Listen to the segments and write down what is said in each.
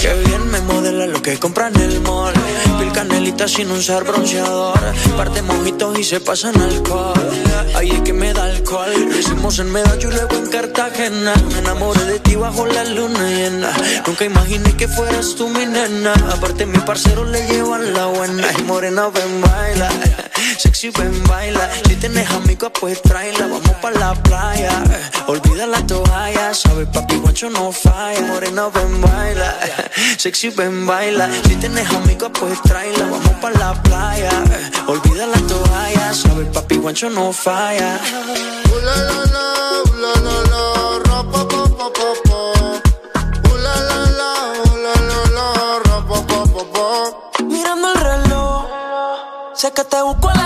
Que bien me modela lo que compran en el mall. Pil canelita sin usar bronceador. Parte mojitos y se pasan alcohol. Ahí es que me da alcohol. Lo hicimos en Medallo y luego en Cartagena. Me enamoré de ti bajo la luna llena. Nunca imaginé que fueras tú mi nena. Aparte, mi parcero le llevan la buena. Y morena, ven, baila. Sexy, ven, baila. Si tienes amigos, pues tráela. Vamos pa' la playa. Olvida la toalla. Sabes, papi, guacho no falla. Morena, ven, baila. Sexy, ven, baila. Si tienes amigos, pues tráela. Vamos pa' la playa. Olvida la toalla. Sabes, papi, guacho no falla. La, la, la, la, la, la, la, la, la, la, la, la, pa. Mirando el reloj, sé que te busco a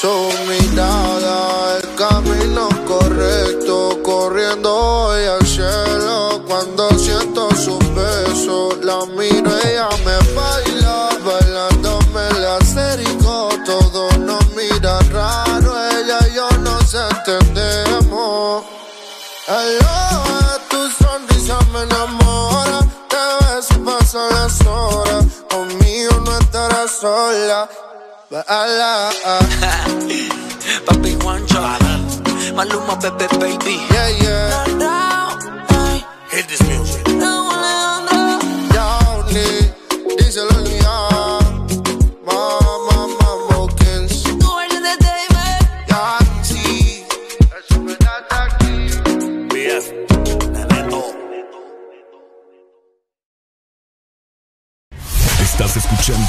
Su mirada, el camino correcto, corriendo hoy al cielo. Cuando siento su beso, la miro, ella me baila, bailándome la acerico. Todos nos miran raro, ella y yo nos entendemos. Aloha, tu sonrisa me enamora, te ves pasan las horas. Conmigo no estarás sola. Baila. Papi Juancho, Maluma, Pepe, baby. Yeah, yeah. Hit this music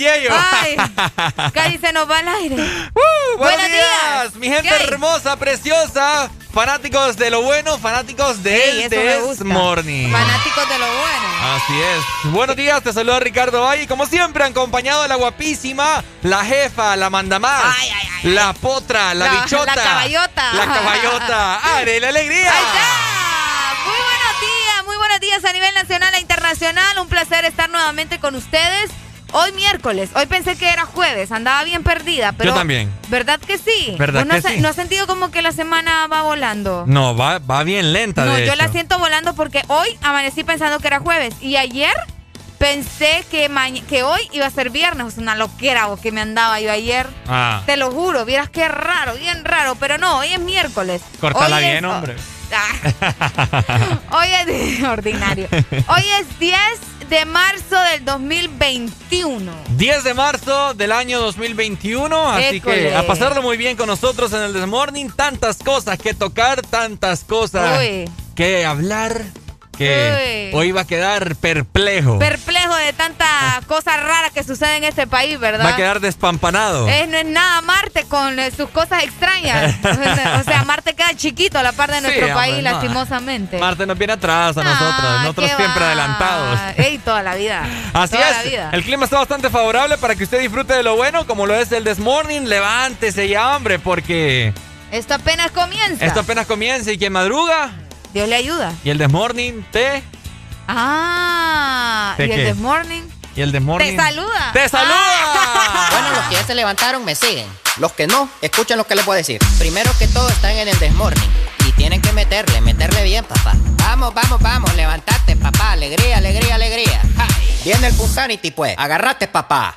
El. Ay, casi se nos va el aire. Uh, buenos, días, mi gente hermosa, preciosa. Fanáticos de lo bueno, fanáticos de This Morning. Fanáticos de lo bueno. Así es. Buenos días, te saluda Ricardo Valle. Como siempre, acompañado de la guapísima, la jefa, la mandamás, ay, ay, ay, la potra, la, bichota. La caballota. La caballota. ¡Are la alegría! Ahí está. Muy buenos días, muy buenos días a nivel nacional e internacional. Un placer estar nuevamente con ustedes. Hoy miércoles, hoy pensé que era jueves, andaba bien perdida, pero... Yo también. ¿Verdad que sí? ¿Verdad no, que sí? ¿No has sentido como que la semana va volando? No, va, va bien lenta, No, de yo hecho. la siento volando porque hoy amanecí pensando que era jueves y ayer pensé que, que hoy iba a ser viernes. una loquera o que me andaba yo ayer. Ah. Te lo juro, vieras qué raro, bien raro, pero no, hoy es miércoles. Cortala Hoy bien, es- hombre. Ah. Hoy es ordinario. Hoy es 10 de marzo del 2021. 10 de marzo del año 2021, así que a pasarlo muy bien con nosotros en el Morning. Tantas cosas que tocar, tantas cosas Uy. que hablar, que Uy. hoy va a quedar perplejo. Perplejo de tanta cosa rara que sucede en este país, ¿verdad? va a quedar despampanado. Es, no es nada Marte con eh, sus cosas extrañas. o sea, Marte queda chiquito a la par de Sí, nuestro hombre, país, no. lastimosamente. Marte nos viene atrás a Ah, nosotros, nosotros qué siempre va. adelantados. Ey, toda la vida. Así toda es. la vida. El clima está bastante favorable para que usted disfrute de lo bueno, como lo es el This Morning. Levántese ya, hombre, porque Esto apenas comienza. esto apenas comienza y quien madruga Dios le ayuda. y el This Morning te Ah, ¿De y el qué? This Morning y el This Morning te saluda. ¡Te saluda! Ah. Bueno, los que ya se levantaron me siguen. Los que no, escuchen lo que les voy a decir. Primero que todo están en el desmorning. Y tienen que meterle, meterle bien, papá. Vamos, vamos, vamos, levantate, papá. Alegría, alegría, alegría. Ja. Viene el Punsanity, pues. Agarrate, papá.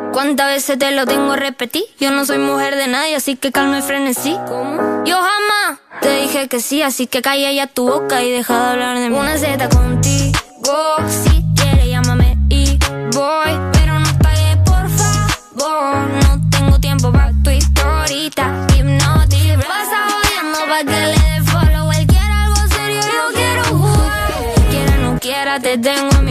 ¿cuántas veces te lo tengo que repetir? Yo no soy mujer de nadie, así que calma y frenesí. ¿Cómo? Yo jamás te dije que sí, así que calla ya tu boca y deja de hablar de mí. Una Z contigo, si quieres llámame y voy, pero no pagues por favor. No tengo tiempo para tu historita, hipnotic. Pasa jodiendo pa' que le dé follow. Él quiere algo serio, yo quiero jugar. Quiera no quiera, te tengo en mis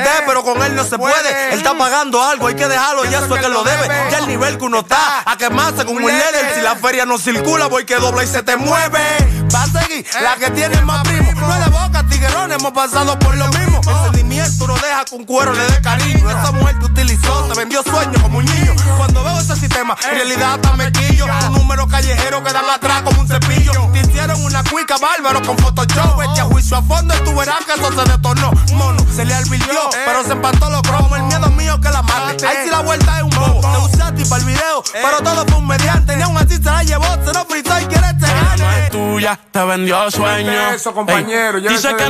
Intenté, pero con él no se puede. Él está pagando algo, hay que dejarlo, y eso es que lo debe. Ya el nivel que uno está, a quemarse con un líder. Si la feria no circula, voy que dobla y se te mueve. Va a seguir la que tiene más primo. No es de boca, tiguerón, hemos pasado por lo mismo. Encendimiento miel tú no dejas que un cuero le dé cariño. Esa mujer te utilizó, te vendió sueños como un niño. Cuando veo ese sistema, en realidad hasta me quillo. Un número callejero que dan atrás como un cepillo. Te hicieron una cuica bárbaro con Photoshop. Este a juicio a fondo y tú verás que eso se detonó. Mono, se le alvirtió, pero se empató los cromos. El miedo mío que la mate. Ahí sí la vuelta es un bobo. Te usaste para el video, pero todo fue un mediante. Ni aún así se la llevó, se lo fritó y quiere este gane. No es tuya, te vendió sueño. Eso, compañero, dice que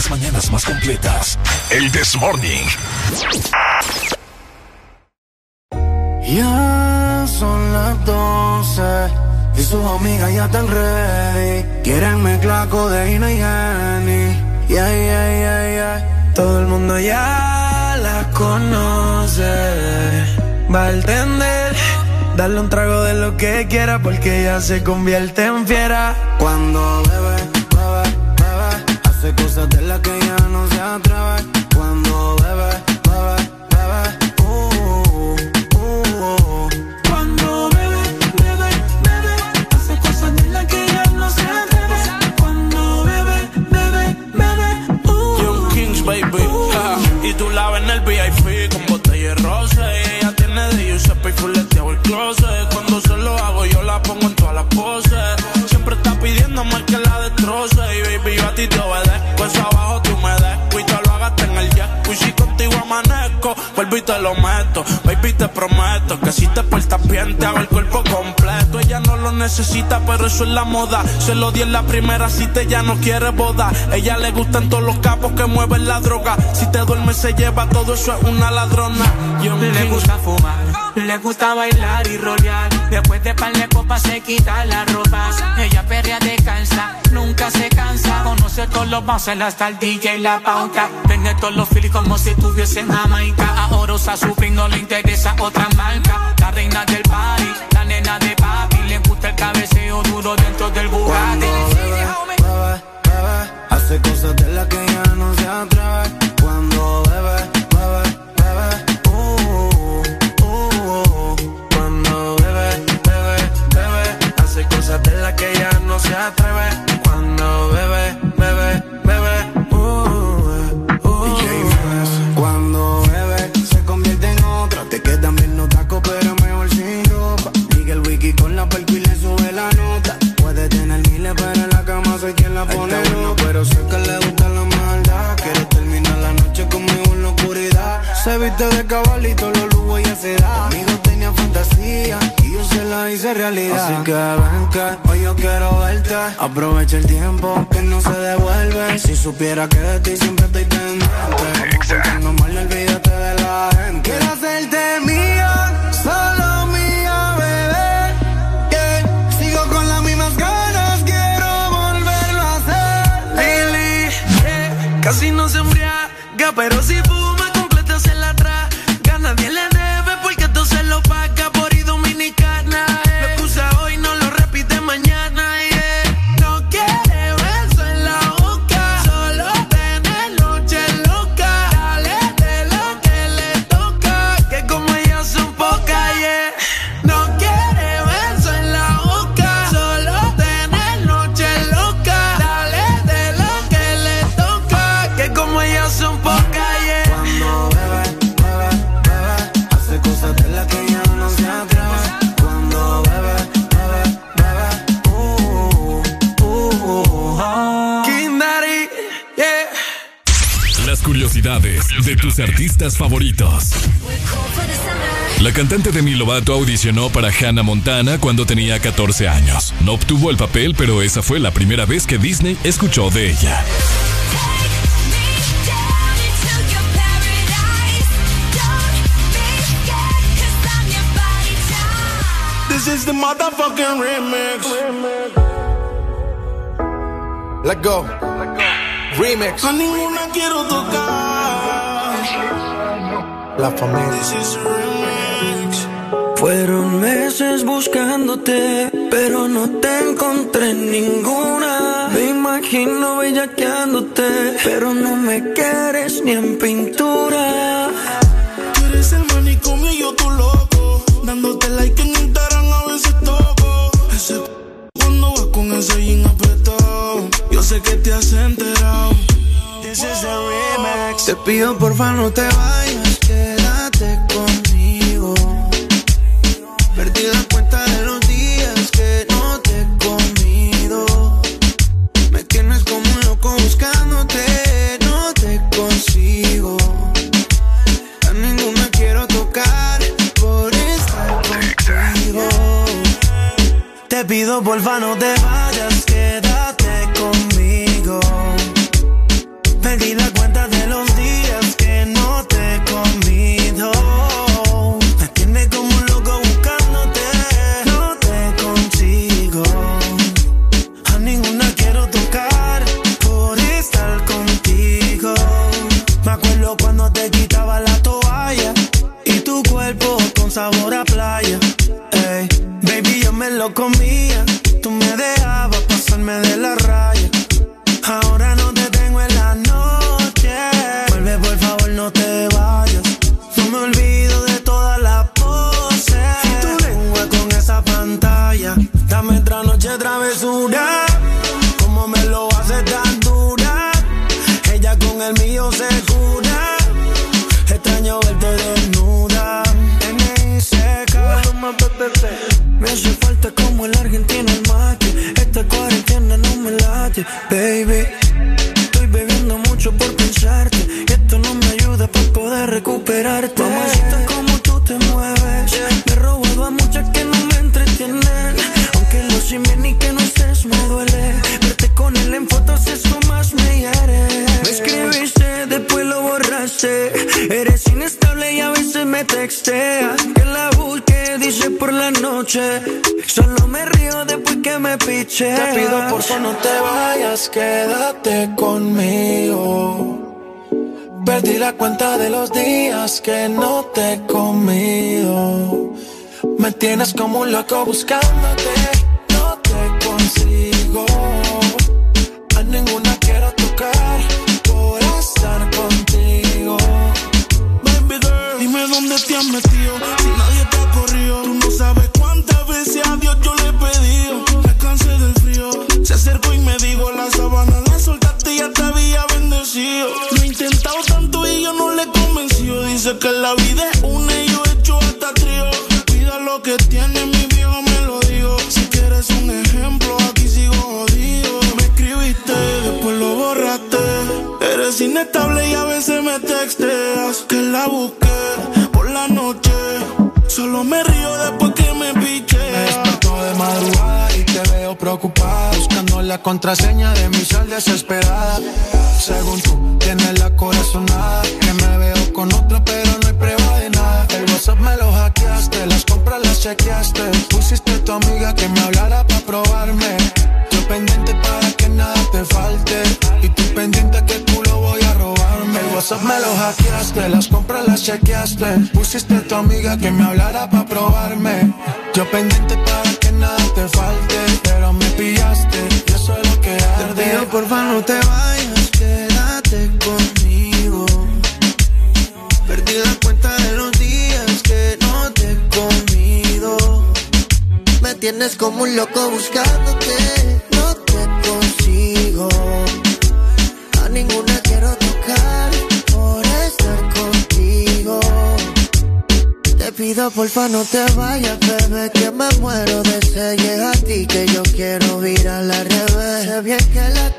Las mañanas más completas. El This Morning. Ya son las 12 y sus amigas ya están ready. Quieren mezclar codeína y Henny. Yeah, yeah, yeah, yeah. Todo el mundo ya la conoce. Va a entender. Darle un trago de lo que quiera porque ella se convierte en fiera. Cuando bebe, bebe, hace cosas de las que ya no se atreve. Cuando bebe, bebe, bebe, uh, uh, uh. Cuando bebe, bebe, bebe, hace cosas de las que ya no se atreve. Cuando bebe, bebe, bebe, uh. Young Kings, baby. Y tú la ves en el VIP con botella de rosa. Y ella tiene de Giuseppe y fuleteado el closet. Cuando se lo hago, yo la pongo en todas las poses. Siempre está pidiendo más que la destroce. Y baby, yo a ti amanezco, vuelvo y te lo meto. Baby, te prometo que si te portas bien, te hago el cuerpo completo. Lo necesita, pero eso es la moda. Se lo di en la primera cita, ella no quiere boda. Ella le gustan todos los capos que mueven la droga. Si te duermes, se lleva todo eso, es una ladrona. Yo Le gusta fumar, le gusta bailar y rolear. Después de par de copas se quita la ropa. Ella perrea descansa, nunca se cansa. Conoce todos los bouncers hasta el DJ y la pauta. Vende todos los filis como si estuviese en Jamaica. Ahora usa su fin, no le interesa otra marca. La reina del party, la nena de cabeceo duro dentro del Bugatti. bebe, bebe, hace cosas de las que ya no se atreve. Cuando bebe, bebe, bebe, uh, uh, uh. Cuando bebe, bebe, bebe, hace cosas de las que ya no se atreve. Viste de cabalito, los lujos ella se da. Conmigo tenía fantasía y yo se la hice realidad. Así que ven que hoy yo quiero verte. Aprovecha el tiempo que no se devuelve. Si supiera que de ti siempre estoy pendiente. No mal, olvídate de la gente. Quiero hacerte mía, solo mía, bebé. Yeah. Sigo con las mismas ganas, quiero volverlo a hacer. Lili, yeah. casi no se embriaga, pero si fuma De tus artistas favoritos. La cantante Demi Lovato audicionó para Hannah Montana cuando tenía 14 años. No obtuvo el papel, pero esa fue la primera vez que Disney escuchó de ella. This is the motherfucking remix. Let go. Remix. A ninguna quiero tocar. La familia. Fueron meses buscándote, pero no te encontré ninguna. Me imagino bellaqueándote, pero no me quieres ni en pintura. Tú eres el manicomio y yo tu loco. Dándote like en Instagram a veces toco. Ese cuando vas con ese jean apretado. Sé que te has enterado. This is the remix. Te pido porfa no te vayas, quédate conmigo. Perdí la cuenta de los días que no te he comido. Me tienes como un loco buscándote, no te consigo. A ninguna quiero tocar por estar contigo. Te pido porfa no te vayas, Perdí la cuenta de los días que no te he comido. Me tienes como un loco buscándote, no te consigo. A ninguna quiero tocar por estar contigo. Me acuerdo cuando te quitaba la toalla y tu cuerpo con sabor a playa. Ey, baby, yo me lo comía. Tú me dejabas pasarme de la Como me lo hace tan dura. Ella con el mío se cura. Extraño verte desnuda. N.I.C.K. Me hace falta como el argentino el mate. Esta cuarentena no me late, baby. Estoy bebiendo mucho por pensarte. Y esto no me ayuda para poder recuperarte. Mamacita, borraste. Eres inestable y a veces me texteas. Que la busque, dice por la noche. Solo me río después que me piche. Te pido por favor no te vayas, quédate conmigo. Perdí la cuenta de los días que no te he comido. Me tienes como un loco buscándote, no te consigo. Si nadie te ha corrido, tú no sabes cuántas veces a Dios yo le he pedido. Me cansé del frío. Se acercó y me dijo la sabana la soltaste y ya te había bendecido. Lo he intentado tanto y yo no le he convencido. Dice que la vida es una y yo he hecho hasta trío. Cuida lo que tiene, mi viejo me lo digo. Si quieres un ejemplo, aquí sigo jodido. Me escribiste, después lo borraste. Eres inestable y a veces me texteas. Que la noche. Solo me río después que me piché. Me despertó de madrugada y te veo preocupada Buscando la contraseña de mi sal desesperada. Según tú, tienes la corazonada. Que me veo con otra pero no hay prueba de nada. El WhatsApp me lo hackeaste, las compras chequeaste Pusiste a tu amiga que me hablara para probarme. Yo pendiente para que nada te falte Y tú pendiente que culo voy a robarme. El WhatsApp me lo hackeaste, las compras las chequeaste Pusiste a tu amiga que me hablara para probarme. Yo pendiente para que nada te falte Pero me pillaste y eso es lo que arde Te pido porfa no te vayas, quédate conmigo tienes como un loco buscándote, no te consigo A ninguna quiero tocar por estar contigo te pido porfa no te vayas, bebé, que me muero de sed. A ti que yo quiero ir a la revés. Sé bien que la,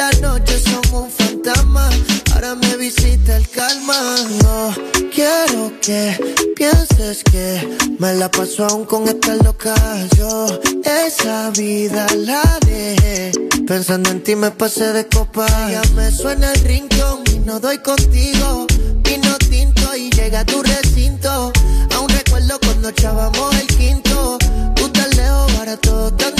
las noches son un fantasma, ahora me visita el calma. No quiero que pienses que me la paso aún con esta loca. Yo esa vida la dejé, pensando en ti me pasé de copa. Ya me suena el rincón y no doy contigo. Vino tinto y llega a tu recinto. Aún recuerdo cuando echábamos el quinto. Tú lejos, distinto.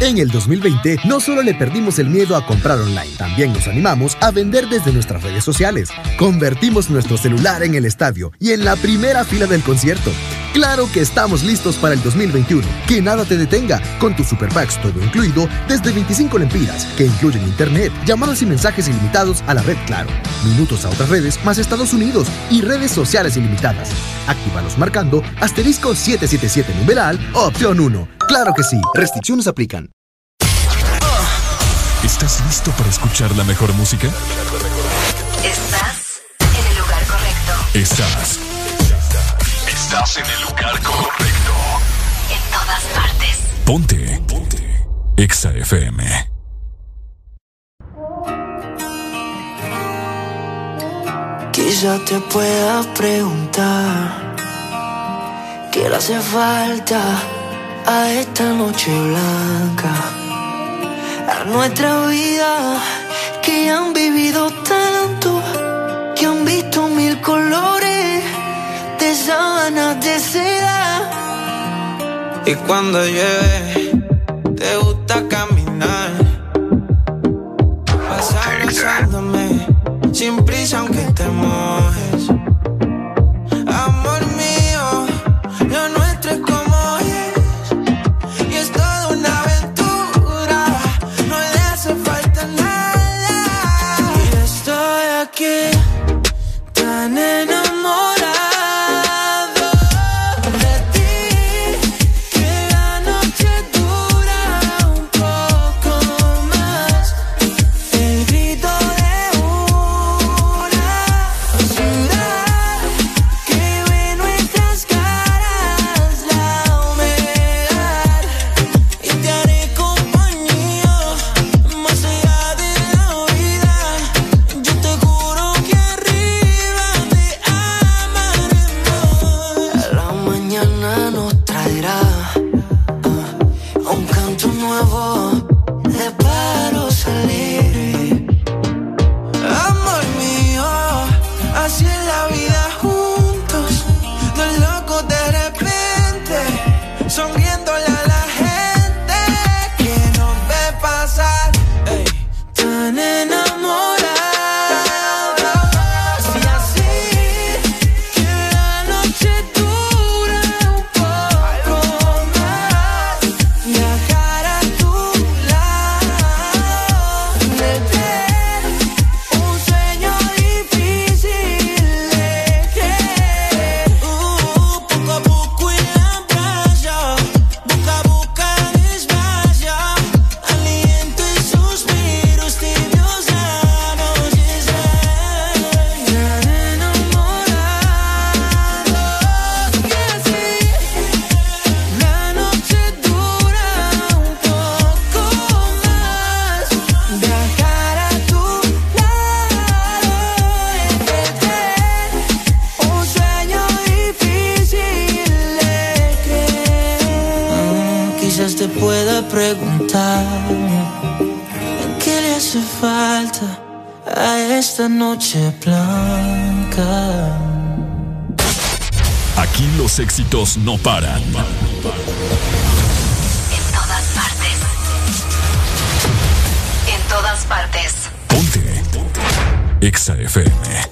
En el 2020 no solo le perdimos el miedo a comprar online, también nos animamos a vender desde nuestras redes sociales. Convertimos nuestro celular en el estadio y en la primera fila del concierto. Claro que estamos listos para el 2021. Que nada te detenga con tu Super Packs todo incluido desde 25 lempiras, que incluyen internet, llamadas y mensajes ilimitados a la red Claro, minutos a otras redes más Estados Unidos y redes sociales ilimitadas. Actívalos marcando asterisco 777 numeral opción 1. Claro que sí, restricciones aplican. ¿Estás listo para escuchar la mejor música? Estás en el lugar correcto. Estás. Estás en el lugar correcto. En todas partes. Ponte. Ponte. Exa FM. Quizá te pueda preguntar qué le hace falta a esta noche blanca, a nuestra vida que han vivido tanto, que han visto mil colores de sábanas de seda. Y cuando llueve, te gusta caminar. Noche blanca? Aquí los éxitos no paran. En todas partes. En todas partes. Ponte. Exa FM.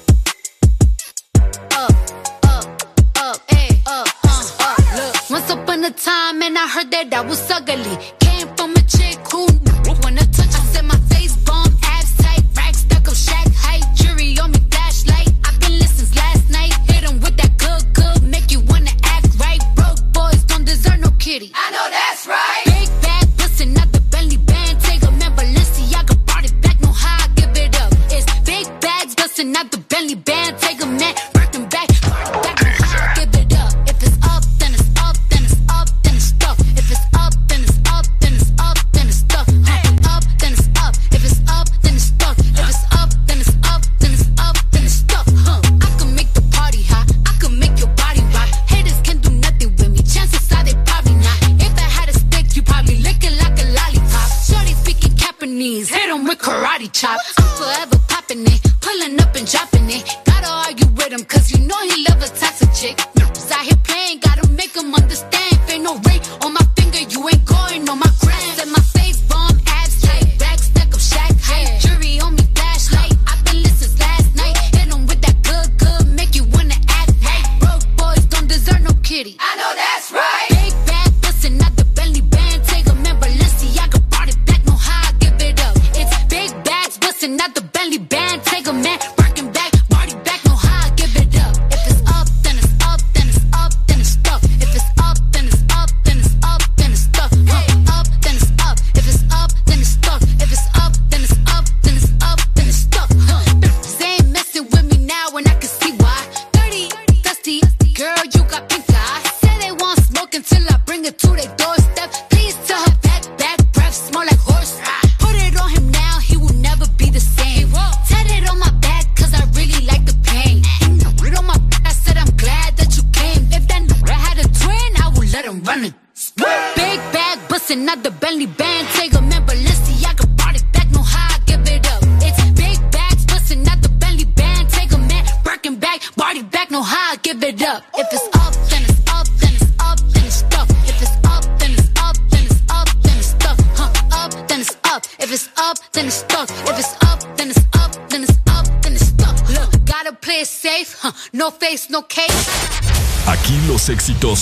Once upon a time, and I heard that I was ugly.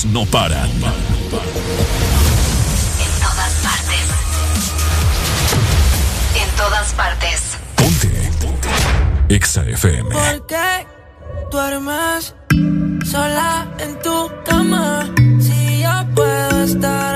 No paran. En todas partes. En todas partes. Ponte. Ponte. Exa FM. ¿Por qué duermes sola en tu Son tantas las memorias haciéndolo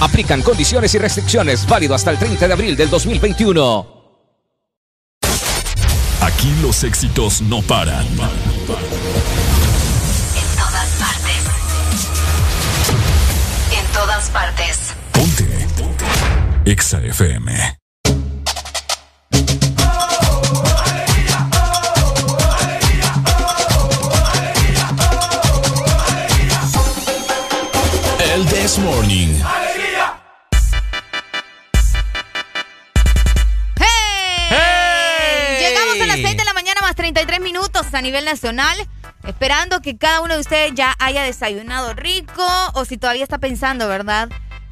Aplican condiciones y restricciones válido hasta el 30 de abril del 2021. Aquí los éxitos no paran. En todas partes. En todas partes. Ponte. EXA FM. A nivel nacional. Esperando que cada uno de ustedes ya haya desayunado rico o si todavía está pensando, ¿verdad?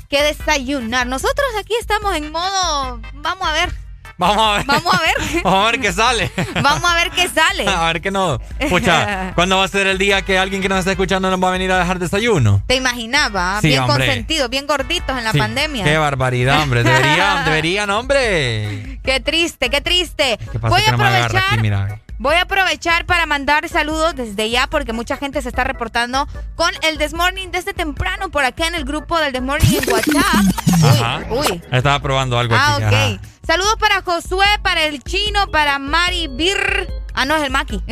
¿Qué desayunar? Nosotros aquí estamos en modo, vamos a ver, Vamos a ver. Vamos a ver. Vamos a ver qué sale. vamos a ver qué sale. A ver qué no. Escucha, ¿cuándo va a ser el día que alguien que nos está escuchando nos va a venir a dejar desayuno? Te imaginaba, Sí, bien hombre. consentidos, bien gorditos en la Sí. pandemia. Qué barbaridad, hombre. Deberían, deberían, hombre. Qué triste, qué triste. ¿Qué pasa? Voy que a no me agarra aprovechar. aquí, mira. Voy a aprovechar para mandar saludos desde ya porque mucha gente se está reportando con el Desmorning desde temprano por acá en el grupo del Desmorning en WhatsApp. Uy, uy. Estaba probando algo ah, aquí. ok. Saludos para Josué, para el chino, para Mari Bir. Ah, no, es el Maki.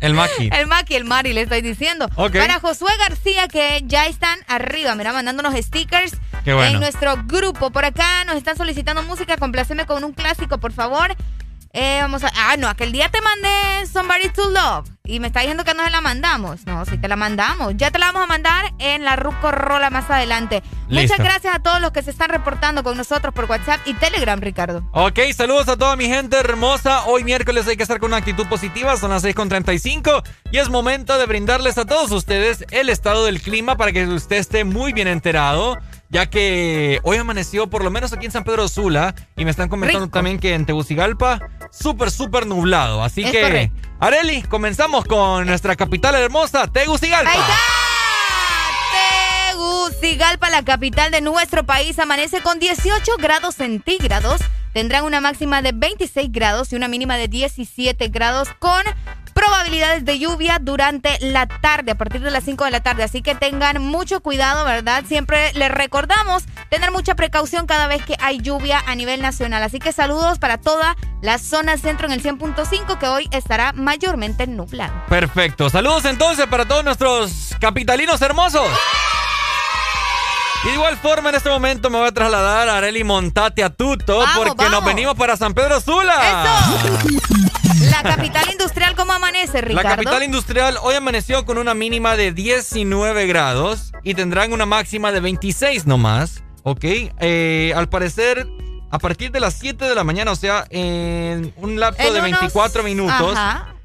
El Maki. El Maki, el Mari, le estoy diciendo. Para Josué García, que ya están arriba, mira, mandándonos stickers en nuestro grupo. Por acá nos están solicitando música. Compláceme con un clásico, por favor. Eh, vamos a. Ah, no, aquel día te mandé Somebody to Love. Y me está diciendo que no se la mandamos. No, sí te la mandamos. Ya te la vamos a mandar en la Ruco Rola más adelante. Muchas gracias a todos los que se están reportando con nosotros por WhatsApp y Telegram, Ricardo. Ok, saludos a toda mi gente hermosa. Hoy miércoles hay que estar con una actitud positiva. Son las 6.35 y es momento de brindarles a todos ustedes el estado del clima para que usted esté muy bien enterado ya que hoy amaneció por lo menos aquí en San Pedro Sula y me están comentando también que en Tegucigalpa súper, súper nublado. Así que, Areli, comenzamos con nuestra capital hermosa, Tegucigalpa. Ahí está. Tegucigalpa, la capital de nuestro país, amanece con 18 grados centígrados. Tendrán una máxima de 26 grados y una mínima de 17 grados con probabilidades de lluvia durante la tarde, a partir de las 5 de la tarde. Así que tengan mucho cuidado, ¿verdad? Siempre les recordamos tener mucha precaución cada vez que hay lluvia a nivel nacional. Así que saludos para toda la zona centro en el 100.5 que hoy estará mayormente nublado. Perfecto. Saludos entonces para todos nuestros capitalinos hermosos. Y de igual forma, en este momento me voy a trasladar a Areli Montate a Tuto porque nos venimos para San Pedro Sula. ¡Eso! La capital industrial, ¿cómo amanece, Ricardo? La capital industrial hoy amaneció con una mínima de 19 grados y tendrán una máxima de 26 nomás. ¿Ok? Eh, al parecer, a partir de las 7 de la mañana, o sea, en un lapso de 24 minutos.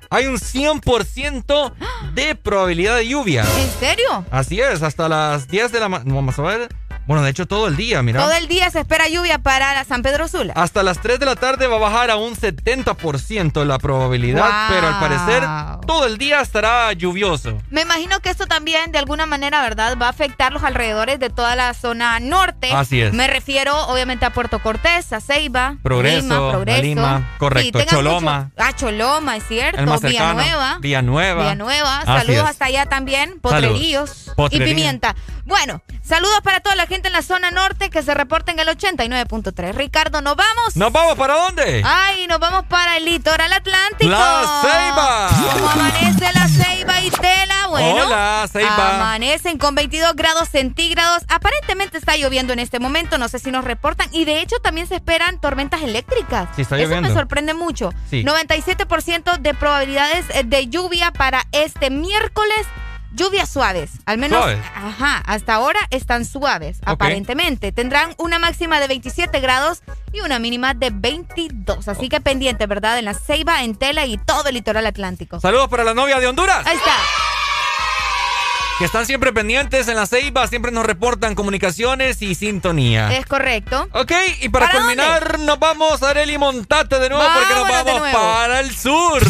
Hay un 100% de probabilidad de lluvia. ¿En serio? Así es, hasta las 10 de la mañana. Vamos a ver. Bueno, de hecho todo el día, mira. Todo el día se espera lluvia para San Pedro Sula. Hasta las 3 de la tarde va a bajar a un 70% la probabilidad, pero al parecer todo el día estará lluvioso. Me imagino que esto también de alguna manera, ¿verdad? Va a afectar los alrededores de toda la zona norte. Así es. Me refiero obviamente a Puerto Cortés, a Ceiba, Progreso, Lima, Progreso. Lima, correcto, Choloma. Ah, Choloma, es cierto. Villanueva. Villanueva. Villanueva. Saludos hasta allá también, Potrerillos y Pimienta. Bueno, saludos para toda la gente en la zona norte que se reporta en el 89.3. Ricardo, ¿nos vamos? ¿Nos vamos para dónde? Ay, nos vamos para el litoral atlántico. La Ceiba. ¿Cómo amanece la Ceiba y Tela? Bueno, Hola, Ceiba. amanecen con 22 grados centígrados. Aparentemente está lloviendo en este momento, no sé si nos reportan. Y de hecho también se esperan tormentas eléctricas. Sí, está Eso me sorprende mucho. 97% de probabilidades de lluvia para este miércoles Lluvias suaves, al menos, ajá, hasta ahora están suaves, aparentemente. Tendrán una máxima de 27 grados y una mínima de 22. Así que pendiente, ¿verdad? En la Ceiba, en Tela y todo el litoral atlántico. Saludos para la novia de Honduras. Ahí está. Que están siempre pendientes en la Ceiba, siempre nos reportan comunicaciones y sintonía. Es correcto. Ok, y para, culminar, nos vamos a Areli Montate de nuevo porque nos vamos para el sur.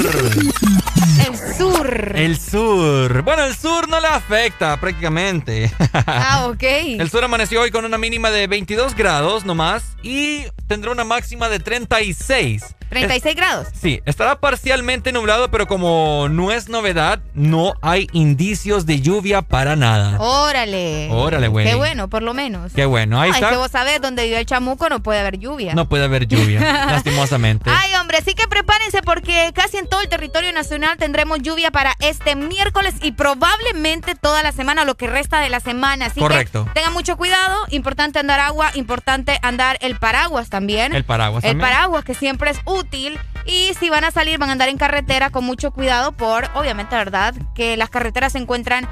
El sur. El sur. Bueno, el sur no le afecta prácticamente. Ah, ok. El sur amaneció hoy con una mínima de 22 grados nomás y tendrá una máxima de 36. ¿36 grados? Sí, estará parcialmente nublado, pero como no es novedad, no hay indicios de lluvia para nada. Órale. Órale, güey. Qué bueno, por lo menos. Qué bueno, ahí está. Es que vos sabés, donde vive el chamuco no puede haber lluvia. No puede haber lluvia, lastimosamente. Ay, hombre, sí que prepárense porque casi en todo el territorio nacional tendremos lluvia para este miércoles y probablemente toda la semana, lo que resta de la semana. Así Correcto. que tengan mucho cuidado, importante andar agua, importante andar el paraguas también. El paraguas El paraguas que siempre es útil. Y si van a salir, van a andar en carretera con mucho cuidado por, obviamente, ¿verdad? Que las carreteras se encuentran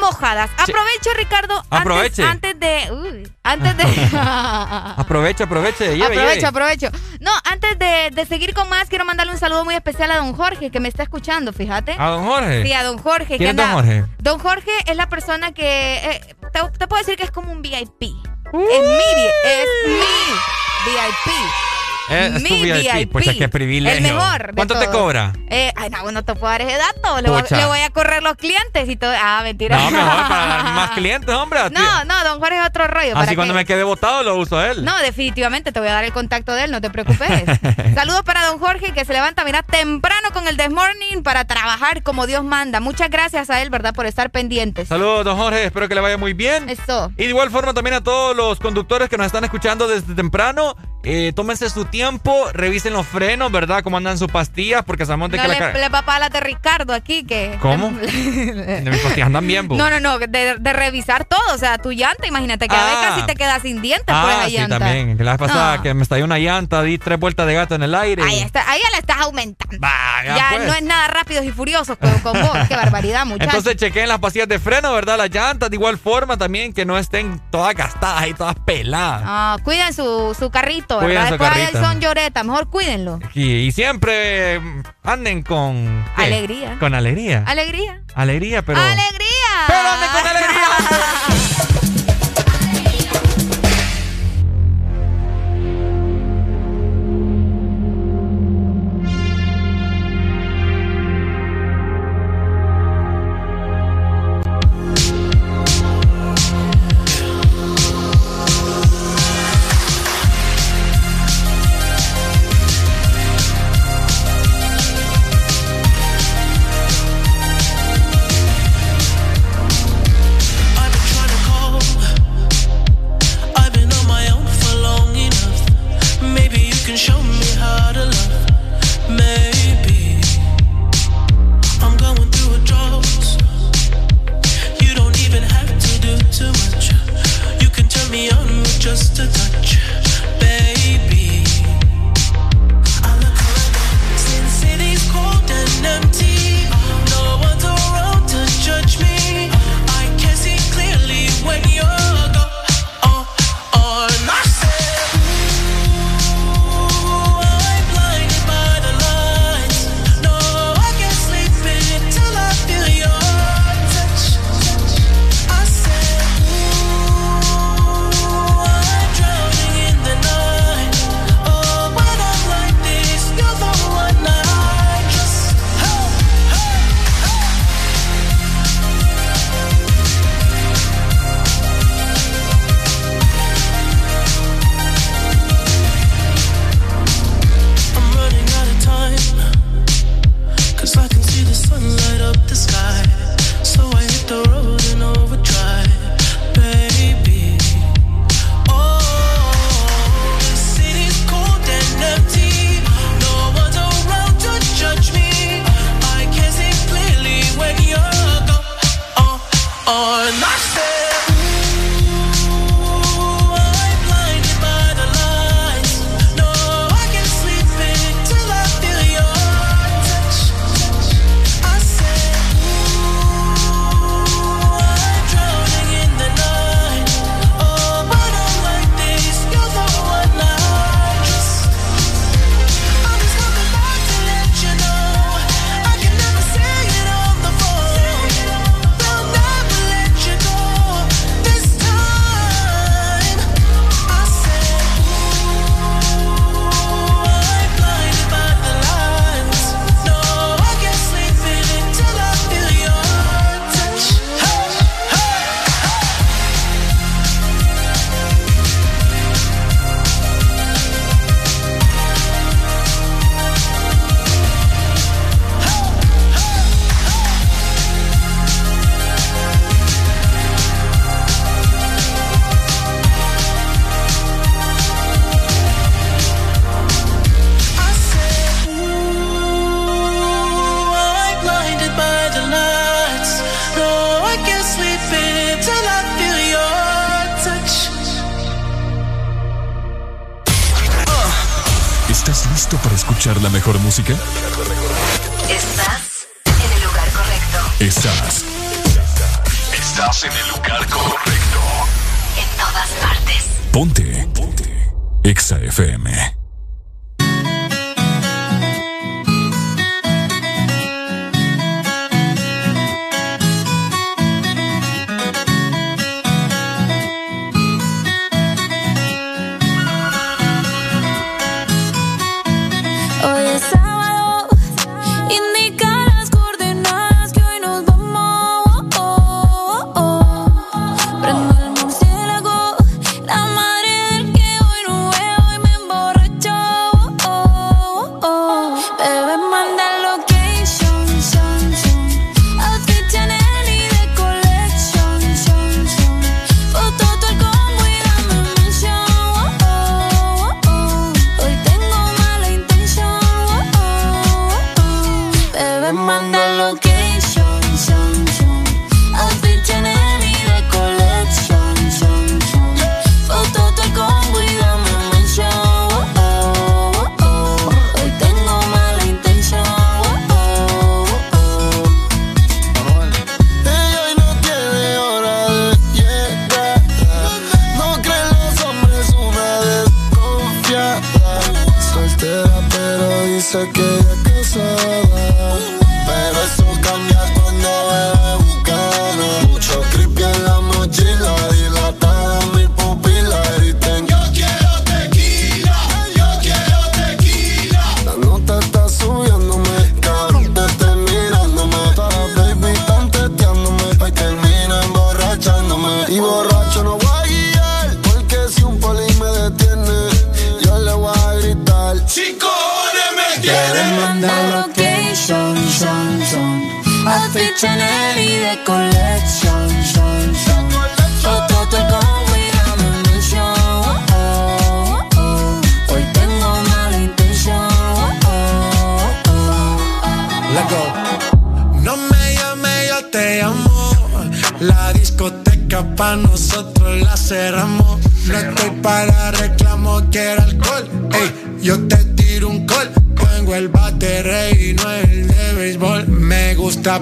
mojadas. Aprovecho, Ricardo. Aproveche. Antes, de... antes de... aproveche, aproveche. aprovecho, aprovecho. No, antes de, seguir con más, quiero mandarle un saludo muy especial a don Jorge, que me está escuchando, fíjate. ¿A don Jorge? Sí, a don Jorge. ¿Quién es don Jorge? Don Jorge es la persona que... Eh, te, puedo decir que es como un VIP. Es mi, es mi VIP. Eh, tu Mi VIP. Pues qué privilegio. El mejor. de ¿Cuánto te cobra? Eh, ay, no, no te puedo dar ese dato. Le voy, Pucha. le voy a correr los clientes y todo. Ah, mentira. No, mejor para dar más clientes, hombre. No, no, don Jorge es otro rollo. para Así cuando me quede votado lo uso a él. No, definitivamente te voy a dar el contacto de él, no te preocupes. Saludos para don Jorge que se levanta, mira, temprano con el This Morning para trabajar como Dios manda. Muchas gracias a él, ¿verdad? Por estar pendientes. Saludos, don Jorge. Espero que le vaya muy bien. Eso. Y de igual forma también a todos los conductores que nos están escuchando desde temprano. Eh, tómense su tiempo, revisen los frenos, ¿verdad? Cómo andan sus pastillas, porque sabemos de No que le, la le va a pagar la de Ricardo aquí que... ¿Cómo? De mis pastillas andan bien, po. No, no, no, de, de revisar todo, o sea, tu llanta, imagínate que a veces Ah. casi te quedas sin dientes por Ah, esa sí, llanta. también. Que la vez pasada que me estalló una llanta, di tres vueltas de gato en el aire. Ahí, está, ahí ya la estás aumentando. ya, ya pues. no es nada rápidos y furiosos con, con vos. Qué barbaridad, muchachos. Entonces chequen las pastillas de freno, ¿verdad? Las llantas, de igual forma también que no estén todas gastadas y todas peladas. Ah, cuiden su, su carrito, Cuiden ¿verdad? su Después carrito. son lloreta, mejor cuídenlo. Y, y siempre anden con... ¿qué? Alegría. Con alegría. Alegría. Alegría, pero... ¡Alegría! Pero anden con alegría.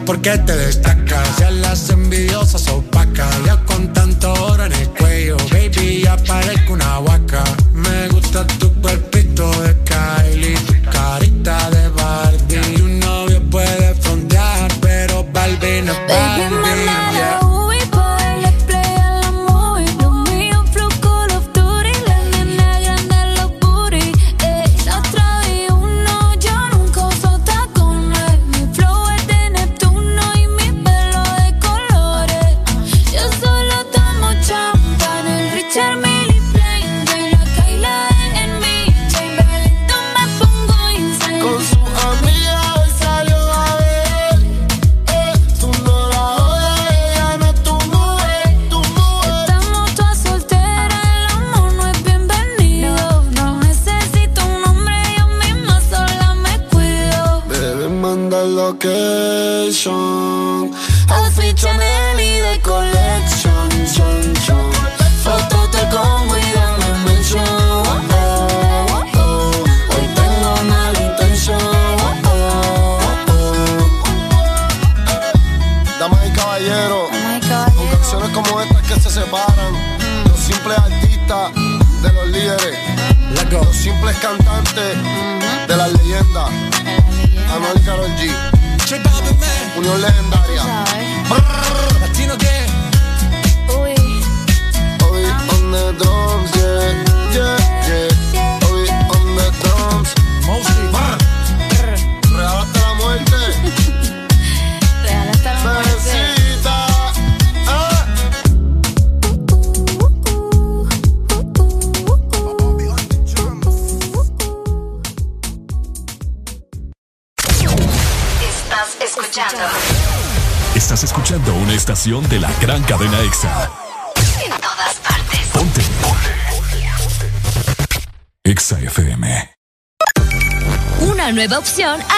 porque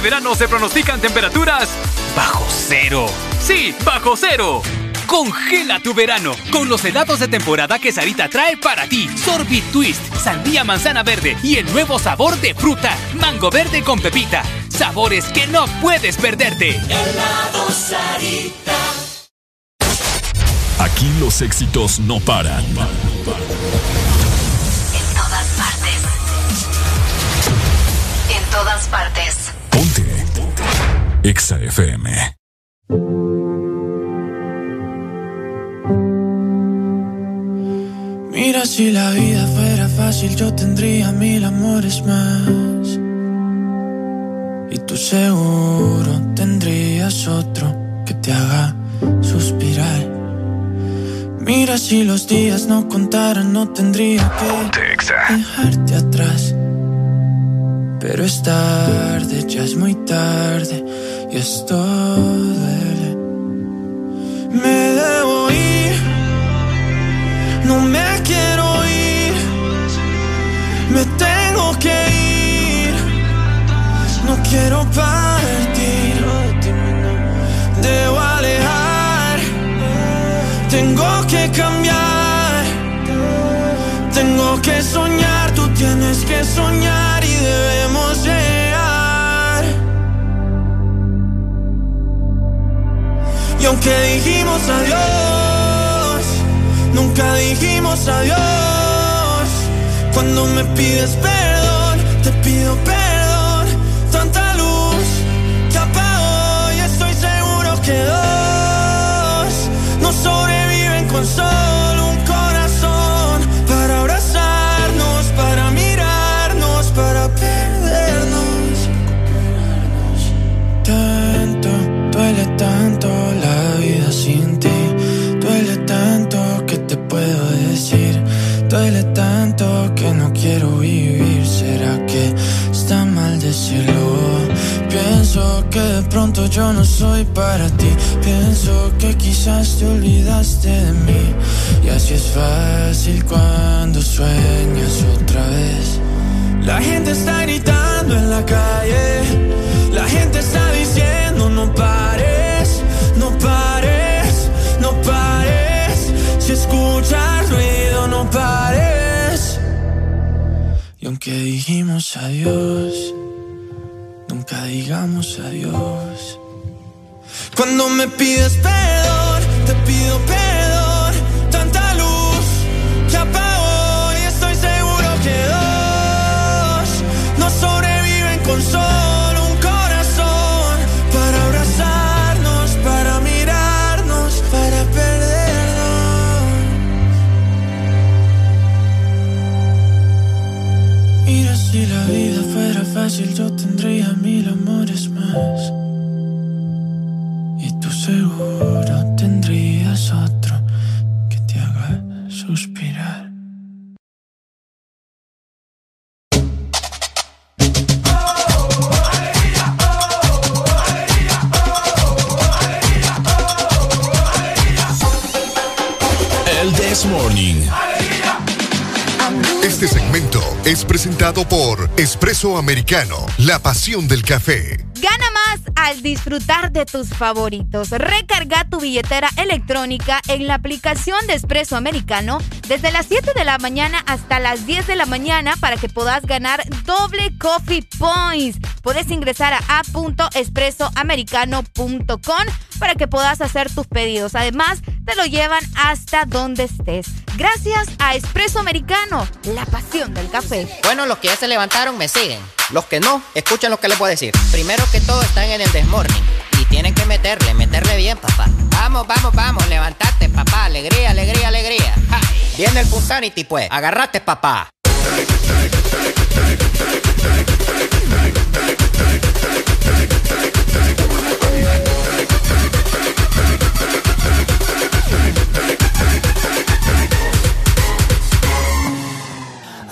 este verano se pronostican temperaturas bajo cero. Sí, bajo cero. Congela tu verano con los helados de temporada que Sarita trae para ti. Sorbit Twist, sandía manzana verde y el nuevo sabor de fruta, mango verde con pepita. Sabores que no puedes perderte. Helado Sarita. Aquí los éxitos no paran. En todas partes. En todas partes. Exa FM. Mira, si la vida fuera fácil, yo tendría mil amores más. Y tú seguro tendrías otro que te haga suspirar. Mira, si los días no contaran, no tendría que dejarte atrás. Pero es tarde, ya es muy tarde yo estoy adiós, nunca dijimos adiós. Cuando me pides perdón, pronto yo no soy para ti. Pienso que quizás te olvidaste de mí. Y así es fácil cuando sueñas otra vez. La gente está gritando en la calle. La gente está diciendo no pares, no pares, no pares. Si escuchas ruido, no pares. Y aunque dijimos adiós, nunca digamos adiós. Cuando me pides La pasión del café. Gana más al disfrutar de tus favoritos. Recarga tu billetera electrónica en la aplicación de Espresso Americano desde las 7 de la mañana hasta las 10 de la mañana para que puedas ganar doble coffee points. Puedes ingresar a a.espressoamericano.com para que puedas hacer tus pedidos. Además, te lo llevan hasta donde estés. Gracias a Espresso Americano, la pasión del café. Bueno, los que ya se levantaron me siguen. Los que no, escuchen lo que les voy a decir. Primero que todo están en el desmorning. Y tienen que meterle, meterle bien, papá. Vamos, vamos, vamos, levantate, papá. Alegría, alegría, alegría. Viene el Punsanity, pues. Agarrate, papá.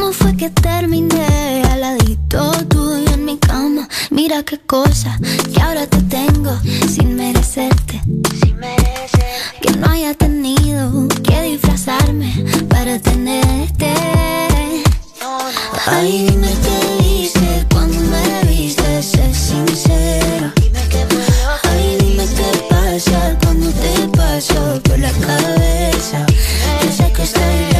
¿Cómo fue que terminé al ladito tuyo en mi cama? Mira qué cosa que ahora te tengo sin merecerte. Que no haya tenido que disfrazarme para tenerte. Ay, dime qué viste cuando me viste, sé sincera. Ay, dime qué pasa cuando te paso por la cabeza. Yo sé que estoy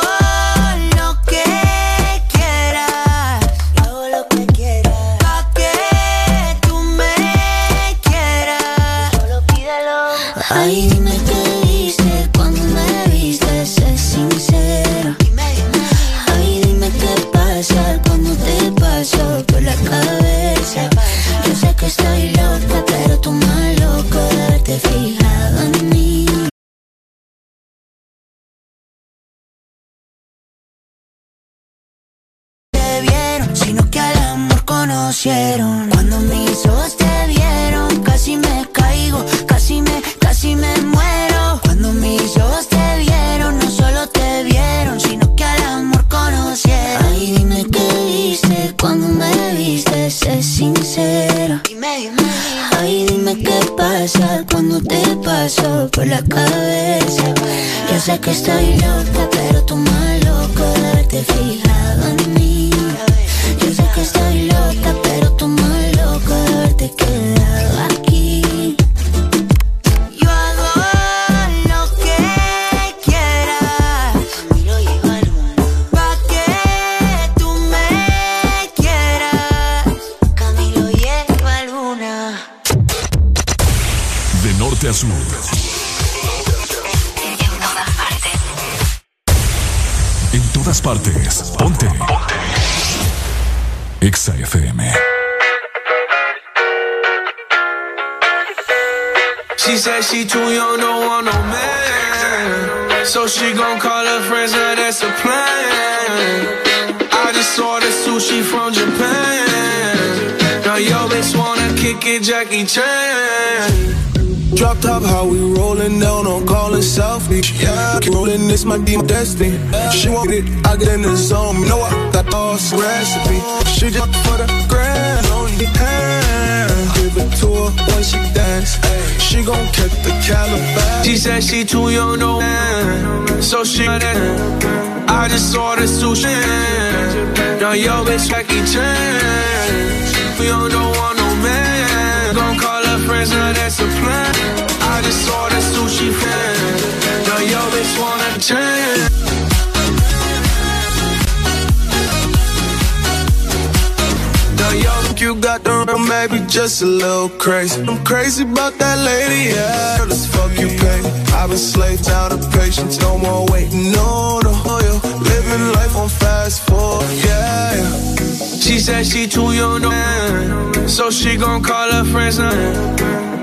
conocieron. Bitch Jackie Chan. We don't want no man. Gon' call her friends, now that's a plan. I just ordered sushi fan. Now yo bitch wanna change. You got the room, maybe just a little crazy. I'm crazy about that lady, yeah. Girl, as fuck you pay. I've been slave down to patience, no more waiting, no, no, yo. Living life She said she too young, no man. So she gon' call her friends now.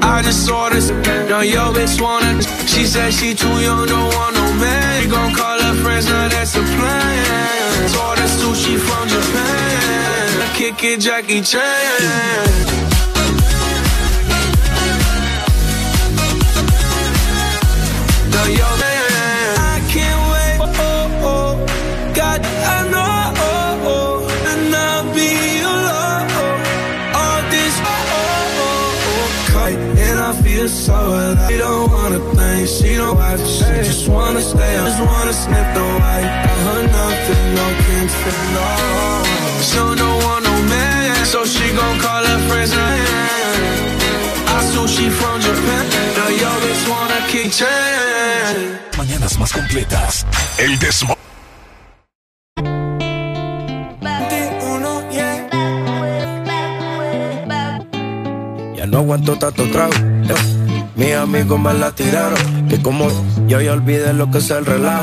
I just ordered now yo bitch wanna. She said she too young, don't want no man. She gon' call her friends now, that's a plan. Order sushi from Japan. Kick it, Jackie Chan. Now yo So. She don't wanna think, she don't She just wanna stay, I just wanna sniff the white. I heard nothing, no kingston, no. She don't want no man, so she gon' call her friends. I sushi from Japan. Yo bitch wanna kick chain. Mañanas más completas. El Desmo. Ya no aguanto tanto trago. Amigos me la tiraron. Que como yo ya olvidé lo que es el relajo.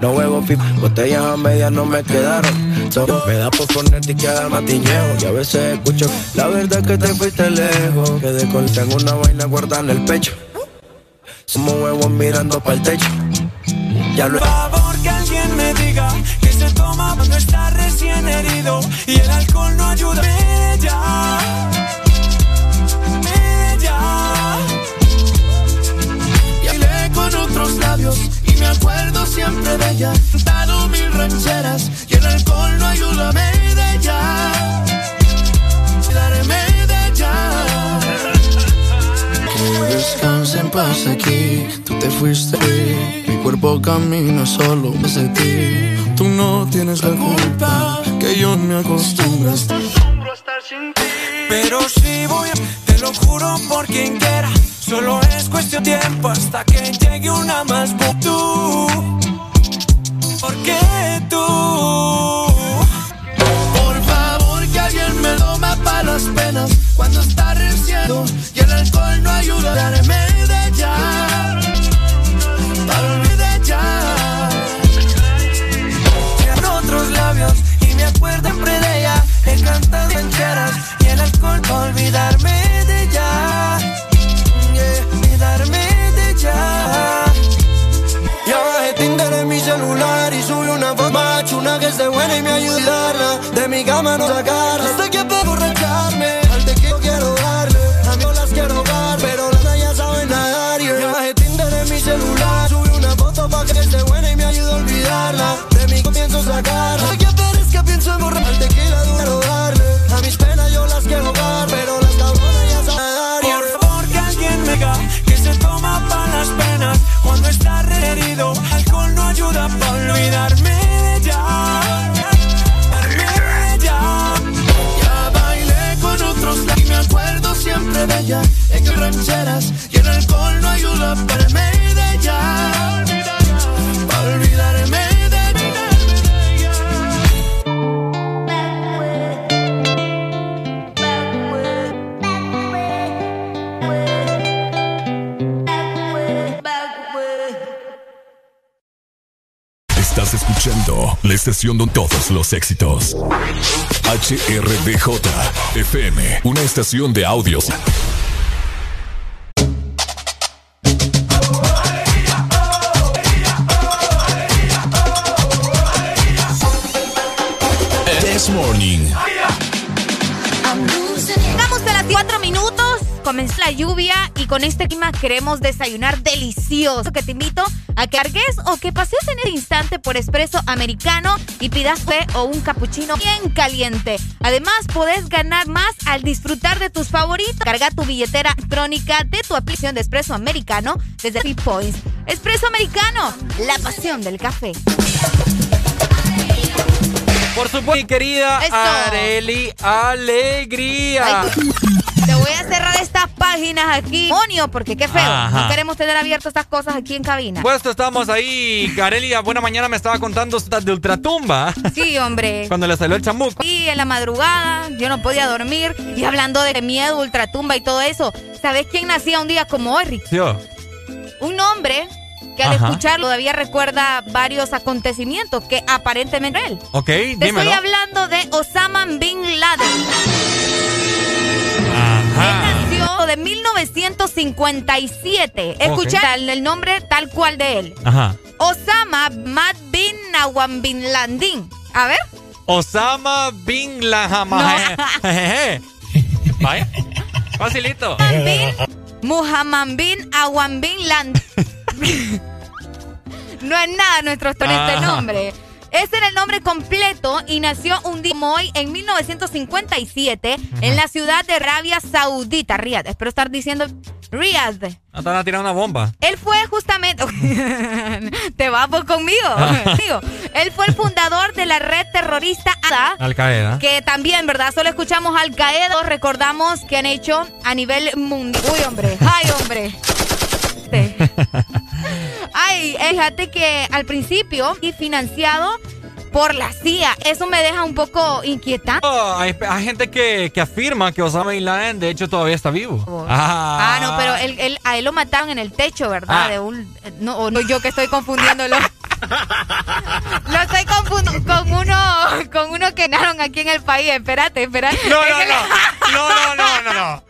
No huevo fi- botellas a medias no me quedaron. So, me da por ponerte y quedar matiñeo. Y a veces escucho la verdad que te fuiste lejos. Quedé con tengo una vaina guardada en el pecho. Somos huevos mirando para el techo. Ya lo Por favor que alguien me diga que se toma cuando está recién herido y el alcohol no ayuda. Labios y me acuerdo siempre de ella. Cantado mil rancheras y el alcohol no ayuda. Me de ella, darme de ella. Que descanse en paz aquí, tú te fuiste. Mi cuerpo camina solo desde ti. Tú no tienes la culpa, que yo me acostumbro a estar. Pero si voy, a- te lo juro por quien quiera. Solo es cuestión de tiempo hasta que llegue una más tú. Porque tú. Por favor, que alguien me tome para las penas cuando está reciendo y el alcohol no ayuda. Darme de ella, darme de ella. en otros labios y me acuerdo siempre de ella. He cantado rancheras y el alcohol olvidarme y me ayudarla. De mi cama no sacarla. Es que rancheras y el alcohol no ayuda para de ella. Olvidarme de Estás escuchando la estación con todos los éxitos. HRDJ FM, una estación de audios. Comenzó la lluvia y con este clima queremos desayunar delicioso. Que te invito a que cargues o que pases en el instante por espresso americano y pidas fe o un cappuccino bien caliente. Además, podés ganar más al disfrutar de tus favoritos. Carga tu billetera electrónica de tu aplicación de espresso americano desde Free Points. Espresso americano, la pasión del café. Por supuesto, mi querida Eso. Areli Alegría. Ay, Te voy a cerrar estas páginas aquí, monio, porque qué feo. Ajá. No queremos tener abiertas estas cosas aquí en cabina. Puesto estamos ahí. Areli, a buena mañana me estaba contando de ultratumba. Sí, hombre. Cuando le salió el chamuco. Y en la madrugada yo no podía dormir. Y hablando de miedo, ultratumba y todo eso, ¿sabes quién nacía un día como hoy, Rick? Sí, oh. Un hombre que al Ajá. escucharlo todavía recuerda varios acontecimientos que aparentemente él. Ok, Te dímelo. estoy hablando de Osama Bin Laden. Ajá. Nació de 1957. Escucha el, el nombre tal cual de él. Ajá. Osama Mad Bin Laden. A ver. Osama Bin Laden. Vaya. Facilito. Muhammad bin Awan bin Laden. no es nada nuestro este Ajá. nombre. Ese era el nombre completo y nació un día como hoy en 1957 en la ciudad de Arabia Saudita, Riyadh. Espero estar diciendo Riyadh. No te van a tirar una bomba. Él fue justamente. Te vas pues conmigo. Ajá. Digo, él fue el fundador de la red terrorista. Al Qaeda. Que también, ¿verdad? Solo escuchamos Al Qaeda. Recordamos que han hecho a nivel mundial. Uy, hombre. Ay, hombre. Ay, fíjate que al principio y financiado por la CIA. Eso me deja un poco inquietante. Oh, hay, hay gente que, que afirma que Osama Bin Laden de hecho todavía está vivo. Ah, no, pero él, él- a él lo mataron en el techo, ¿verdad? Ah. De un, no, o no, yo que estoy confundiéndolo. Lo estoy confundiendo con uno, con uno que naron aquí en el país. Espérate, espérate. No, no, no. No, no, no, no, no.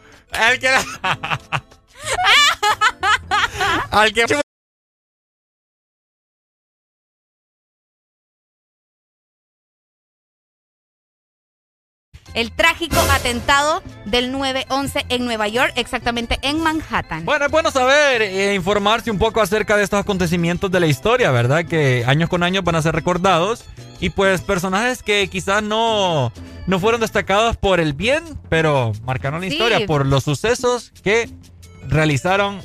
El que. Al que. El trágico atentado del 9-11 en Nueva York, exactamente en Manhattan. Bueno, es bueno saber e informarse un poco acerca de estos acontecimientos de la historia, ¿verdad? Que años con años van a ser recordados. Y pues personajes que quizás no, no fueron destacados por el bien, pero marcaron la Sí. historia por los sucesos que realizaron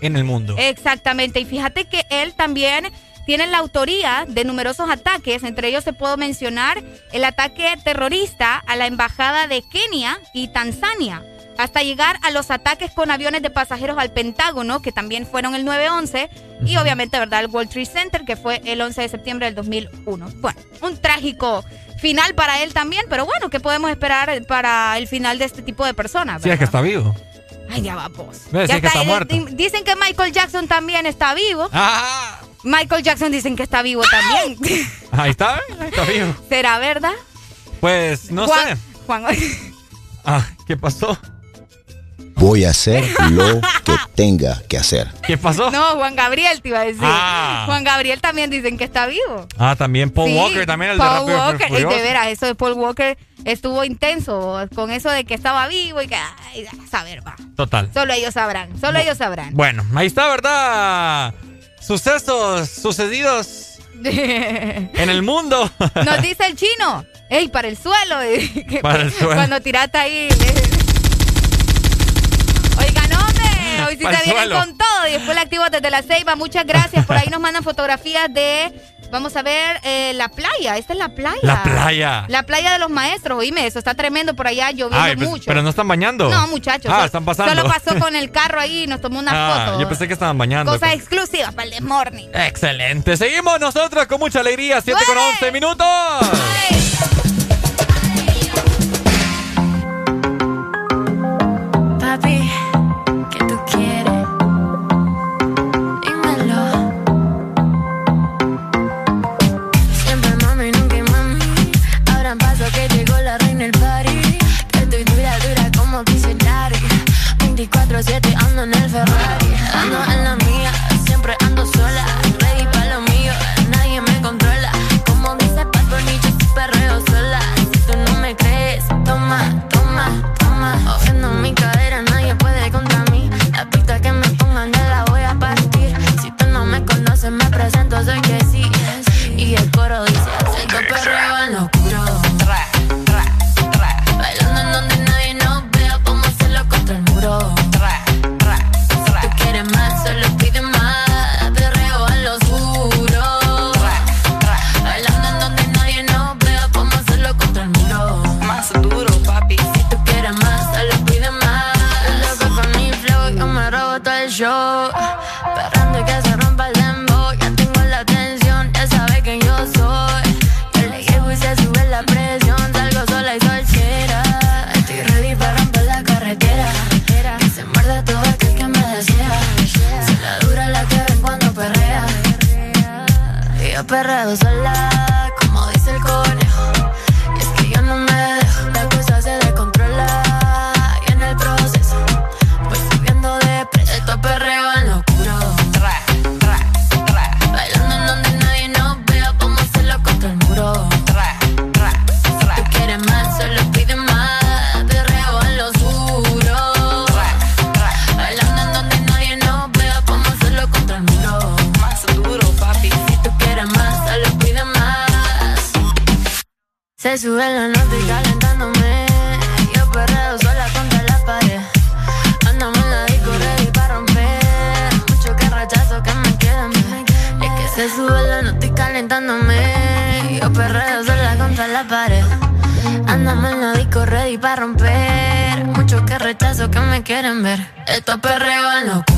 en el mundo. Exactamente, y fíjate que él también tiene la autoría de numerosos ataques, entre ellos se puedo mencionar el ataque terrorista a la embajada de Kenia y Tanzania, hasta llegar a los ataques con aviones de pasajeros al Pentágono, que también fueron el 9-11, y obviamente, ¿verdad?, el World Trade Center, que fue el 11 de septiembre del 2001. Bueno, un trágico final para él también, pero bueno, ¿qué podemos esperar para el final de este tipo de personas? Sí, es que está vivo. Ay, ya va, vos. Ve, sí, Ya está eh, muerto. di- Dicen que Michael Jackson también está vivo. Ah, Michael Jackson dicen que está vivo también. ahí está, ahí está vivo. ¿Será verdad? Pues no Juan, sé. Juan, Ah, ¿qué pasó? Voy a hacer lo que tenga que hacer. ¿Qué pasó? no, Juan Gabriel te iba a decir. Ah. Juan Gabriel también dicen que está vivo. Ah, también Paul Sí, Walker, también el de Paul Walker. Y Furioso. de veras, eso de Paul Walker estuvo intenso con eso de que estaba vivo y que, ay, a saber, va. Total. Solo ellos sabrán, solo ellos sabrán. Bueno, ahí está, ¿verdad? Sucesos sucedidos en el mundo. Nos dice el chino, ey, para el suelo. Para el suelo. Cuando tiraste ahí. Oigan, hombre, hoy sí se el vienen con todo. Y después la activo desde la ceiba. Muchas gracias. Por ahí nos mandan fotografías de Vamos a ver eh, la playa. Esta es la playa. La playa. La playa de los maestros. Oíme, eso está tremendo por allá, lloviendo pues, mucho. Pero no están bañando. No, muchachos. Ah, están pasando. Solo pasó con el carro ahí y nos tomó una ah, foto. Yo pensé que estaban bañando. Cosa pues. exclusiva para el de morning. Excelente. Seguimos nosotros con mucha alegría. 7 con 11 minutos. Ay. Papi. Se sube la noche calentándome. Yo perreo sola contra la pared. Andamos en la disco ready para romper. Mucho que rechazo que me quedan. Y es que se sube la noche calentándome. Yo perreo sola contra la pared. Andamos en la disco ready para romper. Mucho que rechazo que me quieren ver. Esto es perreo loco.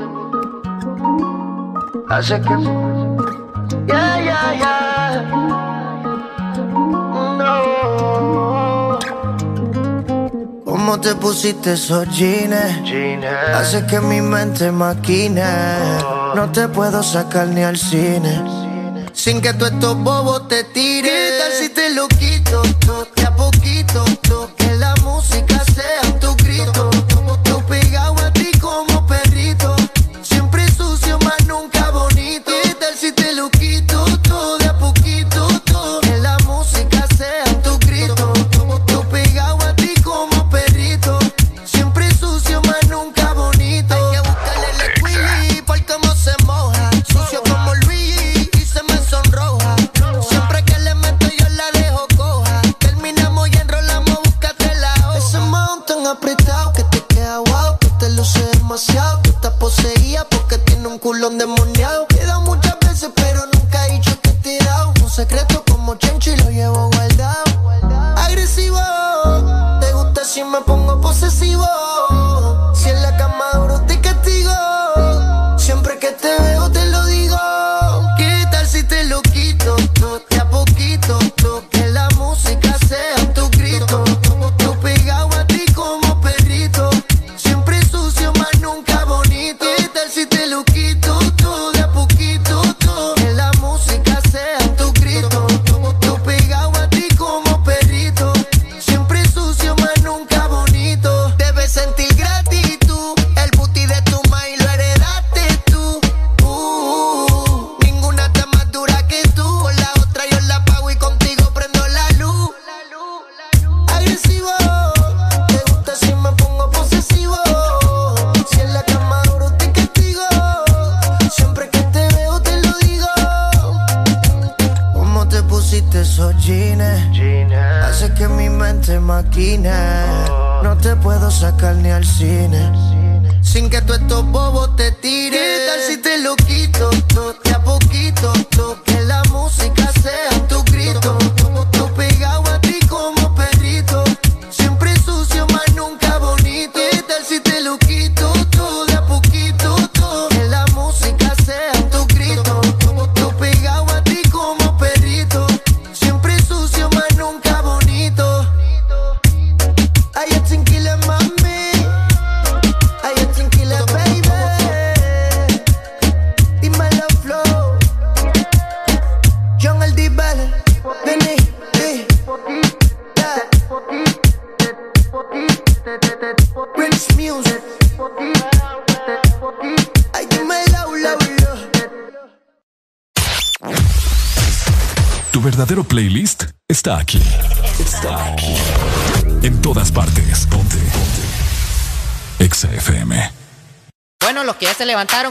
hace que. Yeah, yeah, yeah. No. ¿Cómo te pusiste esos jeans? jeans? Hace que mi mente maquine. Oh. No te puedo sacar ni al cine. Sin que tú estos bobos te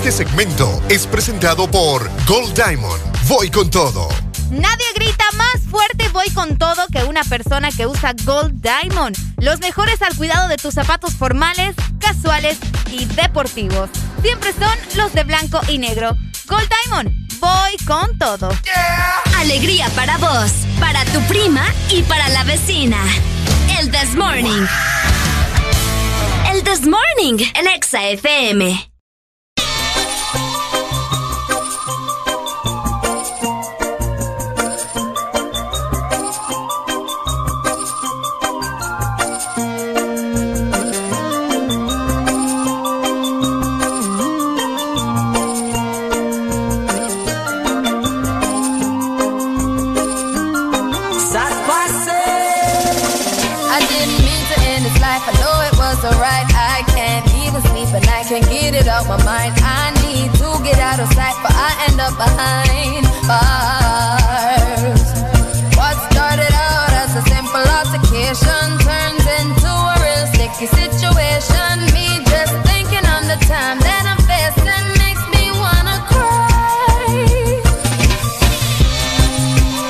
Este segmento es presentado por Gold Diamond. Voy con todo. Nadie grita más fuerte voy con todo que una persona que usa Gold Diamond. Los mejores al cuidado de tus zapatos formales, casuales y deportivos. Siempre son los de blanco y negro. Gold Diamond, voy con todo. Alegría para vos, para tu prima y para la vecina. El This Morning. El This Morning en Exa FM. End up behind bars. What started out as a simple altercation turns into a real sticky situation. Me just thinking on the time that facing makes me wanna cry.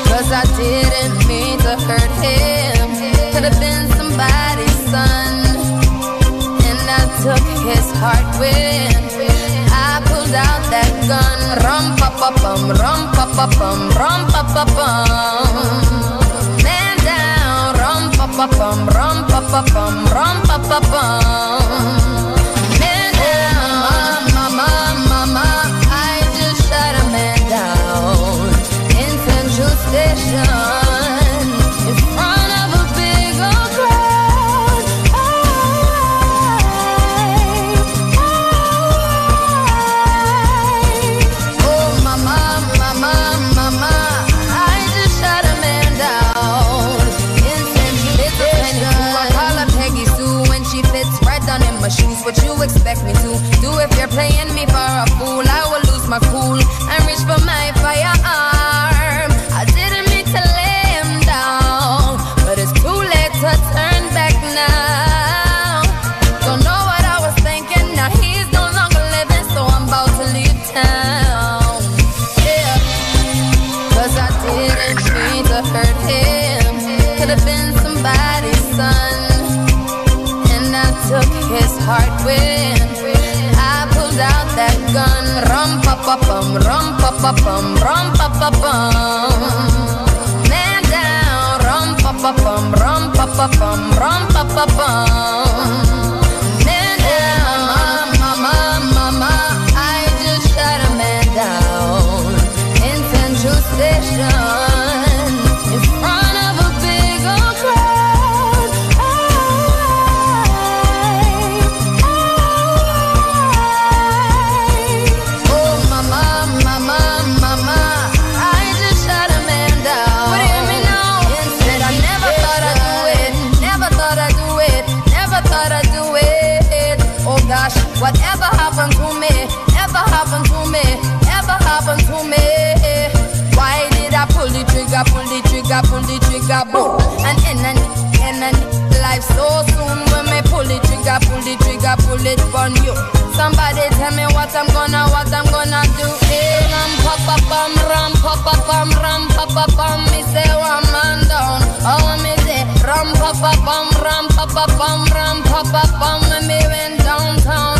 Cause I didn't mean to hurt him. Could have been somebody's son. And I took his heart with. Rum pa pa bum, rum pa pa bum, rum pa pa bum. Man down, rum pa pa bum, rum pa pa bum, rum pa pa bum. Heart with. I pulled out that gun. Rum pa pa bum, rum pa pa bum, rum pa pa bum. Man down, rum pa pa bum, rum pa pa bum, rum pa pa bum. Pull the trigger, pull it on you. Somebody tell me what I'm gonna, what I'm gonna do. Hey, ram pa pa pam, ram pa pa pam, ram pa pa pam. Me say one man down. Oh me say ram pa pa pam, ram pa pa pam, ram pa pa pam. When me went downtown,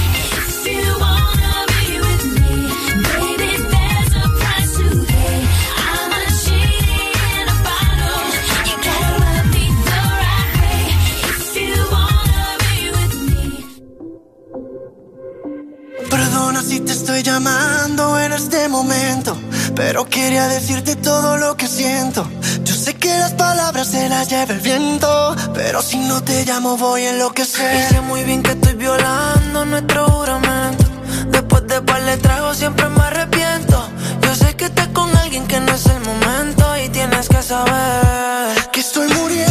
Este momento, pero quería decirte todo lo que siento. Yo sé que las palabras se las lleva el viento, pero si no te llamo voy a enloquecer. Y sé muy bien que estoy violando nuestro juramento. Después de par le trago siempre me arrepiento. Yo sé que estás con alguien que no es el momento y tienes que saber que estoy muriendo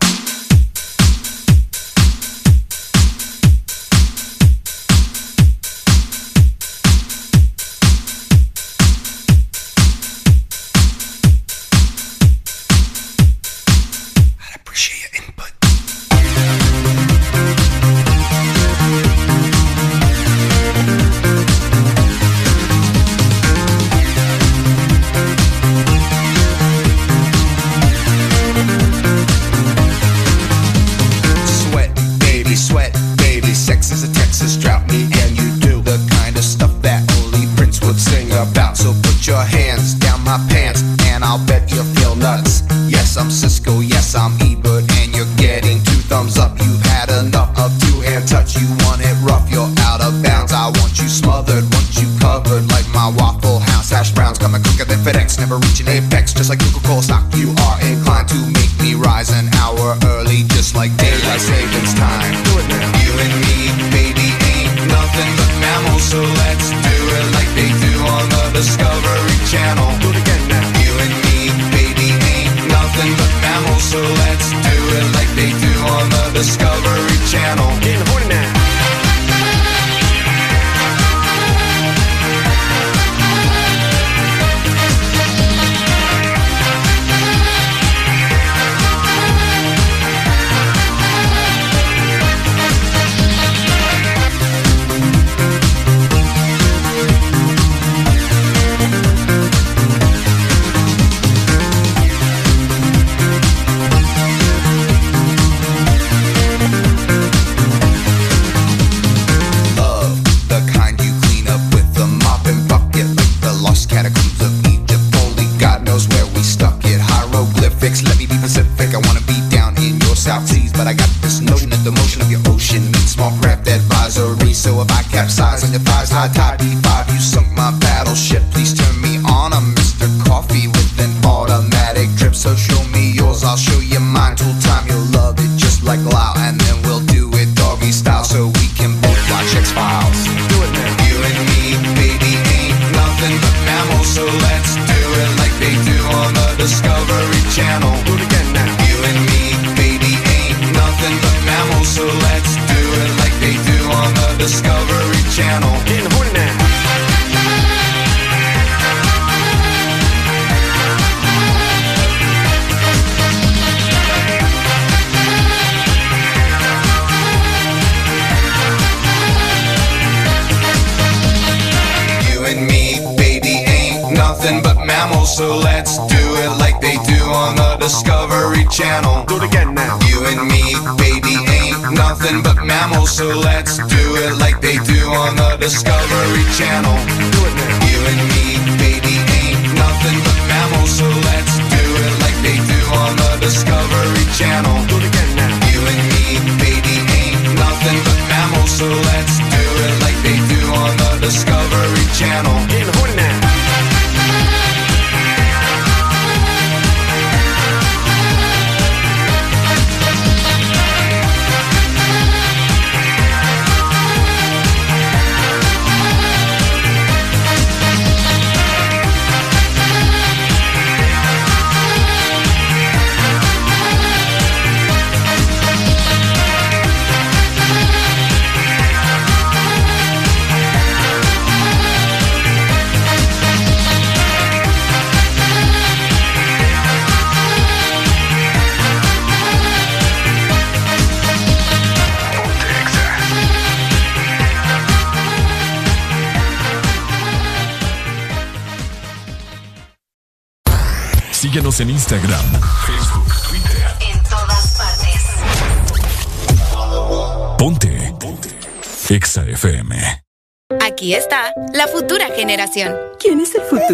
you feel nuts. Yes, I'm Cisco, yes, I'm Ebert.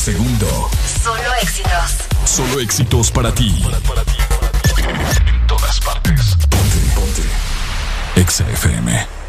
segundo. Solo éxitos. Solo éxitos para ti. Para, ti, para ti. En todas partes. Ponte, ponte. Exa FM.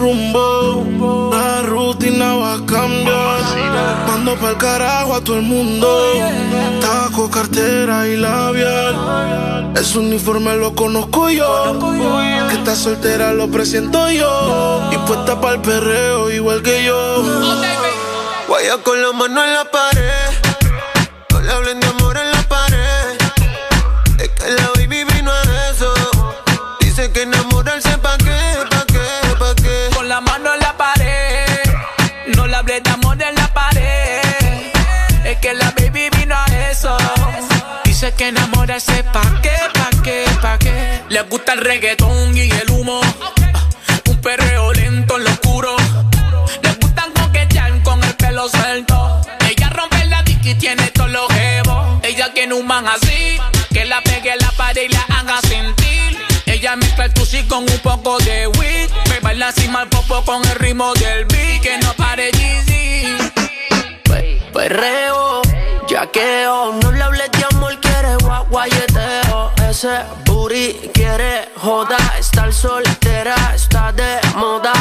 rumbo. La rutina va a cambiar. Mando pa'l carajo a todo el mundo. Taco, cartera y labial. Ese uniforme lo conozco yo. Que está soltera lo presiento yo. Y puesta pa'l perreo igual que yo. Vaya con la mano en la pared. reggaetón y el humo. Un perreo lento en lo oscuro. Le gustan coquetear con el pelo suelto. Ella rompe la dick y tiene todos los jebos. Ella tiene un man así. Que la pegue la pared y la haga sentir. Ella mezcla el con un poco de weed. Me baila encima el popo con el ritmo del beat. Que no pare Jeezy. Perreo, yaqueo. Oh, no le hables de amor, quiere guaguayeteo. Ese Quiere joda, estar soltera está de moda.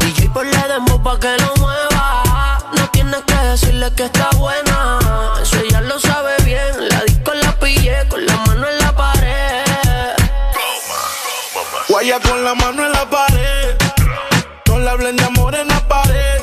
DJ por pues le demo pa' que lo mueva. No tienes que decirle que está buena, eso ella lo sabe bien. La disco la pillé con la mano en la pared. Guaya con la mano en la pared. No le hablen de amor en la pared.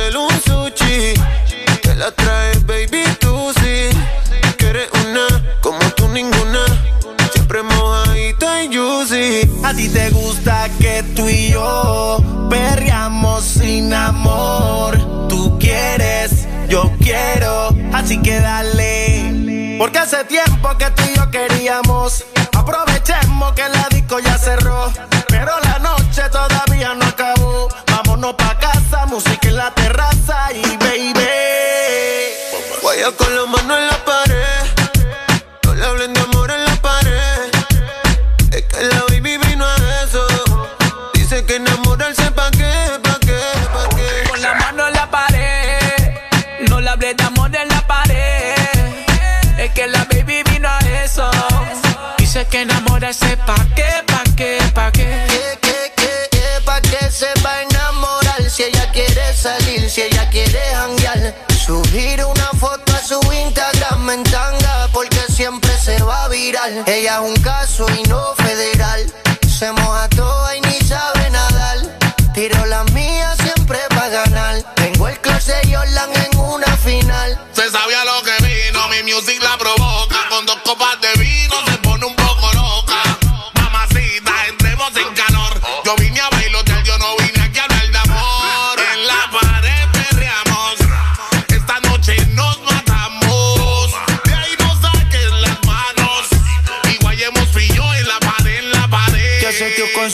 la traes, baby, tú sí. Quieres una como tú ninguna. Siempre mojadita y juicy. A ti te gusta que tú y yo perreamos sin amor. Tú quieres, yo quiero, así que dale. Porque hace tiempo que tú y yo queríamos. Aprovechemos que la disco ya cerró. Que enamorarse pa' qué, pa' qué, pa' qué. ¿Qué, qué, qué, qué? ¿Pa' qué se va a enamorar? Si ella quiere salir, si ella quiere janguear. Subir una foto a su Instagram en tanga porque siempre se va a viral. Ella es un caso y no federal. Se moja toda y ni sabe nadar. Tiro la mía siempre para ganar. Tengo el closet Jordan en una final. Se sabía lo que vino, mi music la provoca. Con dos copas de vino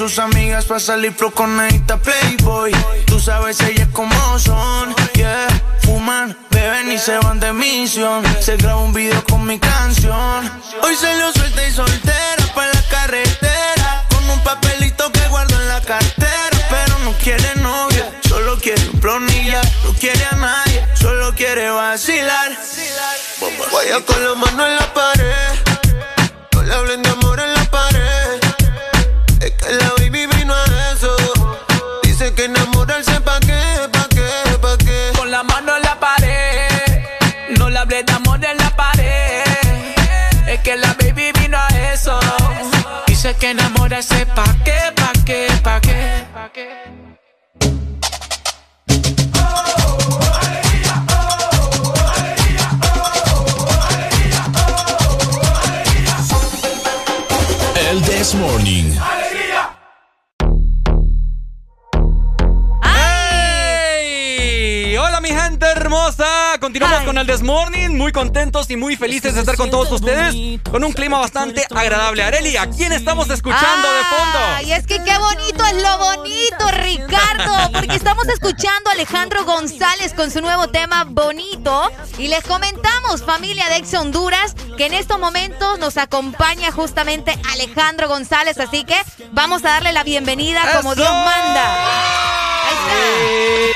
sus amigas para salir pro con esta Playboy. Tú sabes ellas como son, yeah. Fuman, beben y se van de misión. Se graba un video con mi canción. Hoy salió suelta y soltera para la carretera. Con un papelito que guardo en la cartera. Pero no quiere novia, solo quiere un plonilla. No quiere a nadie, solo quiere vacilar. Vaya con la mano en la pared. No le hablen de amor en la pared. Es que la que enamorarse pa' qué, pa' qué, pa' qué. Pa' qué. El This Morning. Hermosa, continuamos con el This Morning, muy contentos y muy felices de estar con todos ustedes, con un clima bastante agradable. Areli, ¿a quién estamos escuchando de fondo? Y es que qué bonito es lo bonito, Ricardo, porque estamos escuchando a Alejandro González con su nuevo tema Bonito. Y les comentamos, familia de Ex Honduras, que en estos momentos nos acompaña justamente Alejandro González, así que vamos a darle la bienvenida como Dios manda.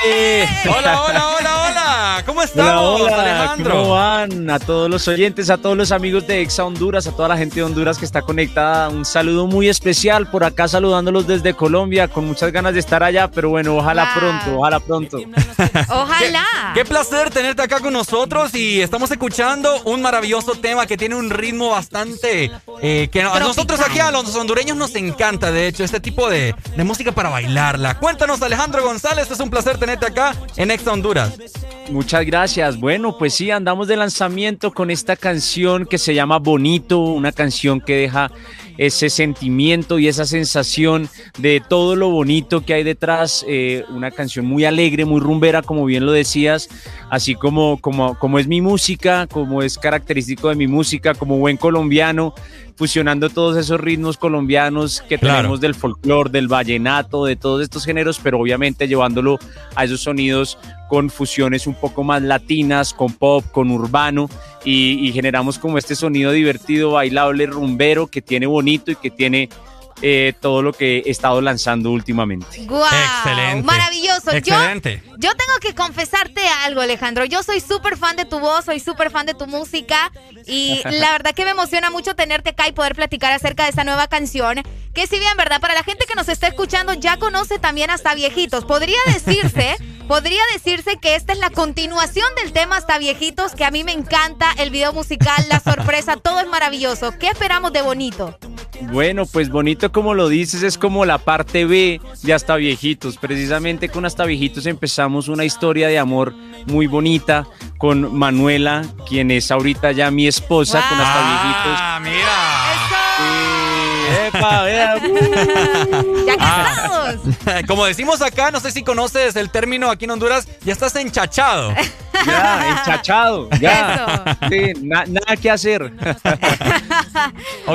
Eh, Hola, hola, hola, hola. ¿Cómo estamos, hola, hola, Alejandro? ¿Cómo van? A todos los oyentes, a todos los amigos de Exa Honduras, a toda la gente de Honduras que está conectada. Un saludo muy especial por acá saludándolos desde Colombia, con muchas ganas de estar allá, pero bueno, ojalá pronto, ojalá pronto. Ojalá. Qué placer tenerte acá con nosotros y estamos escuchando un maravilloso tema que tiene un ritmo bastante eh, que a nosotros aquí a los hondureños nos encanta, de hecho, este tipo de, de música para bailarla. Cuéntanos, Alejandro González, es un placer tenerte acá en Exa Honduras. Muchas gracias. Bueno, pues sí, andamos de lanzamiento con esta canción que se llama Bonito, una canción que deja ese sentimiento y esa sensación de todo lo bonito que hay detrás, eh, una canción muy alegre, muy rumbera, como bien lo decías, así como, como, como es mi música, como es característico de mi música, como buen colombiano, fusionando todos esos ritmos colombianos que Claro. tenemos del folclore, del vallenato, de todos estos géneros, pero obviamente llevándolo a esos sonidos con fusiones un poco más latinas, con pop, con urbano, y, y generamos como este sonido divertido, bailable, rumbero, que tiene bonito y que tiene eh, todo lo que he estado lanzando últimamente. ¡Guau! Excelente. Maravilloso. Yo- Excelente. Yo, tengo que confesarte algo, Alejandro. Yo soy súper fan de tu voz, soy súper fan de tu música. Y la verdad que me emociona mucho tenerte acá y poder platicar acerca de esta nueva canción. Que si bien, ¿verdad? Para la gente que nos está escuchando ya conoce también hasta viejitos. Podría decirse, podría decirse que esta es la continuación del tema hasta viejitos, que a mí me encanta. El video musical, la sorpresa, todo es maravilloso. ¿Qué esperamos de bonito? Bueno, pues bonito como lo dices, es como la parte B de Hasta Viejitos. Precisamente con Hasta Viejitos empezamos una historia de amor muy bonita, con Manuela, quien es ahorita ya mi esposa, con hasta viejitos. Ah, mira. Epa, vea. Ya casados. Como decimos acá, no sé si conoces el término aquí en Honduras, ya estás enchachado. Ya, enchachado, ya. Sí, na- nada que hacer.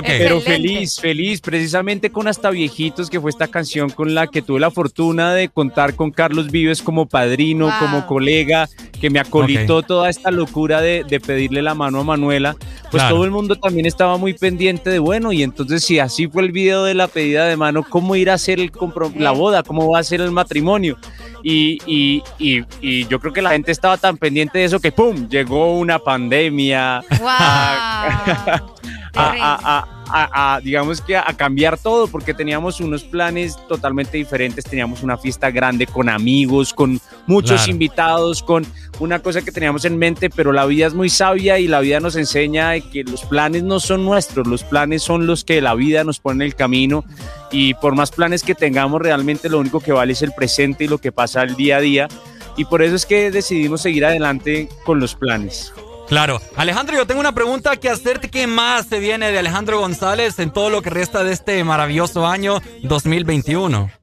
Pero feliz, feliz, precisamente con Hasta Viejitos, que fue esta canción con la que tuve la fortuna de contar con Carlos Vives como padrino, Wow. como colega, que me acolitó toda esta locura de, de pedirle la mano a Manuela. Pues Claro. todo el mundo también estaba muy pendiente de, bueno, y entonces si así fue el video de la pedida de mano, ¿cómo ir a hacer el la boda? ¿Cómo va a ser el matrimonio? Y, y- y- y yo creo que la gente estaba tan pendiente de eso que ¡pum! Llegó una pandemia. a, a- a- a- a, digamos que a, a cambiar todo porque teníamos unos planes totalmente diferentes, teníamos una fiesta grande con amigos, con muchos Claro. invitados, con una cosa que teníamos en mente, pero la vida es muy sabia y la vida nos enseña de que los planes no son nuestros, los planes son los que la vida nos pone en el camino y por más planes que tengamos, realmente lo único que vale es el presente y lo que pasa el día a día y por eso es que decidimos seguir adelante con los planes. Claro. Alejandro, yo tengo una pregunta que hacerte. ¿Qué más se viene de Alejandro González en todo lo que resta de este maravilloso año 2021?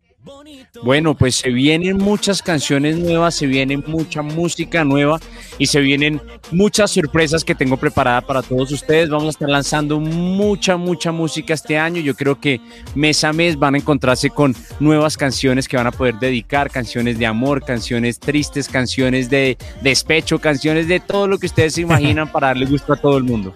Bueno, pues se vienen muchas canciones nuevas, se viene mucha música nueva y se vienen muchas sorpresas que tengo preparada para todos ustedes. Vamos a estar lanzando mucha, mucha música este año. Yo creo que mes a mes van a encontrarse con nuevas canciones que van a poder dedicar, canciones de amor, canciones tristes, canciones de despecho, canciones de todo lo que ustedes se imaginan para darle gusto a todo el mundo.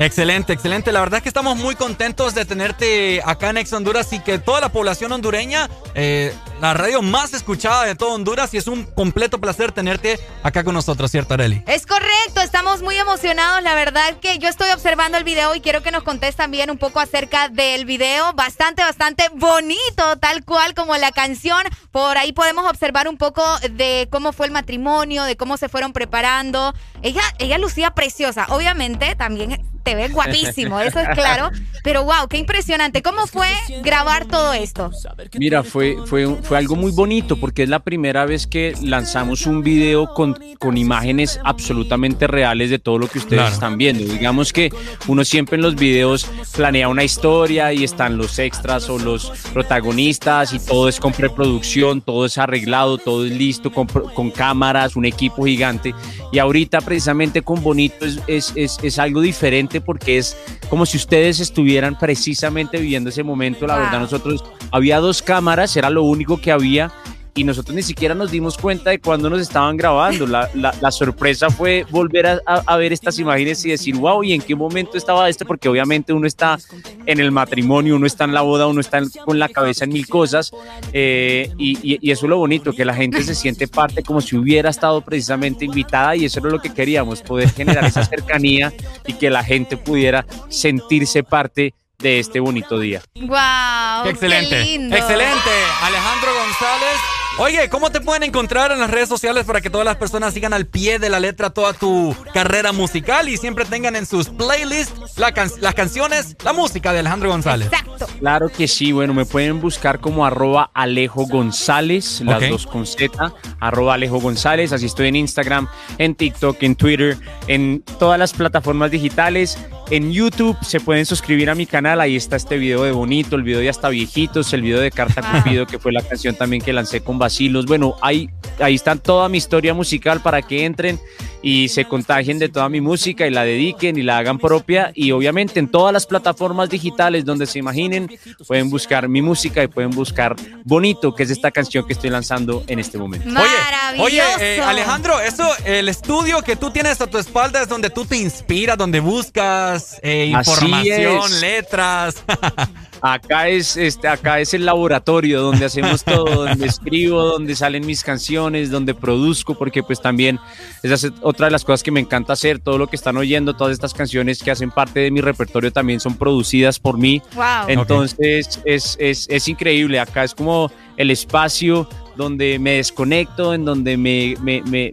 Excelente, excelente. La verdad es que estamos muy contentos de tenerte acá en Ex Honduras y que toda la población hondureña, eh, la radio más escuchada de todo Honduras, y es un completo placer tenerte acá con nosotros, ¿cierto, Areli? Es correcto, estamos muy emocionados. La verdad que yo estoy observando el video y quiero que nos contes también un poco acerca del video. Bastante, bastante bonito, tal cual como la canción. Por ahí podemos observar un poco de cómo fue el matrimonio, de cómo se fueron preparando. Ella, ella lucía preciosa. Obviamente también te ves guapísimo, eso es claro. Pero wow, qué impresionante. ¿Cómo fue grabar todo esto? Mira, fue, fue, fue algo muy bonito porque es la primera vez que lanzamos un video con, con imágenes absolutamente reales de todo lo que ustedes Claro. están viendo. Digamos que uno siempre en los videos planea una historia y están los extras o los protagonistas y todo es con preproducción, todo es arreglado, todo es listo, con, con cámaras, un equipo gigante. Y ahorita precisamente con Bonito es, es, es, es algo diferente porque es como si ustedes estuvieran precisamente viviendo ese momento. La verdad, nosotros había dos cámaras, era lo único que había. Y nosotros ni siquiera nos dimos cuenta de cuando nos estaban grabando. La, la- la sorpresa fue volver a, a- a ver estas imágenes y decir, wow, ¿y en qué momento estaba esto? Porque obviamente uno está en el matrimonio, uno está en la boda, uno está en- con la cabeza en mil cosas. eh, y, y- y eso es lo bonito, que la gente se siente parte como si hubiera estado precisamente invitada y eso era lo que queríamos, poder generar esa cercanía y que la gente pudiera sentirse parte de este bonito día. Wow, Qué excelente. lindo. Excelente. Alejandro González. Oye, ¿cómo te pueden encontrar en las redes sociales para que todas las personas sigan al pie de la letra toda tu carrera musical y siempre tengan en sus playlists la can- las canciones, la música de Alejandro González? Claro que sí, bueno, me pueden buscar como arroba Alejo González, las dos con Z, arroba Alejo González, así estoy en Instagram, en TikTok, en Twitter, en todas las plataformas digitales, en YouTube se pueden suscribir a mi canal, ahí está este video de Bonito, el video de Hasta Viejitos, el video de Carta Cupido, que fue la canción también que lancé con Basilos, bueno, ahí, ahí está toda mi historia musical para que entren y se contagien de toda mi música y la dediquen y la hagan propia y obviamente en todas las plataformas digitales donde se imaginen pueden buscar mi música y pueden buscar Bonito, que es esta canción que estoy lanzando en este momento. Oye, oye eh, Alejandro, eso, el estudio que tú tienes a tu espalda es donde tú te inspiras, donde buscas eh, información, letras. Acá es, este, acá es el laboratorio donde hacemos todo, donde escribo, donde salen mis canciones, donde produzco, porque pues también esa es otra de las cosas que me encanta hacer, todo lo que están oyendo, todas estas canciones que hacen parte de mi repertorio también son producidas por mí. Wow. Entonces es, es, es increíble, acá es como el espacio donde me desconecto, en donde me, me, me-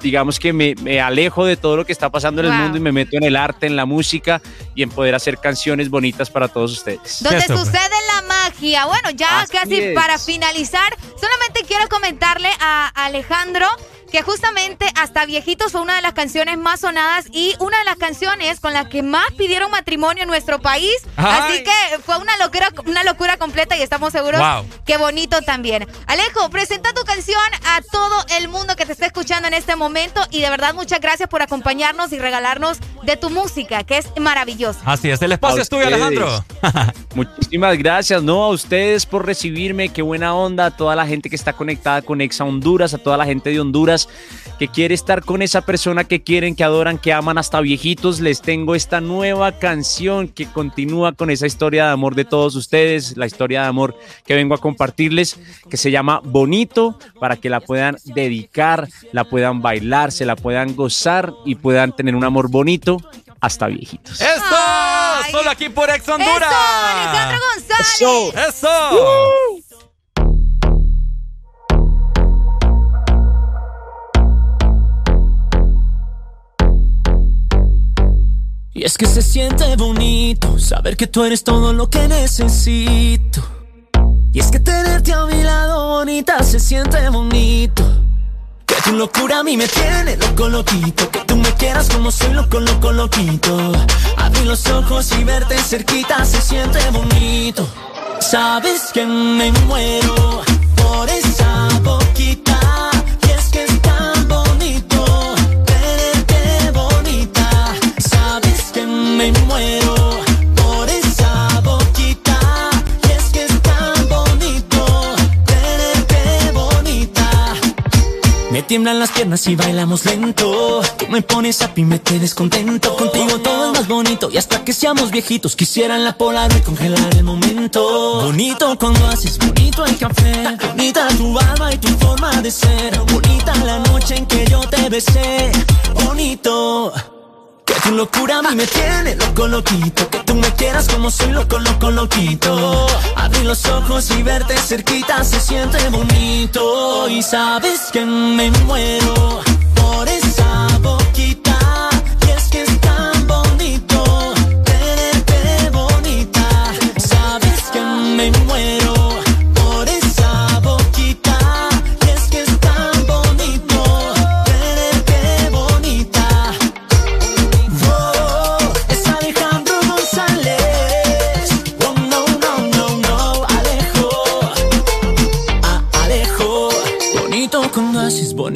digamos que me, me alejo de todo lo que está pasando en el mundo y me meto en el arte, en la música y en poder hacer canciones bonitas para todos ustedes. Donde sucede la magia. Bueno, ya Así casi es. para finalizar, solamente quiero comentarle a Alejandro que justamente hasta viejitos fue una de las canciones más sonadas y una de las canciones con las que más pidieron matrimonio en nuestro país. Así que fue una locura, una locura completa y estamos seguros Wow. que bonito también. Alejo, presenta tu canción a todo el mundo que te está escuchando en este momento y de verdad muchas gracias por acompañarnos y regalarnos de tu música, que es maravillosa. Así es, el espacio A es tuyo. Alejandro. Muchísimas gracias, ¿no? A ustedes por recibirme, qué buena onda, a toda la gente que está conectada con Exa Honduras, a toda la gente de Honduras que quiere estar con esa persona que quieren, que adoran, que aman hasta viejitos. Les tengo esta nueva canción que continúa con esa historia de amor de todos ustedes, la historia de amor que vengo a compartirles, que se llama Bonito, para que la puedan dedicar, la puedan bailar, se la puedan gozar y puedan tener un amor bonito hasta viejitos. ¡Eso! Solo aquí por Ex Honduras. Alejandro González. ¡Eso! Y es que se siente bonito saber que tú eres todo lo que necesito. Y es que tenerte a mi lado bonita se siente bonito. Que tu locura a mí me tiene loco loquito. Que tú me quieras como soy loco loco loquito. Abrir los ojos y verte cerquita se siente bonito. Sabes que me muero por esa tiemblan las piernas y bailamos lento. Tú me pones a pi, me te descontento. Contigo todo es más bonito. Y hasta que seamos viejitos, quisiera en la polar y congelar el momento. Bonito cuando haces bonito el café. Bonita tu alma y tu forma de ser. Bonita la noche en que yo te besé. Bonito. Que tu locura a mí me tiene loco loquito. Que tú me quieras como soy loco loco loquito. Abrir los ojos y verte cerquita se siente bonito. Y sabes que me muero por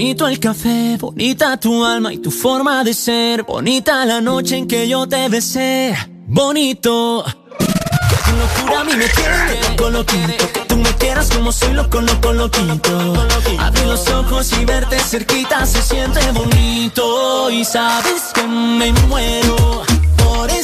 bonito el café. Bonita tu alma y tu forma de ser. Bonita la noche en que yo te besé. Bonito. Tu locura a mí me tiene loco, loquito. Que tú me quieras como soy loco, loco, loquito. Abrir los ojos y verte cerquita se siente bonito. Y sabes que me muero por esa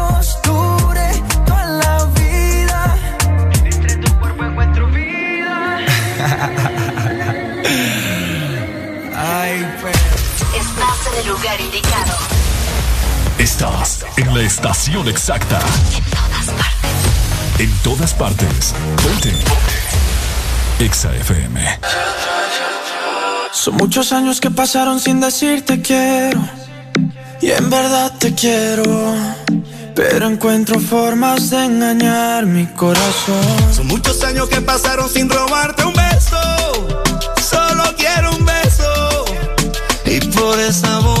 lugar indicado. Estás en la estación exacta. En todas partes. Ponte. Exa FM. Son muchos años que pasaron sin decirte quiero. Y en verdad te quiero. Pero encuentro formas de engañar mi corazón. Son muchos años que pasaron sin robarte un beso. Solo quiero un beso. Y por esa me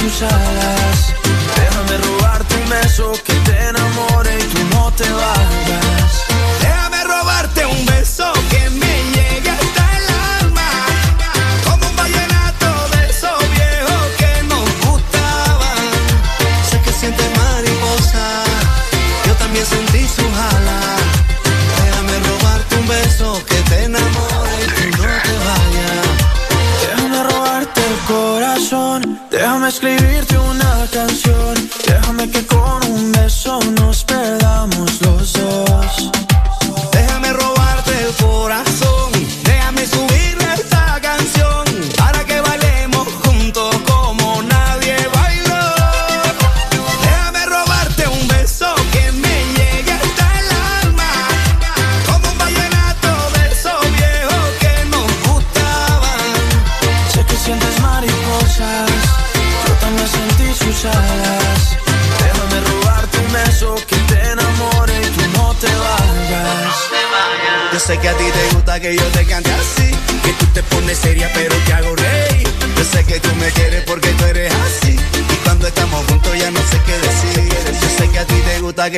sus alas. Déjame robarte un beso que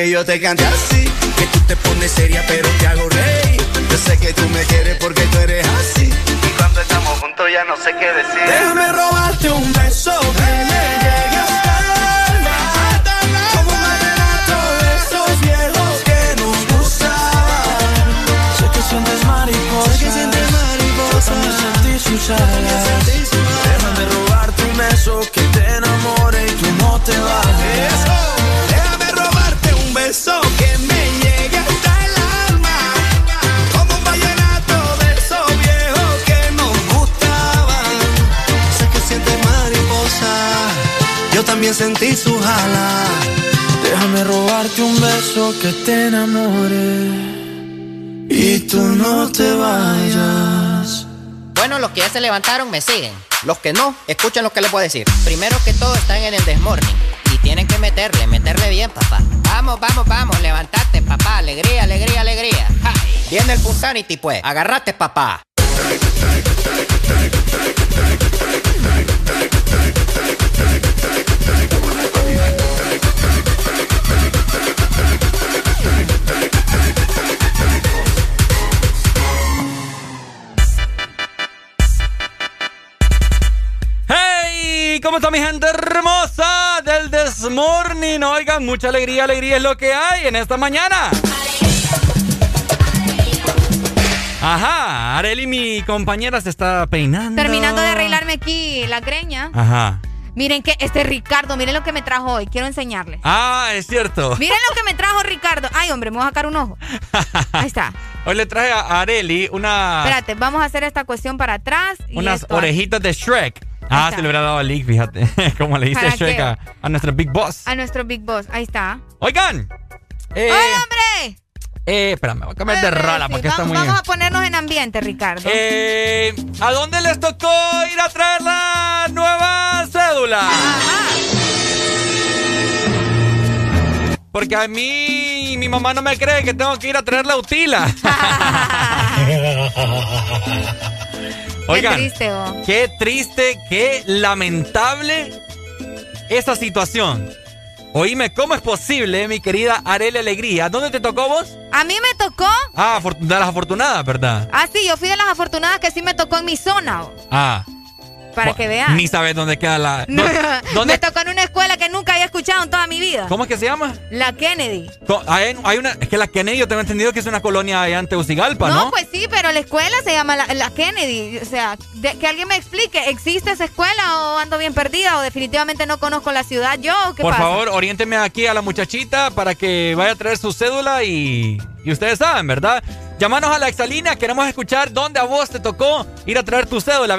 que yo te cante así, que tú te pones seria pero te hago reír. Yo sé que tú me quieres porque tú eres así, y cuando estamos juntos ya no sé qué decir. Déjame robarte un beso que me llegue hasta el alma. Como un vallenato de esos viejos que nos gustaban. Sé que sientes mariposas. Sé que sientes mariposas. Yo también sentí sus alas. Déjame robarte un beso que te enamore y tú no te vayas. Sentí su jala. Déjame robarte un beso que te enamore y tú no te vayas. Bueno, los que ya se levantaron me siguen. Los que no, escuchen lo que les voy a decir. Primero que todo están en el desmorning. Y tienen que meterle, meterle bien, papá. Vamos, vamos, vamos, levantate, papá. Alegría, alegría, alegría. Ja, Viene el Punsanity, pues. Agarrate, papá. ¿Cómo está mi gente hermosa del Desmorning? Oigan, mucha alegría, alegría es lo que hay en esta mañana. Ajá, Areli, mi compañera, se está peinando. Terminando de arreglarme aquí la greña. Ajá. Miren que este Ricardo, miren lo que me trajo hoy. Quiero enseñarles. Ah, es cierto. Miren lo que me trajo Ricardo. Ay, hombre, me voy a sacar un ojo. Ahí está. Hoy le traje a Areli una, Espérate, vamos a hacer esta cuestión para atrás. y unas esto- orejitas de Shrek. Ah, está. se le hubiera dado a Lick, fíjate. Como le dice ¿Para Shrek a, a nuestro Big Boss. A nuestro Big Boss. Ahí está. Oigan. Eh, ¡Ay, hombre! eh, espérame, voy a cambiar de rola sí, porque está vamos, muy... vamos a ponernos en ambiente, Ricardo. Eh, ¿A dónde les tocó ir a traer la nueva cédula? Porque a mí mi mamá no me cree que tengo que ir a traer la utila. Oigan, Qué triste, oh. qué triste, qué lamentable esa situación. Oíme, ¿cómo es posible, mi querida Arele Alegría? ¿Dónde te tocó vos? A mí me tocó. Ah, de las afortunadas, ¿verdad? Ah, sí, yo fui de las afortunadas que sí me tocó en mi zona. oh, Ah. Para que vean. Ni sabes dónde queda la. No, ¿Dónde? Me tocó en una escuela que nunca había escuchado en toda mi vida. ¿Cómo es que se llama? La Kennedy. Hay, hay una, es que la Kennedy yo tengo entendido que es una colonia allá en Tegucigalpa, ¿no? No, pues sí, pero la escuela se llama la, la Kennedy. O sea, de- que alguien me explique, ¿existe esa escuela o ando bien perdida o definitivamente no conozco la ciudad yo? o ¿Qué Por pasa? favor, oriénteme aquí a la muchachita para que vaya a traer su cédula y, y ustedes saben, ¿verdad? Llámanos a la exalínea, queremos escuchar dónde a vos te tocó ir a traer tu cédula.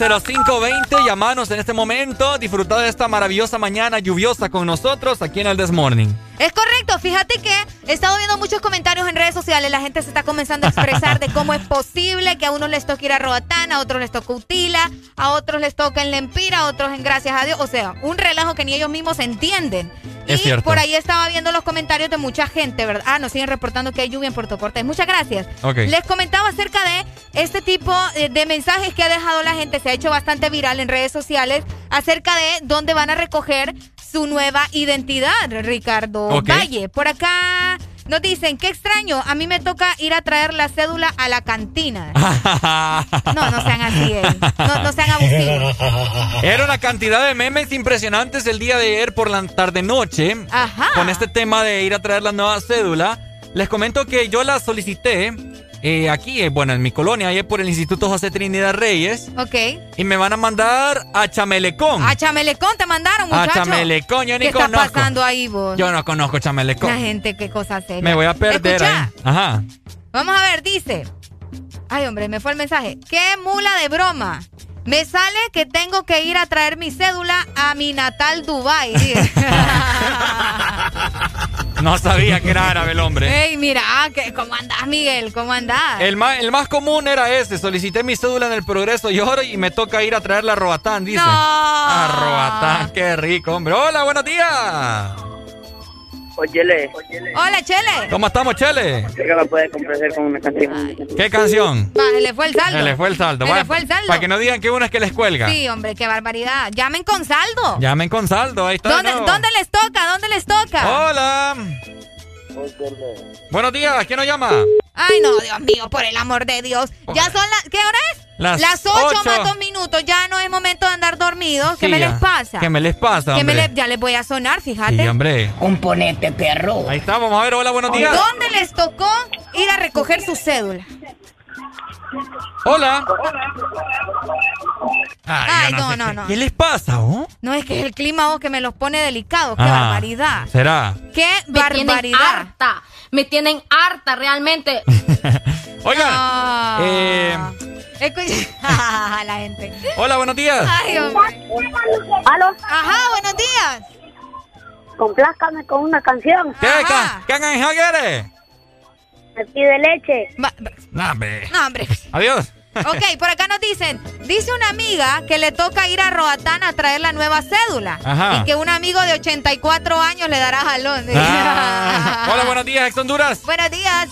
2564-0520, llamanos en este momento. Disfruta de esta maravillosa mañana lluviosa con nosotros aquí en el Desmorning. Es correcto, fíjate que he estado viendo muchos comentarios en redes sociales, la gente se está comenzando a expresar de cómo es posible que a unos les toque ir a Roatán, a otros les toca Utila, a otros les toca en Lempira, a otros en Gracias a Dios, o sea, un relajo que ni ellos mismos entienden. Es y cierto. por ahí estaba viendo los comentarios de mucha gente, ¿verdad? Ah, nos siguen reportando que hay lluvia en Puerto Cortés. Muchas gracias. Ok. Les comentaba acerca de este tipo eh, de mensajes que ha dejado la gente, se ha hecho bastante viral en redes sociales, acerca de dónde van a recoger su nueva identidad, Ricardo. Valle. Por acá nos dicen, qué extraño, a mí me toca ir a traer la cédula a la cantina. No, no sean así, eh. no, no sean abusivos. Era una cantidad de memes impresionantes el día de ayer por la tarde-noche. Con este tema de ir a traer la nueva cédula. Les comento que yo la solicité eh, aquí, eh, bueno, en mi colonia, ahí por el Instituto José Trinidad Reyes. Ok. Y me van a mandar a Chamelecón. A Chamelecón te mandaron, A muchachos. Chamelecón, yo ni ¿Qué está conozco. pasando ahí, vos? Yo no conozco Chamelecón. La gente, qué cosa seria. Me voy a perder ahí. Ajá. Vamos a ver, dice. Ay, hombre, me fue el mensaje. ¡Qué mula de broma! Me sale que tengo que ir a traer mi cédula a mi natal Dubai. No sabía que era árabe el hombre. Ey, mira, ah, ¿cómo andás, Miguel? ¿Cómo andás? El más, el más común era ese. Solicité mi cédula en el Progreso y ahora y me toca ir a traerla a Roatán, dice. No. A Roatán, qué rico, hombre. Hola, buenos días. Hola, Chele. ¿Cómo estamos, Chele? Creo que me puede complacer con una canción. ¿Qué canción? Va, se le fue el saldo. Se le fue el saldo. Se le Vaya, fue el saldo. Para que no digan que uno es que les cuelga. Sí, hombre, qué barbaridad. Llamen con saldo. Llamen con saldo, ahí está. de ¿Dónde, nuevo. ¿Dónde les toca? ¿Dónde les toca? Hola. Buenos días, ¿quién nos llama? Ay, no, Dios mío, por el amor de Dios. Ya son las... ¿Qué hora es? Las ocho, ocho. más dos minutos. Ya no es momento de andar dormidos. ¿Qué Sí, me ya. les pasa? ¿Qué me les pasa, me le- ya les voy a sonar, fíjate. Sí, hombre. Componente, perro. Ahí está, vamos a ver. Hola, buenos días. ¿Dónde les tocó ir a recoger su cédula? Hola. Ay, yo no, no, no. ¿Qué les pasa, oh? No, es que es el clima oh, que me los pone delicados. ¡Qué Ah, barbaridad! ¿Será? ¡Qué Me barbaridad! harta. Me tienen harta realmente. Oigan. Ah. eh, Escucha, la gente. hola, buenos días. Ay. ¿Aló? Ajá, buenos días. Complázcame con una canción. ¿Qué, ca- ¿Qué canción quieres? Me pide leche. No, hombre. No, hombre. Adiós. Ok, por acá nos dicen, dice una amiga que le toca ir a Roatán a traer la nueva cédula. Ajá. Y que un amigo de 84 años le dará jalón. Ah. Hola, buenos días, Ex Honduras. Buenos días.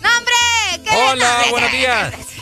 ¡No, hombre! ¿Qué Hola, buenos días.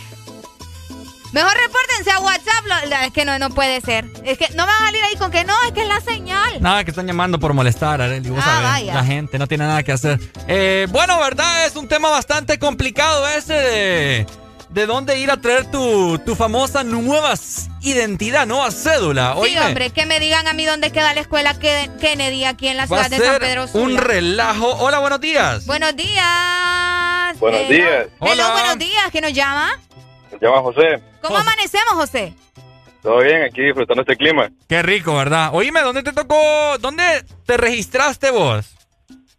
Mejor repórtense a WhatsApp. es que no, no puede ser. Es que no van a salir ahí con que no, es que es la señal. Nada, que están llamando por molestar, Arely. vos Ah, sabés, vaya. La gente no tiene nada que hacer. Eh, bueno, ¿verdad? Es un tema bastante complicado ese de, de dónde ir a traer tu, tu famosa nueva identidad, nueva cédula. Sí, Oíme, hombre, que me digan a mí dónde queda la escuela Ke- Kennedy aquí en la va a ciudad de San Pedro Sula. un relajo. Hola, buenos días. Buenos días. Buenos Hello. días. Hello, Hola. buenos días. ¿Quién nos llama? Llama José. ¿Cómo amanecemos, José? Todo bien, aquí disfrutando este clima. Qué rico, ¿verdad? Oíme, ¿dónde te tocó? ¿Dónde te registraste vos?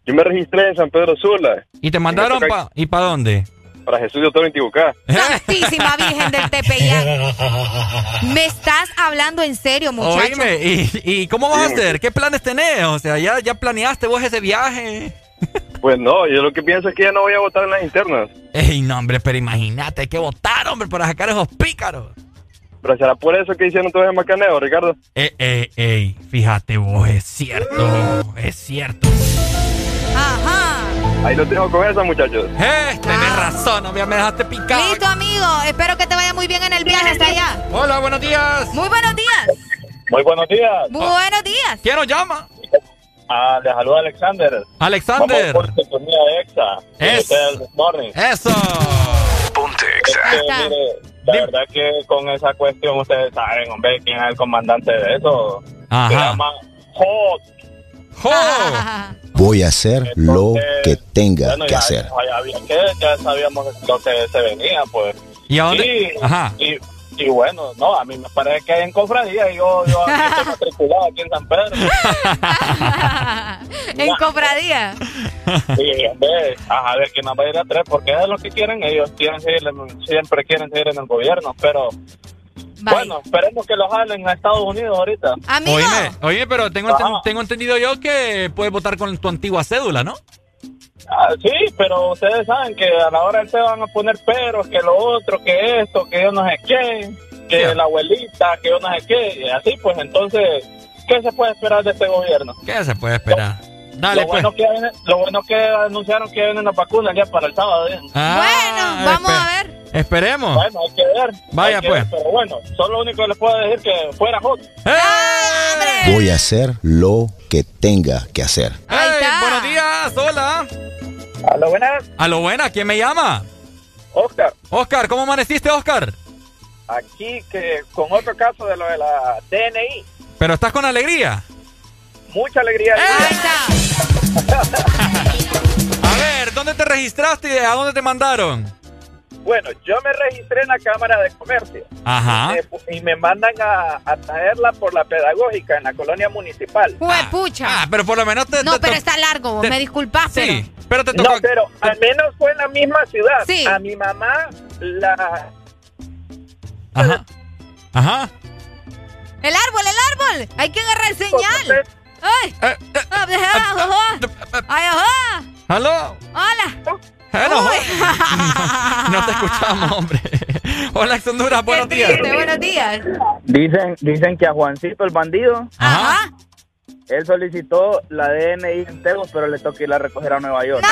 Yo me registré en San Pedro Sula. ¿Y te mandaron toca- pa- y para dónde? Para Jesús de Toro Intibucá. Santísima Virgen del Tepeyac. ¿Me estás hablando en serio, muchacho? Oíme, ¿y, y cómo vas a hacer? ¿Qué planes tenés? O sea, ¿ya, ya planeaste vos ese viaje? Pues no, yo lo que pienso es que ya no voy a votar en las internas. Ey, no, hombre, pero imagínate, hay que votar, hombre, para sacar esos pícaros. Pero será por eso que hicieron todo ese macaneo, Ricardo. Ey, ey, ey, fíjate vos, es cierto, es cierto. Ajá. Ahí lo tengo con esa, muchachos. Eh, tenés razón, hombre, me dejaste picado. Listo, amigo. Espero que te vaya muy bien en el viaje hasta allá. Hola, buenos días. Muy buenos días. Muy buenos días. Buenos días. ¿Quién nos llama? Ah, le saluda Alexander. Alexander. Vamos por sintonía EXA. Es- Morning. Eso. Ponte mire, la verdad que con esa cuestión ustedes saben, hombre, quién es el comandante de eso. Ajá. Se llama Hot. Voy a hacer lo que tenga Bueno, que ya, hacer. ya que, ya sabíamos lo que se venía, pues. ¿Y a dónde? Y, Ajá. y, y bueno, no, a mí me parece que hay en cofradía yo, yo aquí estoy matriculado aquí en San Pedro. en cofradía. Y, hombre, a ver quién nos va a ir a tres, porque es lo que quieren ellos, quieren seguir, siempre quieren seguir en el gobierno, pero bueno, esperemos que los jalen a Estados Unidos ahorita. Oíme, oíme, pero tengo, enten- tengo entendido yo que puedes votar con tu antigua cédula, ¿no? Ah, sí, pero ustedes saben que a la hora se van a poner peros, que lo otro, que esto, que yo no sé qué, que la abuelita, que yo no sé qué, y así pues entonces, ¿qué se puede esperar de este gobierno? ¿Qué se puede esperar? Dale, lo, pues. bueno que, viene- lo bueno que anunciaron que vienen las vacunas ya para el sábado. ¿eh? Ah, vamos espe- a ver. Esperemos. Bueno, hay que ver. Vaya, hay que pues. ver, pero bueno, solo lo único que les puedo decir que fuera hot. Voy a hacer lo que tenga que hacer. Hey, buenos días, hola. A lo buenas. A lo buena, ¿quién me llama? Oscar. Oscar, ¿cómo amaneciste, Oscar? Aquí que con otro caso de lo de la DNI, ¿Pero estás con alegría? mucha alegría. A ver, ¿dónde te registraste y a dónde te mandaron? Bueno, yo me registré en la Cámara de Comercio. Ajá. Y me mandan a, a traerla por la pedagógica en la colonia municipal. pucha. Ah, pero por lo menos te... No, te- pero te- está largo. te- me disculpas, pero. Sí, pero te No, tocó... pero al menos fue en la misma ciudad. Sí. A mi mamá la... Ajá. Ajá. El árbol, el árbol. Hay que agarrar señal. ¡Ay! Ah. ¡Ay, ajá! ¿Aló? ¡Hola! No, te escuchamos, hombre. Hola, Ex Honduras, buenos días. Triste, buenos días. Dicen, dicen que a Juancito el bandido, Ajá. él solicitó la DNI en Tegos, pero le toca ir a recoger a Nueva York.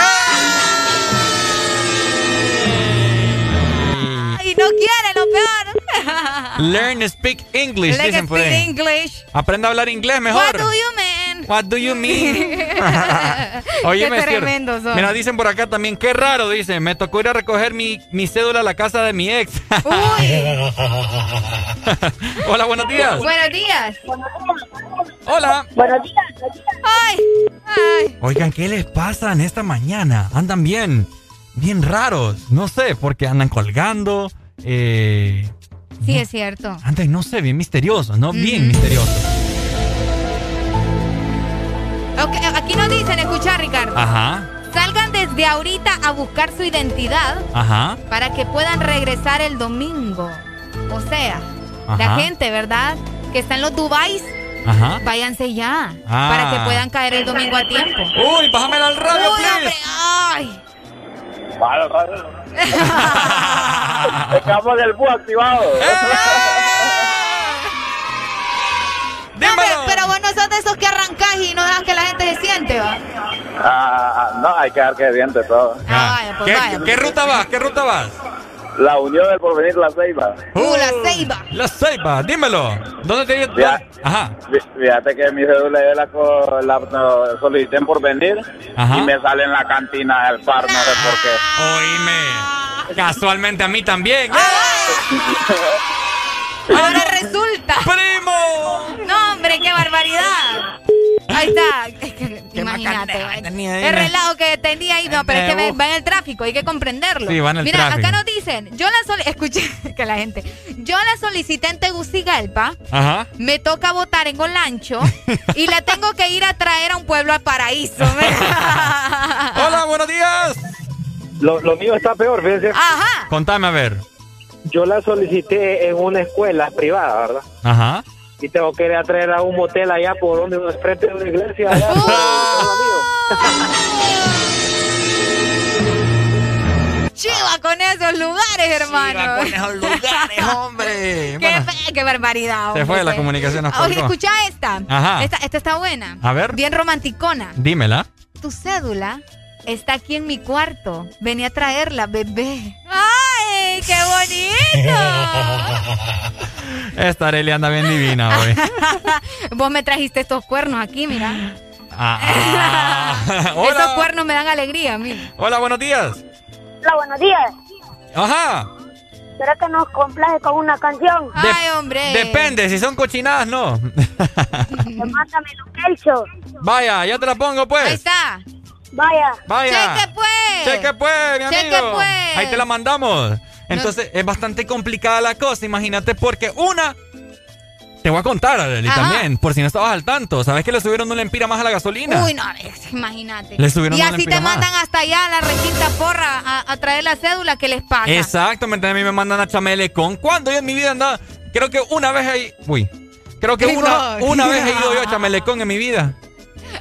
Y no quiere, lo peor. Learn to speak English, Like dicen por speak ahí. English. Aprenda a hablar inglés mejor. What do you mean? What do you mean? Oye, Qué tremendos son. Mira, dicen por acá también, qué raro, dice, me tocó ir a recoger mi, mi cédula a la casa de mi ex. Hola, buenos días. Buenos días. Hola. Buenos días. Ay, ay. Oigan, ¿qué les pasa en esta mañana? Andan bien, bien raros. No sé, porque andan colgando. Eh, Sí, es cierto. andan, no sé, bien misteriosos, ¿no? Bien misteriosos. Ok, aquí nos dicen, escuchar, Ricardo. Ajá, Salgan desde ahorita a buscar su identidad ajá. para que puedan regresar el domingo. O sea, Ajá. la gente, ¿verdad? Que está en los Dubais, Ajá. váyanse ya. Ah. Para que puedan caer el domingo a tiempo. Uy, bájamela al radio, Uy, please. hombre, ay. Vale, radio. Dejamos el bus activado. No, hombre, pero vos no sos de esos que arrancás y no dejas que la se siente, ¿va? Ah, no, hay que dar que diente todo. Ah, vaya, pues ¿Qué, vaya. qué ruta vas? ¿Qué ruta vas? La unión del porvenir La Ceiba. Uh, la ceiba. La Ceiba, dímelo. ¿Dónde te Ya. Ajá. Fí- Fíjate que mi cédula yo la, co- la no, solicité en porvenir Ajá. y me sale en la cantina del par, no sé por qué. Oíme. Casualmente a mí también. Ahora resulta. ¡Primo! No, hombre, qué barbaridad. Ahí está. Es que, imagínate. El relajo que tenía ahí. No, pero es que va- en el tráfico, hay que comprenderlo. Sí, va en el Mira, tráfico. acá nos dicen, yo la solicité, escuché que la gente, yo la solicité en Tegucigalpa, Ajá. me toca votar en Olancho y la tengo que ir a traer a un pueblo al paraíso. Hola, buenos días. Lo, lo mío está peor, fíjense. Ajá. Contame a ver. Yo la solicité en una escuela privada, ¿verdad? Ajá. Y tengo que ir a traer a un motel allá por donde frente de una iglesia. Allá, por un amigo. Chiva con esos lugares, hermano. con esos lugares, hombre. qué, Bueno, fe- qué barbaridad. se fue hombre. la comunicación. nos Oye, escucha esta. Ajá. esta. Esta está buena. A ver. Bien romanticona. Dímela. Tu cédula está aquí en mi cuarto. Vení a traerla, bebé. ¡Ay, qué bonito! Esta Arely anda bien divina hoy. Vos me trajiste estos cuernos aquí, mira. Ah, ah. Esos cuernos me dan alegría a mí. Hola, buenos días. Hola, buenos días. Ajá. ¿Será que nos complace con una canción? Ay, hombre. Depende, si son cochinadas, no. Mándame lo Kelso. Vaya, ya te la pongo pues. Ahí está. Vaya. Vaya. Cheque pues. Cheque pues, mi Cheque, amigo. pues. Ahí te la mandamos. Entonces es bastante complicada la cosa, imagínate, porque una. Te voy a contar, Ajá. también, por si no estabas al tanto. ¿Sabes que le subieron una empira más a la gasolina? Uy, no, imagínate. Le subieron y una así te más. mandan hasta allá a la requinta porra a, a traer la cédula que les pasa. Exactamente, a mí me mandan a Chamelecón. ¿Cuándo yo en mi vida andaba? Creo que una vez ahí. Uy. Creo que una, una vez he ido yo a Chamelecón en mi vida.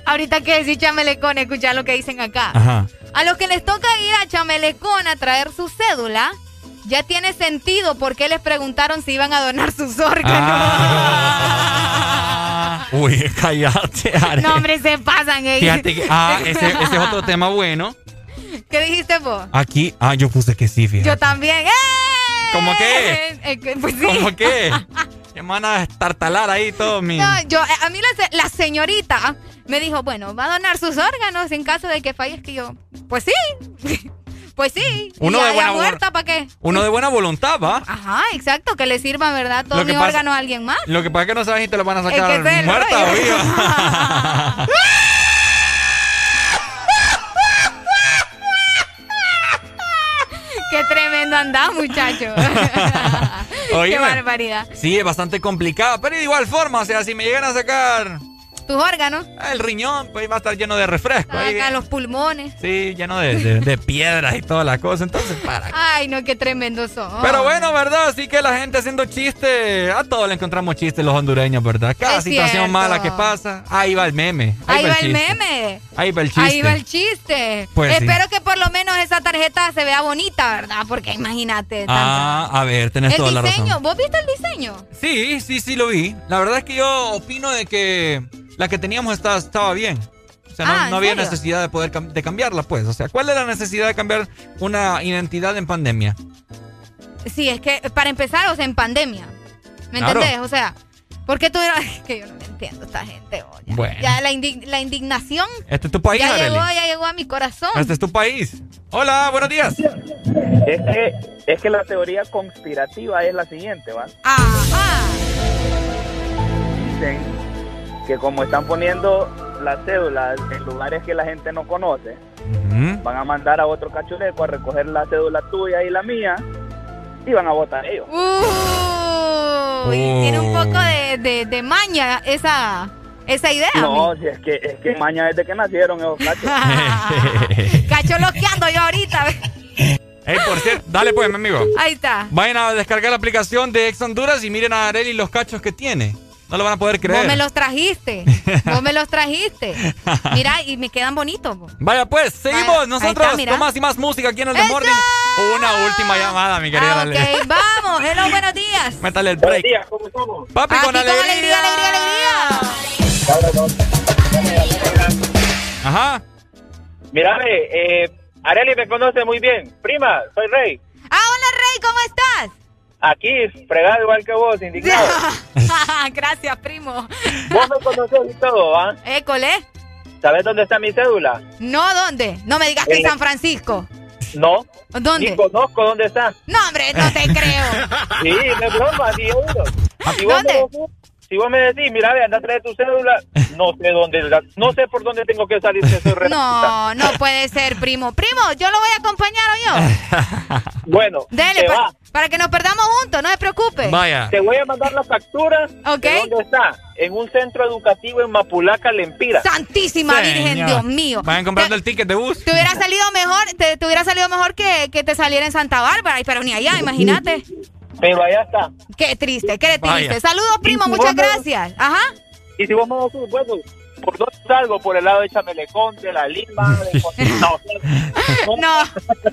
Ahorita que decís chamelecón, escuchar lo que dicen acá. Ajá. A los que les toca ir a chamelecón a traer su cédula, ya tiene sentido por qué les preguntaron si iban a donar sus órganos. Uy, cállate, Are. No, hombre, se pasan, eh. Fíjate que. Ah, ese, ese es otro tema bueno. ¿Qué dijiste vos? Aquí. Ah, yo puse que sí, fíjate. Yo también. ¡Eh! ¿Cómo qué? Eh, eh, pues sí. ¿Cómo qué? Me van a estartalar ahí todo mi. No, yo, eh, a mí la, se- la señorita me dijo, bueno, va a donar sus órganos en caso de que fallezca. Y yo, pues sí, pues sí. Uno de buena muerta, ¿para qué? Uno de buena voluntad, ¿va? Ajá, exacto, que le sirva, ¿verdad? Todo mi pasa- órgano a alguien más. Lo que pasa es que no sabes si te lo van a sacar es muerta o viva. Qué tremendo andás, muchacho. Qué barbaridad. Sí, es bastante complicado, pero de igual forma, o sea, si me llegan a sacar Tus órganos, el riñón, pues va a estar lleno de refresco. ahí. acá los pulmones. Sí, lleno de, de- de piedras y toda la cosa, entonces para. Ay, no, qué tremendo son. Pero bueno, ¿verdad? Así que la gente haciendo chistes, a todos le encontramos chistes los hondureños, ¿verdad? Cada Es situación cierto. mala que pasa, ahí va el meme. Ahí va el chiste. meme. Ahí va el chiste. Ahí va el chiste. Pues sí. Espero que por lo menos esa tarjeta se vea bonita, ¿verdad? Porque imagínate. tanta- Ah, a ver, tenés el toda la razón. ¿vos viste el diseño? Sí, sí, sí lo vi. La verdad es que yo opino de que la que teníamos estaba, estaba bien. O sea, no, Ah, ¿en no había serio? necesidad de poder cam- de cambiarla, pues. O sea, ¿cuál es la necesidad de cambiar una identidad en pandemia? Sí, es que para empezar, o sea, en pandemia. ¿Me Claro. entendés? O sea, ¿por qué tuvieron.? Es que yo no me entiendo esta gente. oh, ya, Bueno. ya la, indi- la indignación Este es tu país, ya llegó, ya llegó a mi corazón. Este es tu país. Hola, buenos días. Es que, es que la teoría conspirativa es la siguiente, ¿va? Ajá. Dicen que como están poniendo las cédulas en lugares que la gente no conoce, van a mandar a otro cachureco a recoger la cédula tuya y la mía y van a votar ellos. Uy, tiene un poco de, de- de maña esa, esa idea. No, si es que es que maña desde que nacieron esos cachos. Cacho loqueando yo ahorita. Ey, por cierto, dale pues, mi amigo. Ahí está. Vayan a descargar la aplicación de Ex Honduras y miren a Areli los cachos que tiene. No lo van a poder creer. Vos me los trajiste. Vos me los trajiste. Mira, y me quedan bonitos. Vaya pues, seguimos Vaya, nosotros está, con más y más música aquí en el The. Morning. Una última llamada, mi querida ah, Ok, vamos. Hello, buenos días. Métale el break. Buenos días, ¿cómo estamos? Papi, Aquí con alegría. alegría, alegría, alegría. Ajá. Mira, eh, Areli me conoce muy bien. Prima, soy Rey. Ah, hola, Rey, ¿cómo estás? Aquí, fregado igual que vos, indignado. Gracias, primo. Vos me conocés y todo, ¿ah? École. ¿Sabes dónde está mi cédula? No, ¿dónde? No me digas que en San Francisco. No. ¿Dónde? Ni conozco dónde está. No, hombre, no te creo. Sí, no es broma, ni euro. Si vos, ¿Dónde? me decís, si vos me decís, mira, ve, anda a traer tu cédula, no sé dónde, no sé por dónde tengo que salir, que soy No, no puede ser, primo. Primo, yo lo voy a acompañar o yo. Bueno, Dele, te va. Para que nos perdamos juntos, no se preocupe. Te voy a mandar la factura Ok. de dónde está. En un centro educativo en Mapulaca, Lempira. Santísima Virgen. Dios mío. Vayan comprando el ticket de bus. Te hubiera salido mejor, te, te hubiera salido mejor que, que te saliera en Santa Bárbara, pero ni allá, imagínate. Pero allá está. Qué triste, qué Vaya. triste. Saludos, primo, muchas gracias. Ajá. Y si vos me bueno, ¿por dónde salgo? Por el lado de Chamelecón, de La Lima, de... No, No,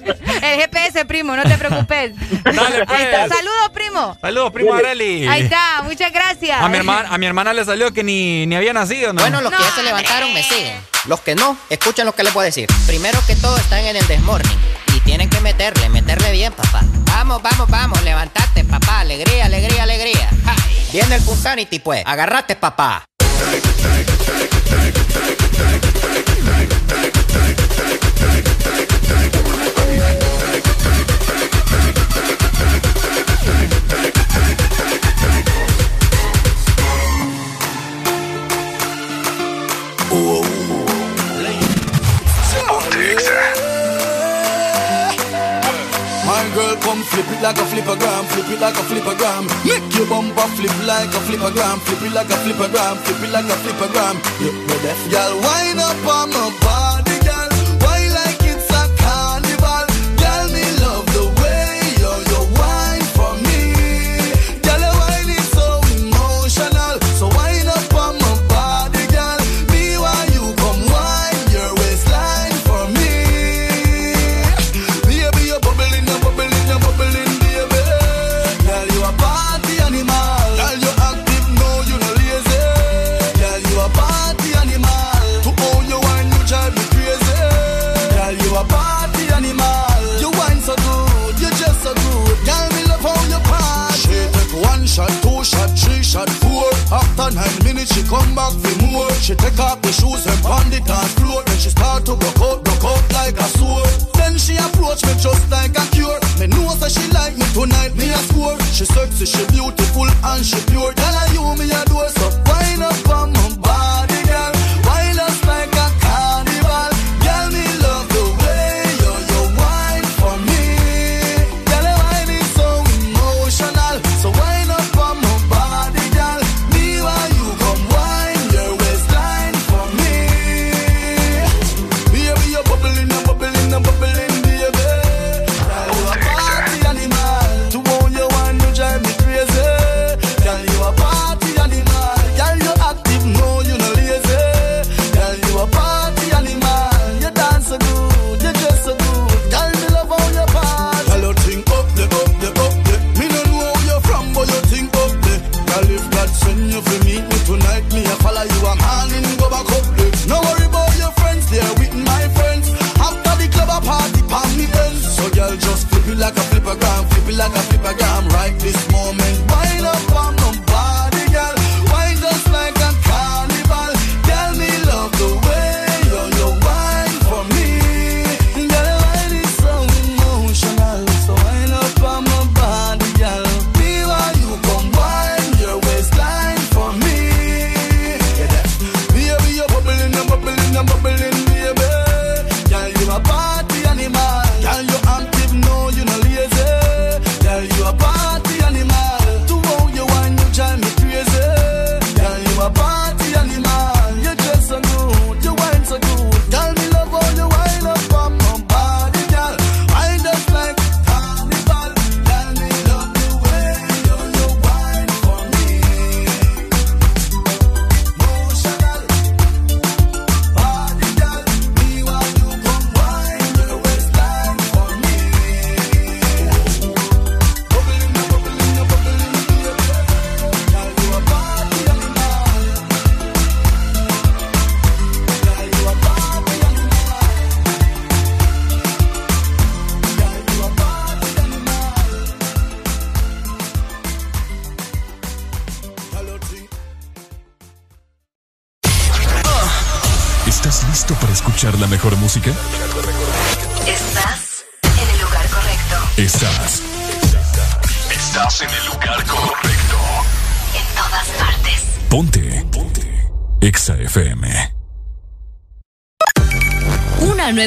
el GPS, primo, no te preocupes. Dale, Ahí está. pues. Saludos, primo. Saludos, primo Areli. Ahí está, muchas gracias. A mi, hermana, a mi hermana le salió que ni, ni había nacido, ¿no? Bueno, los que ya se levantaron me siguen. Los que no, escuchen lo que les voy a decir. Primero que todo están en el desmorning. Y tienen que meterle, meterle bien, papá. Vamos, vamos, vamos, levantate, papá. Alegría, alegría, alegría. Ja. Viene el Punsanity, pues. Agarrate, papá. Come flip it like a flippergram, flip it like a flippergram. Make your bumper flip like a flippergram, flip it like a flippergram, flip it like a flippergram. You know that, girl, wind up on my body, come back for more. She take off the shoes and on the floor. Then she start to broke out, broke out like a sword. Then she approach me just like a cure. Me know that she like me tonight, me a score. She sexy, she beautiful and she pure. Tell her you me a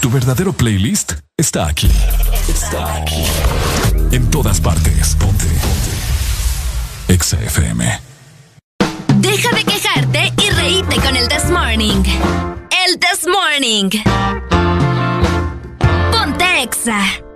Tu verdadero playlist está aquí. Está aquí. En todas partes. Ponte. Ponte. Exa FM. Deja de quejarte y reíte con el This Morning. El This Morning. Ponte Exa.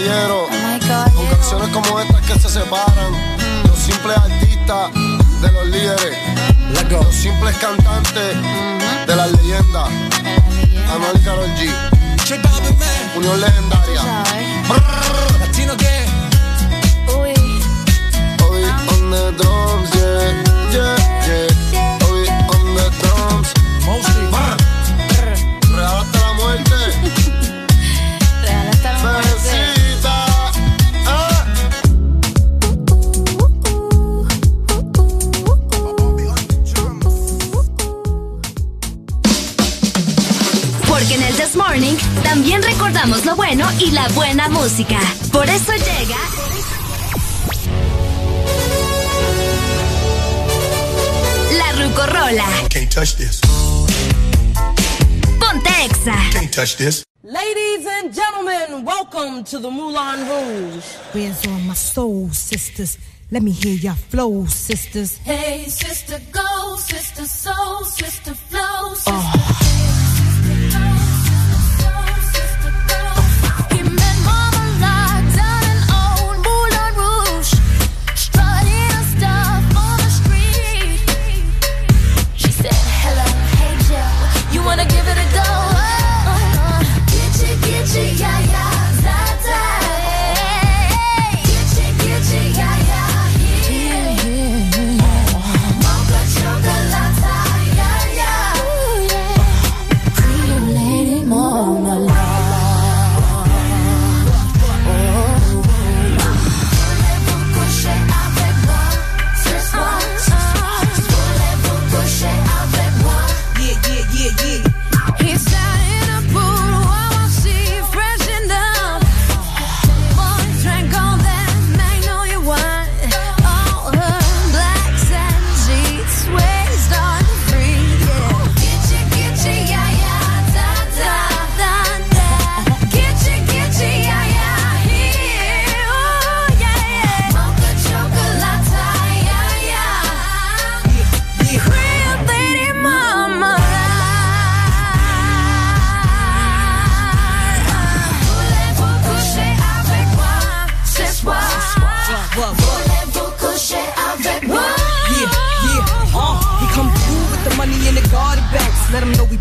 caballero. Con canciones como estas que se separan. Los simples artistas de los líderes. Los simples cantantes de las leyendas. La Anuel. Carol G. Unión legendaria. ¿Latino on the drums, yeah, yeah, yeah. Uy, on the drums. Y la buena música. Por eso llega. La Rucorola. Can't touch this. Ponte Exa. Can't touch this. Ladies and gentlemen, welcome to the Moulin Rouge. Where's all my soul sisters? Let me hear your flow, sisters. Hey, sister, go, sister, soul, sister, flow, sister. He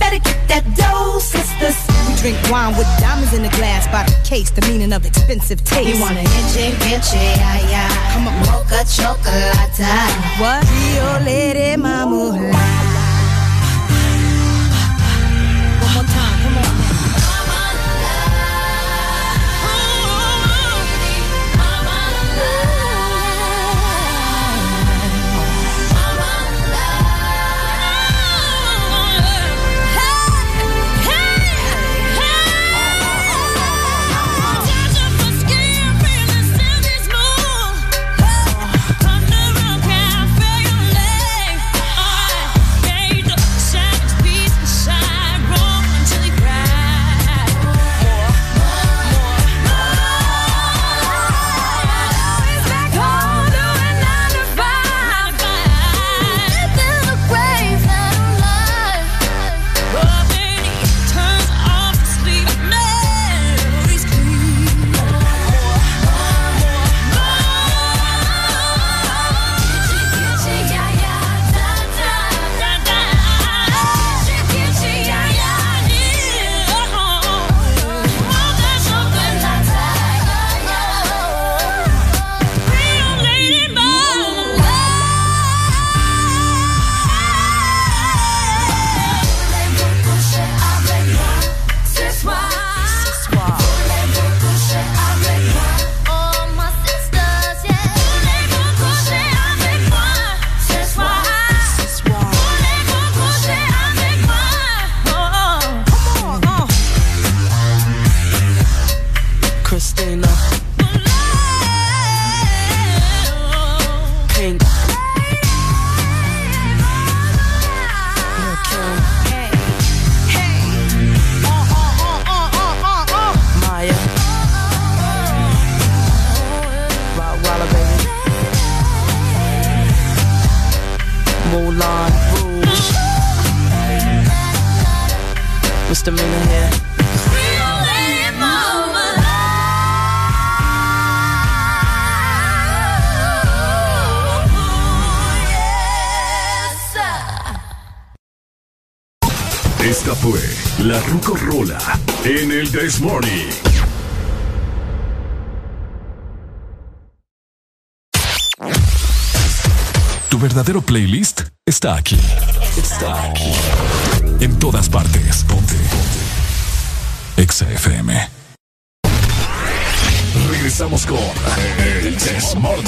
better get that dough, sisters. we drink wine with diamonds in the glass by the case, the meaning of expensive taste. You wanna itchy, itchy, yeah, yeah. Come on, Mocha chocolate. What? Rio Lady Mama. Está aquí. Está aquí. En todas partes. Ponte. Ponte. Exa FM. Regresamos con el This Morning.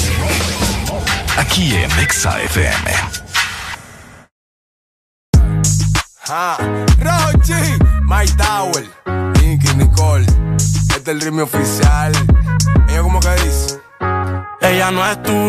Aquí en Exa FM. Ah, Rochi, My Tower, Nicky Nicole, este es el ritmo oficial.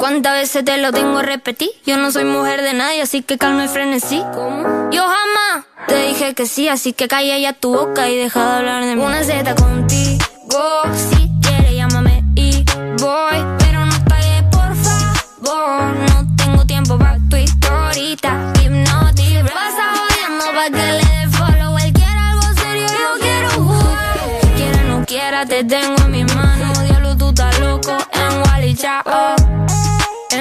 ¿Cuántas veces te lo tengo a repetir? Yo no soy mujer de nadie, así que calma y frenesí. ¿Cómo? Yo jamás te dije que sí, así que calla ya tu boca y deja de hablar de mí. Una Z contigo, si quieres llámame y voy, pero no pagues por favor. No tengo tiempo para tu historita, hipnotic. Pasa jodiendo pa' que le dé follow. Él quiere algo serio, yo quiero jugar. Quiera no quiera, te tengo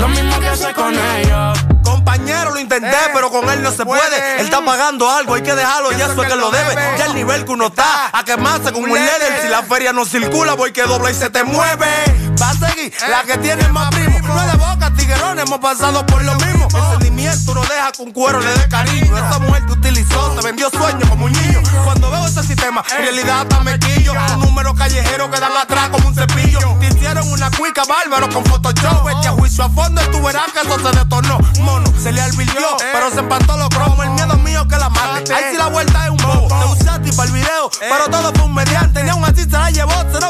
Lo mismo que hace con ellos. Compañero, lo intenté, pero con él no se puede. Él está pagando algo, hay que dejarlo, y eso es que lo debe. Ya el nivel que uno está, a quemarse como un líder. Si la feria no circula, voy que dobla y se te mueve. Va a seguir la que tiene más primo. No es de boca, tiguerón, hemos pasado por lo mismo. El sentimiento no deja con cuero le dé cariño. Esa mujer te utilizó, te vendió sueños como un niño. Cuando veo ese sistema, en realidad está mequillo. Un número callejero que dan atrás como un cepillo. Te hicieron una cuica bárbaro con Photoshop. Vete a juicio a fondo y tú verás que eso se detonó. Mono, se le alvirtió, pero se empató los cromos. El miedo mío que la mate. Ahí sí la vuelta es un bobo. Te usaste para el video, pero todo fue un mediante. Ni aún así se la llevó, se lo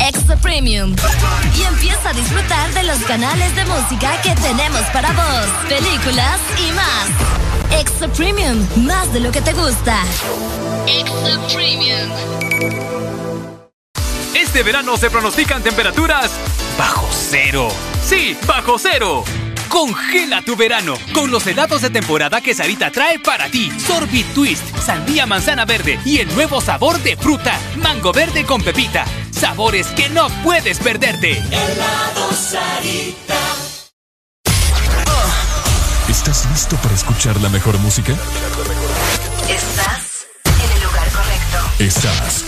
Extra Premium. Y empieza a disfrutar de los canales de música que tenemos para vos, películas y más. Extra Premium, más de lo que te gusta. Extra Premium. Este verano se pronostican temperaturas bajo cero. Sí, bajo cero. Congela tu verano con los helados de temporada que Sarita trae para ti. Sorbit Twist, sandía manzana verde y el nuevo sabor de fruta, mango verde con pepita. Sabores que no puedes perderte. Helado Sarita. ¿Estás listo para escuchar la mejor música? Estás en el lugar correcto. Estás.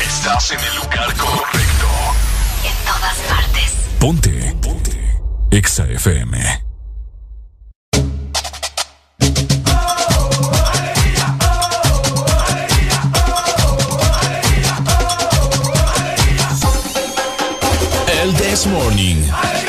Estás en el lugar correcto. En todas partes. Ponte. Ponte. Exa FM. El This Morning.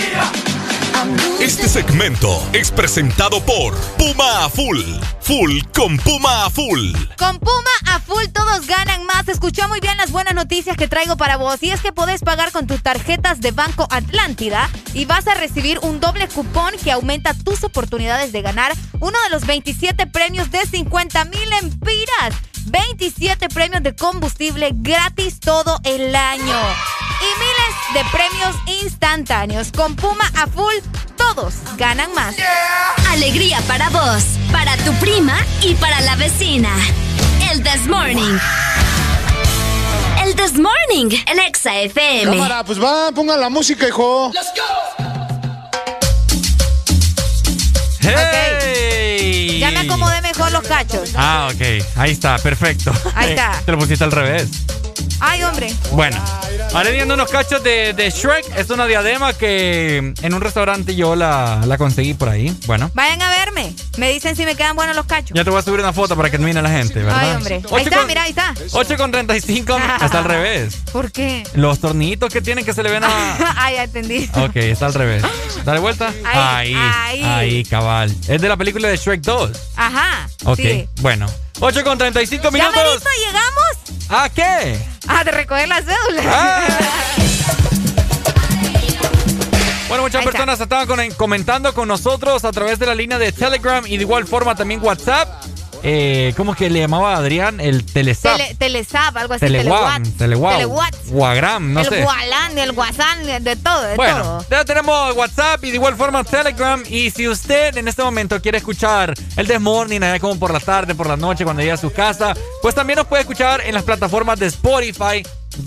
Este segmento es presentado por Puma a Full. Full con Puma a Full. Con Puma a full todos ganan más. Escuchó muy bien las buenas noticias que traigo para vos. Y es que podés pagar con tus tarjetas de Banco Atlántida y vas a recibir un doble cupón que aumenta tus oportunidades de ganar uno de los 27 premios de 50 mil empiras. 27 premios de combustible gratis todo el año. Y miles de premios instantáneos. Con Puma a full, todos ganan más. Alegría para vos, para tu prima y para la vecina. El This Morning. El This Morning, el Exa FM. Cámara, pues va, pongan la música, hijo. ¡Hey! Ya me acomodé mejor los cachos. Ah, ok. Ahí está, perfecto. Ahí está. Te lo pusiste al revés. Ay, hombre. Bueno, ahora viendo unos cachos de, de Shrek. Es una diadema que en un restaurante yo la, la conseguí por ahí. Bueno, Vayan a verme. Me dicen si me quedan buenos los cachos. ya te voy a subir una foto para que admire la gente, ¿verdad? Ay, hombre. Ahí está, con- mira, ahí está. 8 con 35 está al revés. ¿Por qué? Los tornillitos que tienen que se le ven a... Ay, ya entendí. Ok, está al revés. Dale vuelta. Ahí, Ahí, ahí. ahí, cabal. Es de la película de Shrek 2. Ajá. Ok, Sí. bueno. 8 con 35 ¿Ya minutos. merito llegamos? ¿A qué? Ah, de recoger la cédula. Ah. Bueno, muchas personas estaban con- comentando con nosotros a través de la línea de Telegram y de igual forma también WhatsApp. Eh, ¿Cómo es que le llamaba a Adrián? El Telezap. Tele, telezap, algo así. Telewam, Telewat. Wagram, no el sé. Gualán, el Guasán, de, todo, de Bueno, todo. ya tenemos WhatsApp y de igual forma Telegram. Y si usted en este momento quiere escuchar el This Morning, allá como por la tarde, por la noche, cuando llegue a su casa, pues también nos puede escuchar en las plataformas de Spotify,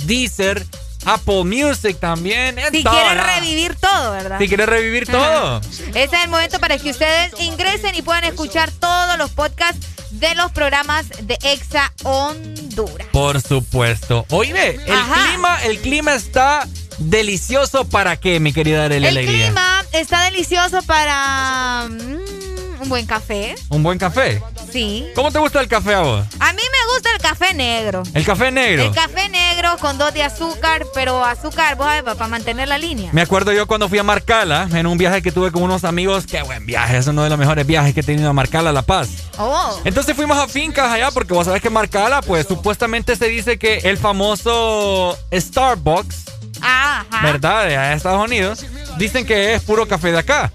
Deezer, Apple Music también. Si todas quiere las- revivir todo, ¿verdad? Si quiere revivir todo. Ese es el momento para que ustedes ingresen y puedan escuchar todos los podcasts de los programas de Exa Honduras. Por supuesto. Oye, el Ajá. clima, el clima está delicioso para qué, mi querida Arely El Alegría. clima está delicioso para mm, un buen café. Un buen café. Sí. ¿Cómo te gusta el café a vos? A mí me gusta el café negro. El café negro. El café negro con dos de azúcar, pero azúcar, vos para mantener la línea. Me acuerdo yo cuando fui a Marcala, en un viaje que tuve con unos amigos. Qué buen viaje, es uno de los mejores viajes que he tenido a Marcala, La Paz. Oh. Entonces fuimos a fincas allá porque vos sabés que Marcala, pues supuestamente se dice que el famoso Starbucks, Ajá. ¿verdad? De Estados Unidos, dicen que es puro café de acá.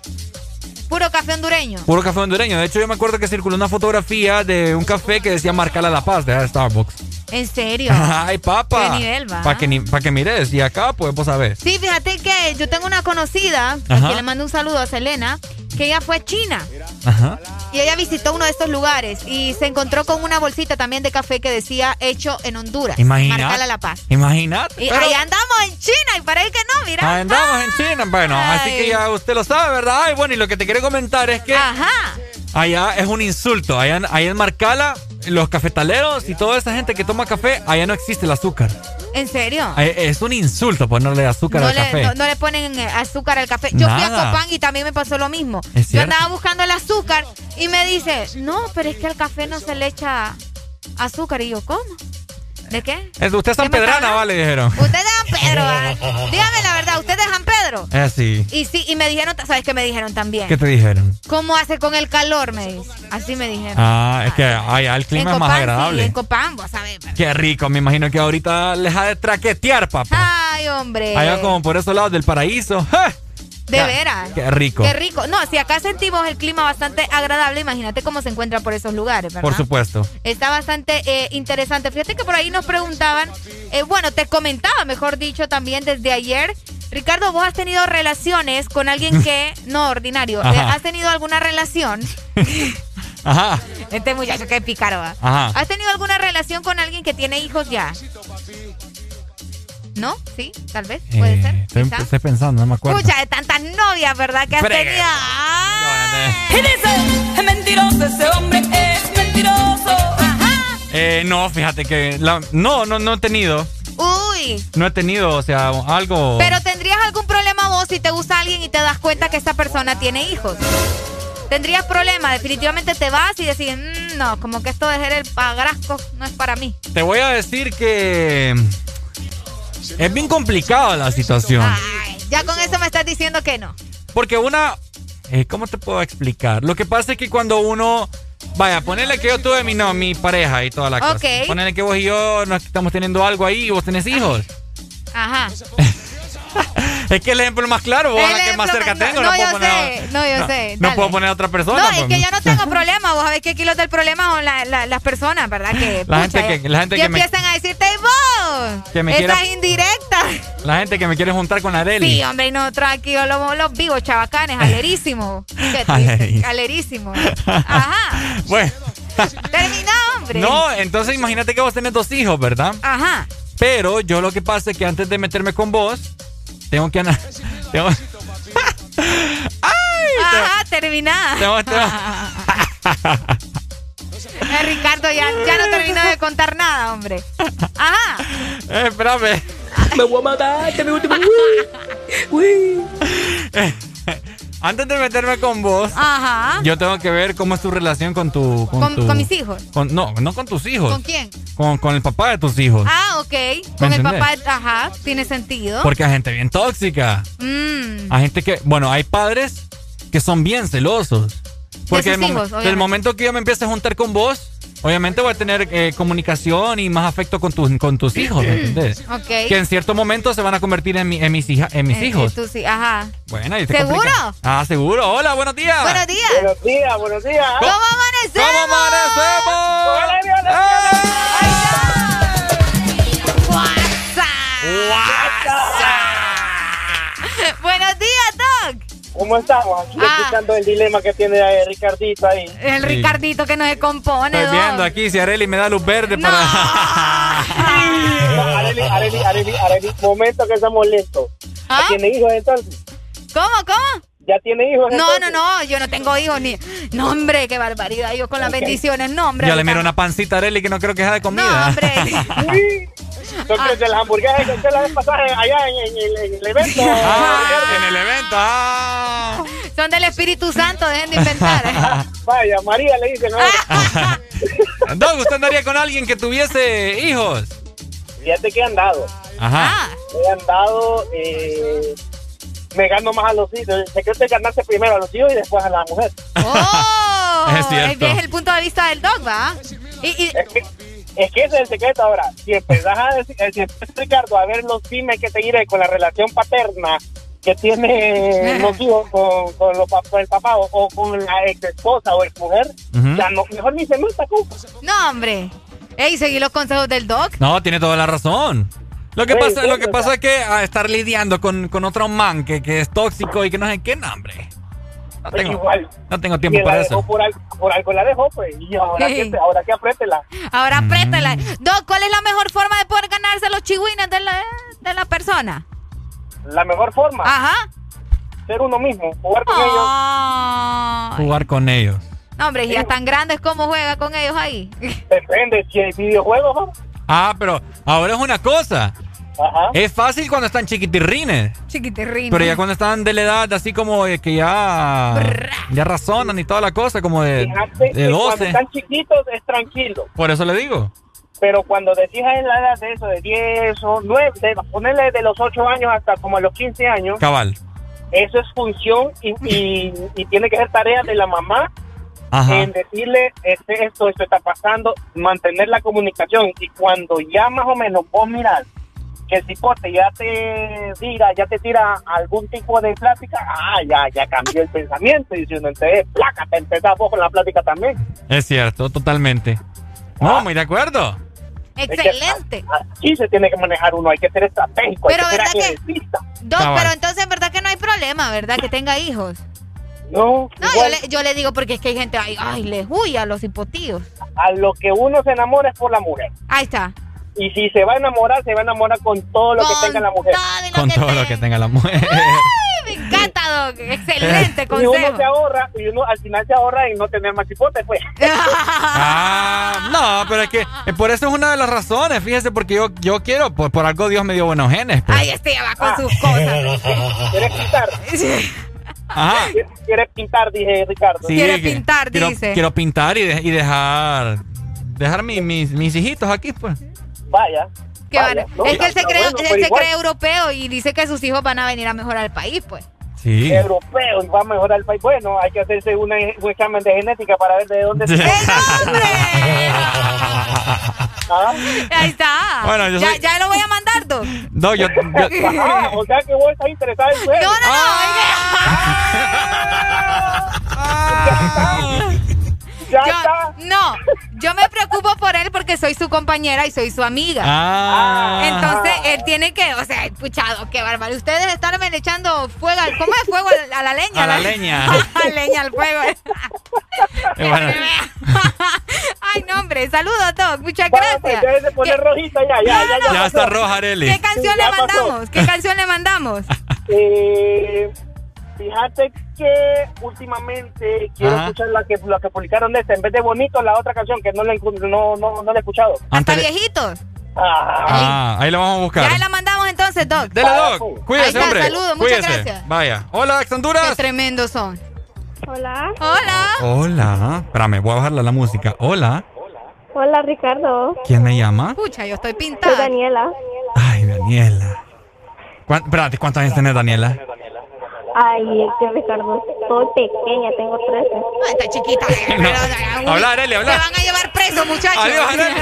Puro café hondureño. Puro café hondureño. De hecho, yo me acuerdo que circuló una fotografía de un café que decía Marcala La Paz de Starbucks. ¿En serio? Ay, papá. ¿Qué nivel va? Para que, ni- pa' que mires. Y acá, pues vos sabés. Sí, fíjate que yo tengo una conocida, Ajá. que le mando un saludo a Selena, que ella fue a China Ajá. y ella visitó uno de estos lugares y se encontró con una bolsita también de café que decía hecho en Honduras. Imagínate. Marcala La Paz. Imagínate. Y pero- ahí andamos en China y parece que no, mira. Andamos en China. Bueno, así que ya usted lo sabe, ¿verdad? Ay, bueno, y lo que te quiero comentar es que Ajá. allá es un insulto. Allá, allá en Marcala, los cafetaleros y toda esa gente que toma café, allá no existe el azúcar. ¿En serio? Es un insulto ponerle azúcar No al le, café. no, no le ponen eh, azúcar al café. Yo fui a. Copán y también me pasó lo mismo. ¿Es Yo andaba buscando el azúcar y me dice, no, pero es que al café no se le echa azúcar. Y yo, ¿cómo? ¿De qué? Es- usted es San ¿Qué me está Pedrana, vale, dijeron. Usted es San Pedro. ¿ah? Dígame la verdad, usted es San Pedro. Es así. Y sí, y me dijeron, ¿sabes qué me dijeron también? ¿Qué te dijeron? ¿Cómo hace con el calor? Me dice. Así me dijeron. Ah, es que allá el clima en es más Copán, sí, agradable. en Copán, vos sabés. pero- Qué rico, me imagino que ahorita les ha de traquetear, papá. Ay, hombre. Allá como por esos lados del paraíso. ¡ja! De Ya, veras. Qué rico. Qué rico. No, si acá sentimos el clima bastante agradable, imagínate cómo se encuentra por esos lugares, ¿verdad? Por supuesto. Está bastante eh, interesante. Fíjate que por ahí nos preguntaban, eh, bueno, te comentaba, mejor dicho, también desde ayer. Ricardo, vos has tenido relaciones con alguien que, no, ordinario, eh, has tenido alguna relación, Ajá. este muchacho que pícaro, ¿va? Ajá. ¿has tenido alguna relación con alguien que tiene hijos ya? ¿No? ¿Sí? Tal vez, puede Eh, ser. estoy, pensando, no me acuerdo. Escucha, de tantas novias, ¿verdad? Que has Fregue. tenido. Y dice, es mentiroso ese hombre, es mentiroso. Eh, no, fíjate que la- no, no, no he tenido, Uy. no he tenido, o sea, algo. Pero tendrías algún problema vos si te gusta alguien y te das cuenta que esa persona tiene hijos. Tendrías problema, definitivamente te vas y decís, "Mm, no, como que esto de ser el pagrasco no es para mí. Te voy a decir que es bien complicada la situación, Ay, ya con eso me estás diciendo que no. porque una, eh, ¿cómo te puedo explicar? Lo que pasa es que cuando uno Vaya, ponele que yo tuve mi, no, mi pareja y toda la cosa. Ok. Ponele que vos y yo nos estamos teniendo algo ahí y vos tenés hijos. Ajá. Es que el ejemplo más claro, vos la que más cerca tengo, no, no, yo puedo poner. sé, no, yo sé, No puedo poner a otra persona. No, es pues. que yo no tengo problema. Vos sabés que aquí los del problema son la- la- las personas, ¿verdad? Que, La pucha, gente que- la gente que me- empiezan a decirte, "Ey, vos! Que me Esas quiera- indirectas. La gente que me quiere juntar con Areli. Sí, hombre, y nosotros aquí los, los vivos, chavacanes, Alerísimo. triste, alerísimos. Ajá. Bueno, Termina, hombre. no, entonces imagínate que vos tenés dos hijos, ¿verdad? Ajá. Pero yo lo que pasa es que antes de meterme con vos, tengo que ana- tengo, Ajá, termina. tengo- tengo- Eh, Ricardo ya, ya no terminó de contar nada, hombre. Ajá. Eh, espérame. Me voy a matar, te me voy a Antes de meterme con vos, Ajá. yo tengo que ver cómo es tu relación con tu. Con, Con, tu- con mis hijos. con- no, no con tus hijos. ¿Con quién? Con, con el papá de tus hijos. Ah, ok. Con el papá, ajá, tiene sentido. Porque hay gente bien tóxica. Mm. Hay gente que. Bueno, hay padres que son bien celosos. Porque sus el hijos, momento que yo me empiece a juntar con vos, obviamente voy a tener eh, comunicación y más afecto con, tus con tus hijos, ¿me entendés? Ok. Que en cierto momento se van a convertir en, mi- en mis, hija, en mis Eh, hijos. eh, tú sí, ajá. Bueno, y te ¿Seguro? complica. Ah, seguro. Hola, buenos días. Buenos días. Buenos días, buenos días. ¿Cómo amanecemos? ¿Cómo Buenos ¿Cómo estamos? Aquí Ah. escuchando el dilema que tiene eh, Ricardito ahí. El Sí. Ricardito que no se compone, Estoy viendo aquí si Areli me da luz verde No, para. Areli, Areli, Areli, Areli, momento que se molesto. ¿Ah? ¿Ya tiene hijos entonces? ¿Cómo, cómo? ¿Ya tiene hijos No, entonces? no, no, yo no tengo hijos ni. No, hombre, qué barbaridad. Yo con las bendiciones, no, hombre. Yo le miro una pancita a Areli que no creo que sea de comida. No, hombre. Entonces, de las hamburguesas que usted la vez pasada allá en, en el, en el evento. Ah, en el evento. Ah. Son del Espíritu Santo, dejen de inventar. Vaya, María le dice, no. Doc, ¿usted andaría con alguien que tuviese hijos? Fíjate que he andado. Ajá. He andado, eh, me gano más a los hijos. El secreto es ganarse primero a los hijos y después a la mujer. ¡Oh! Es cierto. Es el punto de vista del Doc, ¿va? Y, y, Es que, es que ese es el secreto ahora. Si empezás a decir, eh, si empiezas, Ricardo, a ver los pymes que te diré con la relación paterna que tiene los hijos con, con, los con el papá o, o con la ex esposa o ex mujer, Ujú. ya no, mejor ni se meta, no, hombre. Ey, seguí los consejos del Doc. No, tiene toda la razón. Lo que Sí, pasa, lo que pasa sea. es que a estar lidiando con, con otro man que, que es tóxico y que no sé qué, no, hombre. No tengo, Igual. no tengo tiempo la para dejó eso. por algo, por algo la dejó, pues. Y ahora, Sí. que, ahora que apriétela. Ahora Mm. apriétala. Doc, ¿cuál es la mejor forma de poder ganarse los chihuines de la, de la persona? La mejor forma, Ajá. ser uno mismo, jugar con ellos. Jugar con ellos. No, hombre, y ya tan grandes como juega con ellos ahí. Depende, si hay videojuegos, ¿no? Ah, pero ahora es una cosa. Ajá. Es fácil cuando están chiquitirrines. Chiquitirrín. Pero ya cuando están de la edad así como de que ya, ya razonan y toda la cosa, como de, Fíjate de que cuando 12. están chiquitos es tranquilo. Por eso le digo. Pero cuando decís en la edad de eso, de 10 o 9, de, ponerle de los 8 años hasta como a los 15 años, Cabal. eso es función y, y, y tiene que ser tarea de la mamá Ajá. en decirle este, esto, esto está pasando, mantener la comunicación. Y cuando ya más o menos vos mirás que el cipote ya te tira, ya te tira algún tipo de plática, ah, ya, ya cambió el pensamiento. Y si uno entonces, placa, te empezás vos con la plática también. Es cierto, totalmente. No, muy de acuerdo. Excelente. Aquí se tiene que manejar uno, hay que ser estratégico, Pero hay que ser ¿verdad que- Cabal. pero entonces en verdad que no hay problema, ¿verdad? Que tenga hijos. No, No, yo le, yo le digo porque es que hay gente, ay, ay les huye a los hipotíos. a lo que uno se enamora es por la mujer. Ahí está. Y si se va a enamorar, se va a enamorar con todo lo Con que tenga la mujer. Con todo lo que tenga la mujer. Me encanta, Doc. Excelente Y uno consejo. se ahorra, y uno al final se ahorra en no tener más hipotes, pues. Ah, no, pero es que eh, por eso es una de las razones, fíjese, porque yo, yo quiero, por, por algo Dios me dio buenos genes. pues. Ay, este ya va con sus cosas. ¿Quieres pintar? Ajá. ¿Quieres pintar? Dije Ricardo. Sí, Quiere pintar, quiero, dice. Quiero pintar y, de- y dejar dejar mi- mis, mis hijitos aquí, pues. Vaya. Qué Vaya, bárbaro. no, es que él se, cree, bueno, él se cree europeo y dice que sus hijos van a venir a mejorar el país, pues. Sí. Europeo y va a mejorar el país. Bueno, hay que hacerse una- un examen de genética para ver de dónde se. ¿Ah? Ahí está. Bueno, yo ya, soy- ya lo voy a mandar, Doc. No, yo, yo- Ah, o sea que vos estás interesado en su No, no, no. Ya Yo- está. no, yo me preocupo por él porque soy su compañera y soy su amiga. Ah. Entonces, él tiene que, o sea, puchado, qué bárbaro. Ustedes están echando fuego, al- ¿cómo es fuego a la leña? A la leña. A la leña, al fuego. Bueno, Ay, no, hombre, saludos, Doc, muchas Vaya, pues, gracias. debe de poner rojita ya, ya, ya, ya. ya está roja, Areli. ¿Qué canción Sí, le ya pasó. mandamos? ¿Qué canción le mandamos? Eh, fíjate que últimamente quiero Ajá. escuchar la que, la que publicaron de esta. En vez de bonito, la otra canción que no la, no, no, no la he escuchado. Hasta viejitos. Ah, Ah, ahí lo vamos a buscar. Ya la mandamos entonces, Doc. Dele, Ahí Doc. Cuídese, está, hombre. saludos, muchas Cuídese. gracias. Vaya. Hola, ex Qué Honduras. tremendos son. Hola. Hola. Hola. Espérame, voy a bajarle la música. Hola. Hola, Ricardo. ¿Quién me llama? Escucha, yo estoy Soy pintada. Daniela. Ay, Daniela. ¿Cuán- espérate, ¿cuántos años tenés, Daniela? Ay, es que Ricardo, soy pequeña, tengo 13. No, está chiquita. No. Habla, Arely, habla. Te van a llevar preso, muchachos. Adiós, Arely.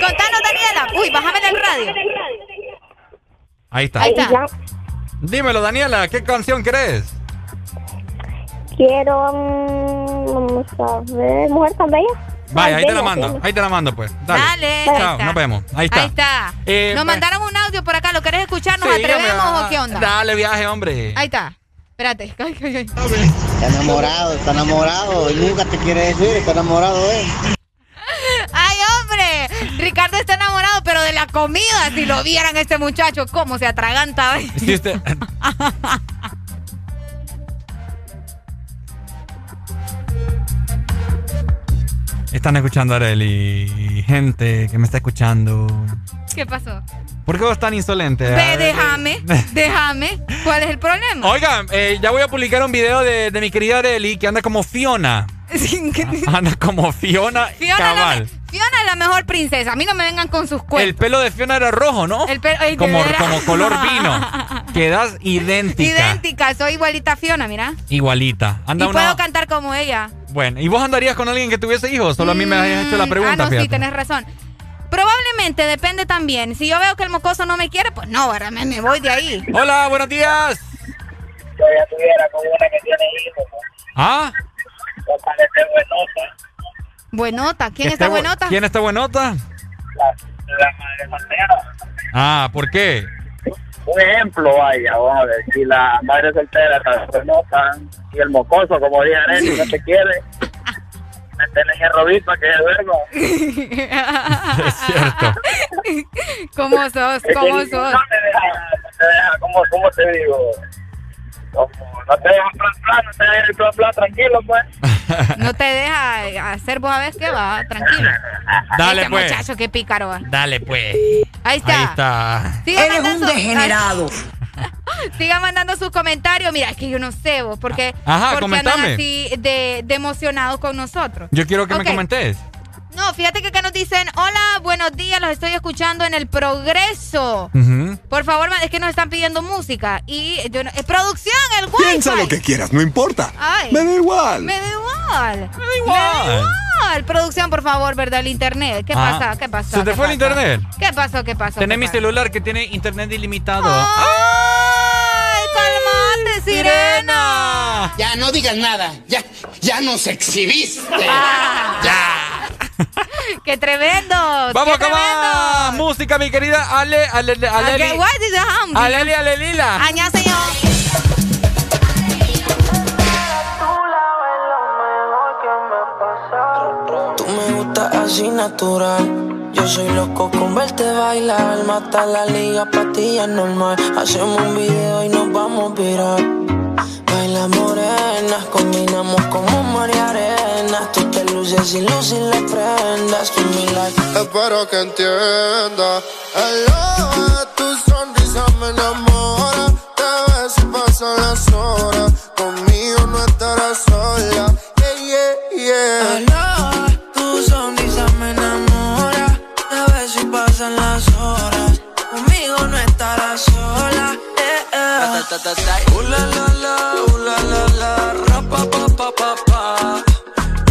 Contanos, Daniela. Uy, bájame en el radio. Ahí está. Ahí está. Ya Dímelo, Daniela, ¿qué canción querés? quiero, mm, vamos a ver, Mujer tan bella. Vaya, ahí te la mando. sí. Ahí te la mando, pues. Dale. Dale. Chao, nos vemos. Ahí está. Ahí está. Eh, Nos va- mandaron un audio por acá. ¿Lo querés escuchar? ¿Nos Sí, atrevemos hombre, o qué onda? Dale viaje, hombre. Ahí está. Espérate. Ay, ay, ay. Está enamorado, está enamorado y nunca te quiere decir, está enamorado él. Ay, hombre. Ricardo está enamorado, pero de la comida. Si lo vieran este muchacho, cómo se atraganta. usted... Están escuchando a Areli, gente que me está escuchando. ¿Qué pasó? ¿Por qué vos tan insolente? Ve, déjame. Déjame. ¿Cuál es el problema? Oigan, eh, ya voy a publicar un video de, de mi querida Areli que anda como Fiona. Anda como Fiona, Fiona, la, cabal. me- Fiona es la mejor princesa. A mí no me vengan con sus El cuentos. pelo de Fiona era rojo, ¿no? El pelo- ay, de como, color vino. Quedas idéntica. Idéntica, soy igualita a Fiona, mira. Igualita. Anda y una... puedo cantar como ella. Bueno, ¿y vos andarías con alguien que tuviese hijos? Solo a mí me habías hecho la pregunta, Ah, no, sí, tenés razón. Probablemente depende también. Si yo veo que el mocoso no me quiere, pues no, ¿verdad? Me, me voy de ahí. Hola, buenos días. Yo ya tuviera con una que tiene hijos. ¿Ah? No parece buenota. Buenota. ¿Quién ¿Este está bu- buenota? ¿Quién está buenota? La, la madre soltera. Ah, ¿por qué? Un ejemplo, vaya, vamos a ver. Si la madre soltera está buenota y el mocoso, como dije Arely, no te quiere, me tenés en robito para que duermo. Es cierto. ¿Cómo sos? ¿Cómo no sos? te deja, no te deja, ¿cómo, cómo te digo? Como, no te deja plan plan, no te deja plan plan, tranquilo, pues. No te deja hacer vos a ver qué va, tranquilo. Dale, este pues. muchacho, qué pícaro va. Dale, pues. Ahí está. Ahí está. Siga Eres un degenerado. Siga mandando sus comentarios. Mira, es que yo no sé vos, porque, Ajá, porque andan así de, de emocionados con nosotros. Yo quiero que me comentes. No, fíjate que acá nos dicen, hola, buenos días, los estoy escuchando en el progreso. Por favor, es que nos están pidiendo música. Y yo no, producción, el wifi. Piensa lo que quieras, no importa. Ay. Me da igual. Me da igual. Me da igual. señor. Producción, por favor, ¿verdad? El internet. ¿Qué Ah. pasa? ¿Qué pasó? ¿Se te ¿Qué fue el internet? ¿Qué pasó? ¿Qué pasó? Tenés ¿Qué mi pasó? celular que tiene internet ilimitado. ¡Ay, calmate, sirena! Ya, no digas nada. Ya, ya nos exhibiste. Ah. Ya. ¡Qué tremendo! Vamos qué con más música, mi querida Ale, Ale, Ale, Okay, Ale, what is the? Aleli, Alelila. Añá, señor. Tú me gustas así natural. Yo soy loco con verte bailar. Mata la liga, patilla normal. Hacemos un video y nos vamos a virar. Baila morena, combinamos como María Arena. Tú te luces y luces las prendas. Give me like. Espero que entienda. Hello, tu sonrisa me enamora. Te ves y pasan las horas. Conmigo no estarás sola. Yeah, yeah, yeah. Uh, la, la, la, uh, la, la, la, ra, pa, pa, pa, pa, pa.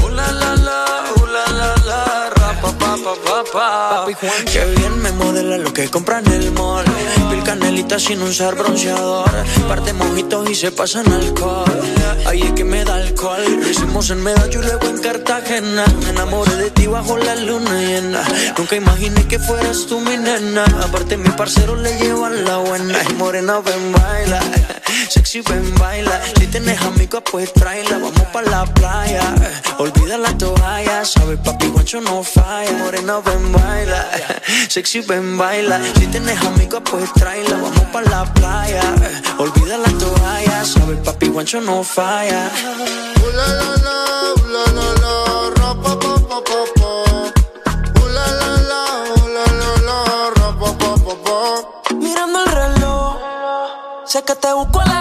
Uh, la, la, la, uh, la, la, la, ra, pa, pa, pa, pa, pa. Qué bien me modela lo que compra en el mall. Pil canelita sin usar bronceador. Parte mojitos y se pasan alcohol. Ahí es que me da alcohol. Lo hicimos en Medallo y luego en Cartagena. Me enamoré de ti bajo la luna llena. Nunca imaginé que fueras tú mi nena. Aparte, mi parcero le llevan la buena. Morena, ven, baila. Sexy, ven, baila. Si tienes amigos, pues tráela. Vamos pa' la playa. Olvida la toalla. Sabes, papi, guancho no falla. Morena, ven, baila. Sexy, ven, baila. Si tienes amigos, pues tráela. Vamos pa' la playa. Olvida la toalla. Sabes, papi, guancho no falla. Uh, la, la, la, la, la, la, ra, pa, pa, pa, pa, pa. La, la, la, la, la, la, ra, pa, pa, pa, pa. Mirando el reloj, sé que te busco a las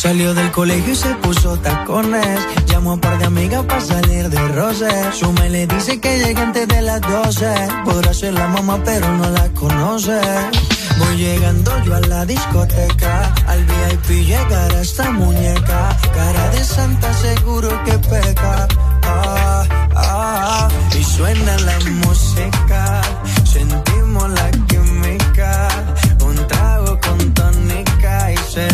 Salió del colegio y se puso tacones. Llamó a un par de amigas para salir de roce. Su me le dice que llega antes de las 12. Podrá ser la mamá, pero no la conoce. Voy llegando yo a la discoteca. Al VIP llegará esta muñeca. Cara de santa, seguro que peca. Ah, ah, ah. Y suena la música. Sentimos la química. Un trago con tónica y se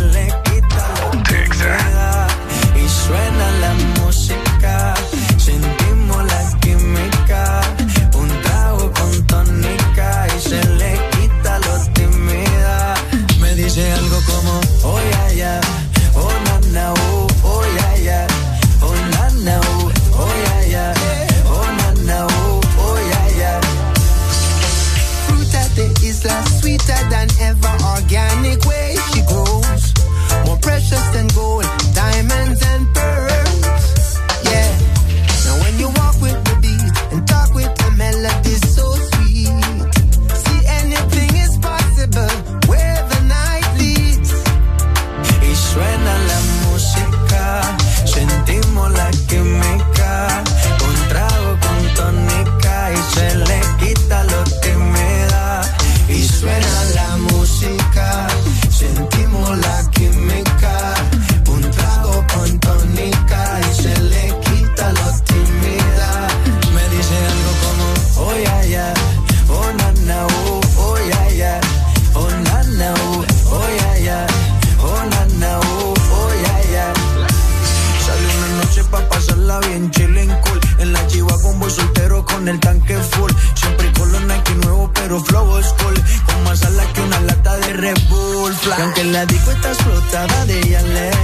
fly. Y aunque la disco está explotada de Yales,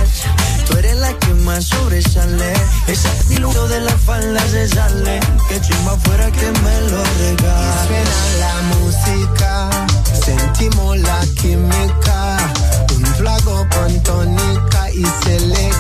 tú eres la que más sobresale. Ese diluto de la falda se sale, que chimba fuera que me lo regales. Y suena la música, sentimos la química, un flago con tónica y se le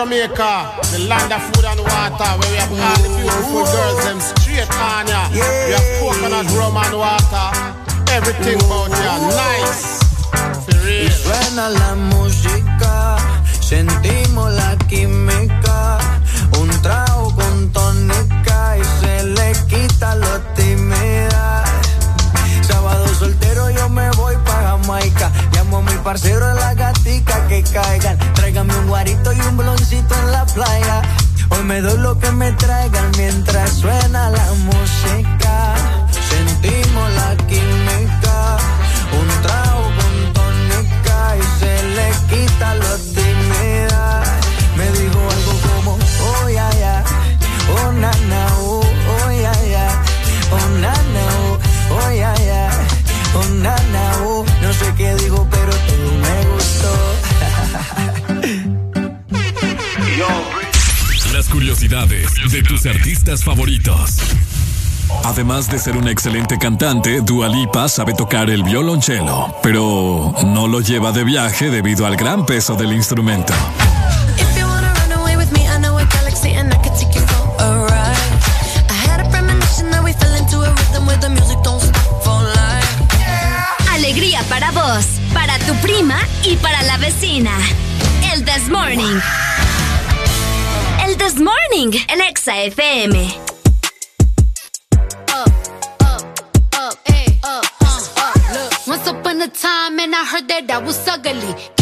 Jamaica, the land of food and water, where we have all the beautiful girls, them straight on. Yeah. We have coconut rum and water, everything about ya, nice. Y suena la música, sentimos la química, un trago con tónica y se le quita los parcero de la gatica que caigan. Tráigame un guarito y un bloncito en la playa. Hoy me doy lo que me traigan mientras suena la música. Sentimos la química, un trago con tónica y se le quita lo de tus artistas favoritos. Además de ser una excelente cantante, Dua Lipa sabe tocar el violonchelo, pero no lo lleva de viaje debido al gran peso del instrumento. Alegría para vos, para tu prima y para la vecina. El This Morning. This Morning en Exa FM. Up, up, up, hey. Once upon a time, and I heard that I was ugly.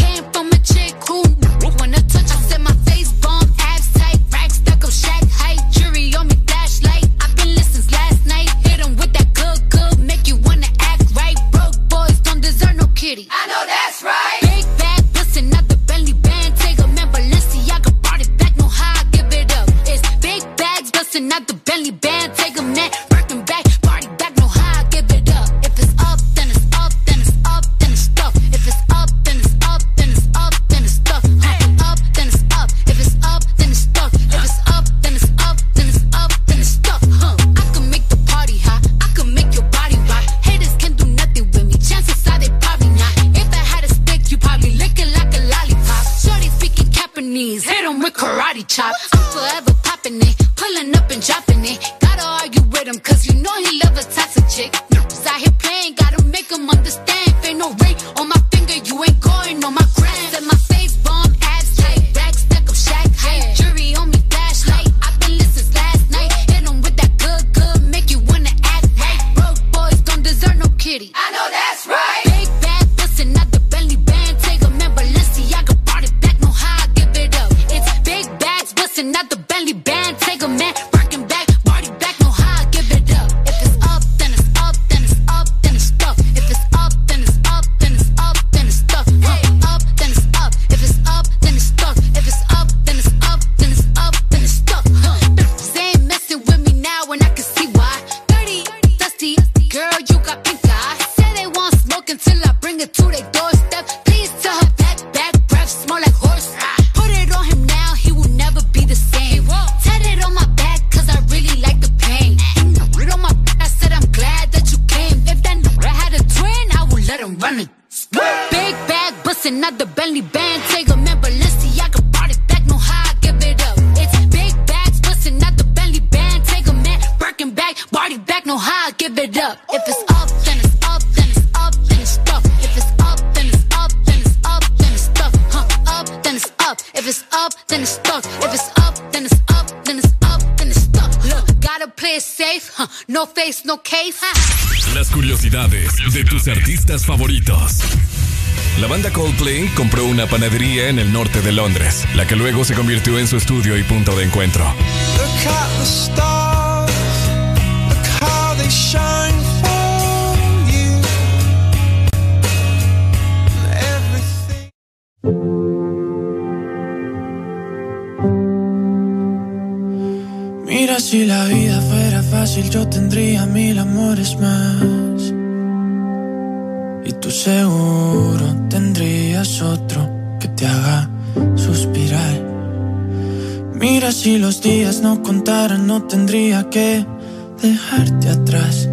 Una panadería en el norte de Londres, la que luego se convirtió en su estudio y punto de encuentro. Look at the stars, look how they shine for you. Everything. Mira si la vida fuera fácil yo tendría mil amores más. Y tú seguro Mira si los días no contaran, no tendría que dejarte atrás.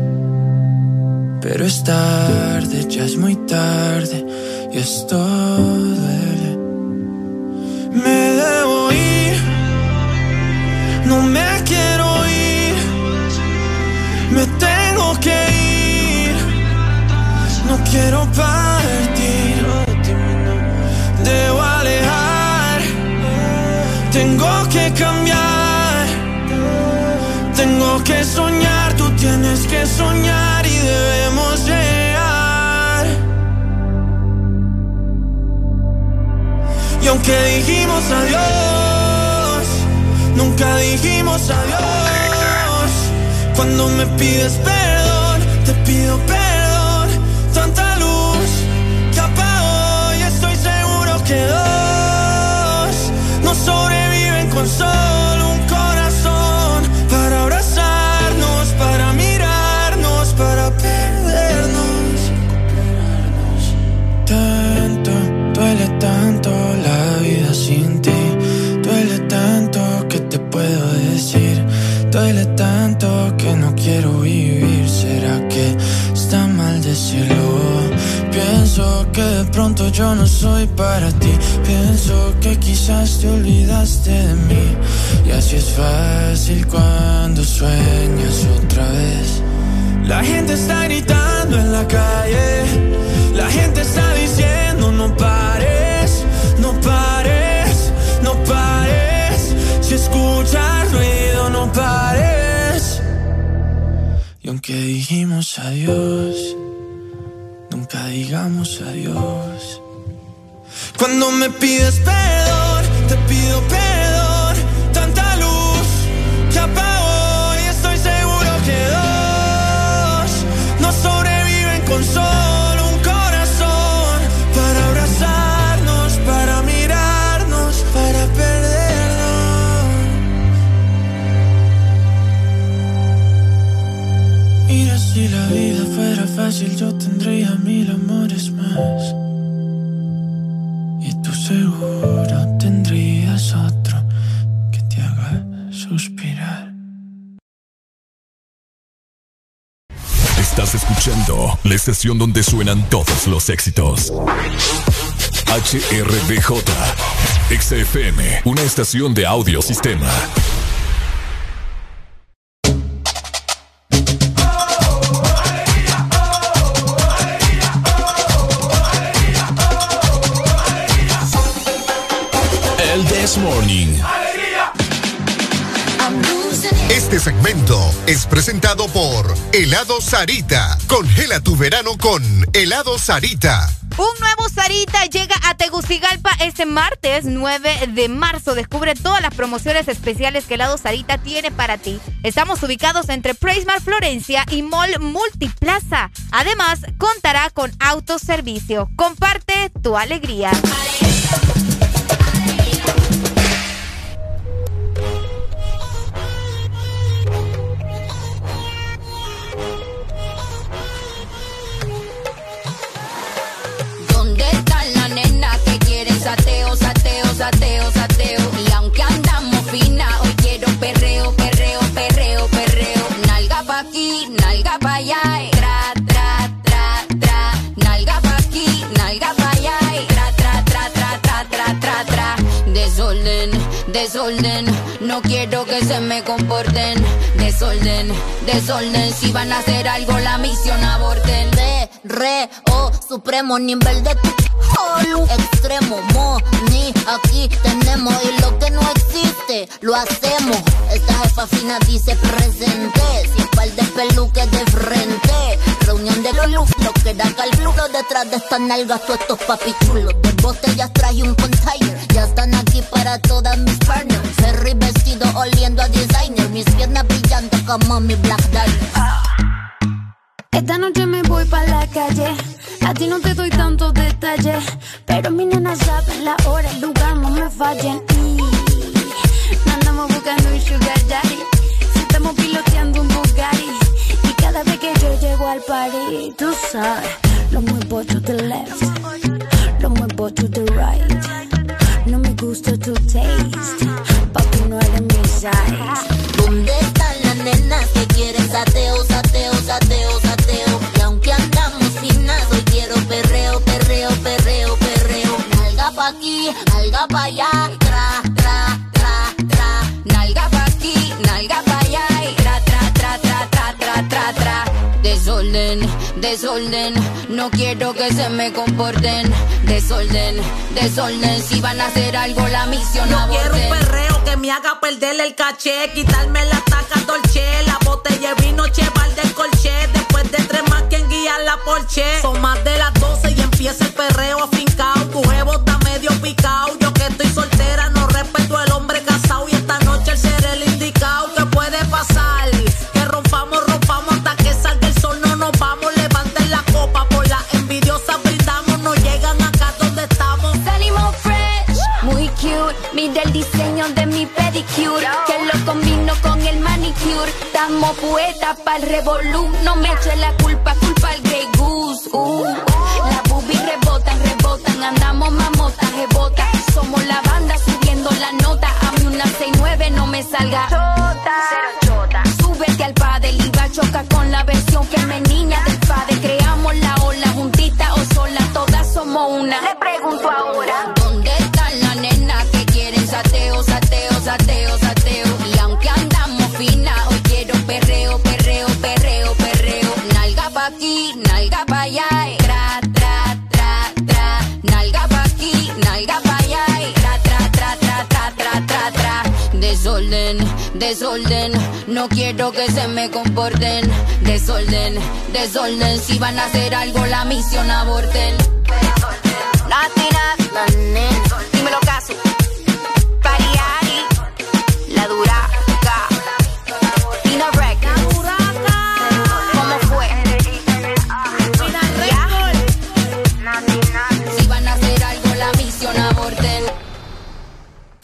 Pero es tarde, ya es muy tarde y esto duele. Me debo ir, no me quiero ir, me tengo que ir, no quiero partir, debo tengo que cambiar, tengo que soñar, tú tienes que soñar y debemos llegar. Y aunque dijimos adiós, nunca dijimos adiós. Cuando me pides perdón, te pido perdón. Tanta luz que apagó y estoy seguro que dos no sobreviven solo un corazón para abrazarnos, para mirarnos, para perdernos. Tanto, duele tanto la vida sin ti. Duele tanto que te puedo decir. Duele tanto que no quiero vivir. ¿Será que está mal decirlo? Pienso que de pronto yo no soy para ti. Pienso que quizás te olvidaste de mí. Y así es fácil cuando sueñas otra vez. La gente está gritando en la calle. La gente está diciendo no pares, no pares, no pares. Si escuchas ruido, no pares. Y aunque dijimos adiós, nunca digamos adiós. Cuando me pides perdón, te pido perdón. Tanta luz que apagó y estoy seguro que dos no sobreviven con solo un corazón para abrazarnos, para mirarnos, para perdernos. Mira si la vida fuera fácil yo tendría mil amores estación donde suenan todos los éxitos. HRBJ, XFM, una estación de audio sistema. El This Morning. Este segmento es presentado por Helado Sarita. Congela tu verano con Helado Sarita. Un nuevo Sarita llega a Tegucigalpa este martes 9 de marzo. Descubre todas las promociones especiales que Helado Sarita tiene para ti. Estamos ubicados entre Praismar Florencia y Mall Multiplaza. Además, contará con autoservicio. Comparte tu alegría. ¿Dónde desorden. No quiero que se me comporten. Desorden, desorden. Si van a hacer algo, la misión aborten. Re, re, oh, supremo nivel de tu extremo, mo, ni aquí tenemos y lo que no existe lo hacemos. Esta jefa fina dice presente, sin par de de frente. Reunión de los luz, lo flujo detrás de estas nalgas, tú estos papichulos. De botellas traje un container, ya están aquí para todas mis partners. Ferry vestido oliendo a designer, mis piernas brillando como mi Black Diamond. Esta noche me voy pa' la calle. A ti no te doy tantos detalles. Pero mi nena sabe la hora, el lugar, no me fallen. Y andamos buscando un sugar daddy. Si estamos piloteando llego al party, tú sabes, lo muevo to the left. Lo muevo to the right. No me gusta tu taste. Papi, no eres mi size. Desorden, no quiero que se me comporten. Desorden, desorden, si van a hacer algo la misión Yo quiero un perreo que me haga perder el caché, quitarme la taca dolce, la botella vino cheval del colché, después de tres más quien guía la porche. Son más de las 12 y empieza el perreo afincao, tu jevo está medio picao, yo que estoy soltera Mira el diseño de mi pedicure, que lo combino con el manicure. Estamos poetas para el revolú. No me eche la culpa, culpa al Grey Goose. Uh. Las boobies rebotan, rebotan. Andamos mamotas, rebotas. Somos la banda subiendo la nota. A mí una 69 no me salga. Chota. Súbete al padre y va a chocar con la versión femenina del padre. Creamos la ola juntita o sola, todas somos una. Le pregunto ahora. Desorden, desorden, no quiero que se me comporten. Desorden, desorden, si van a hacer algo la misión aborten. Latina. Dímelo caso. Pariari, la duraca.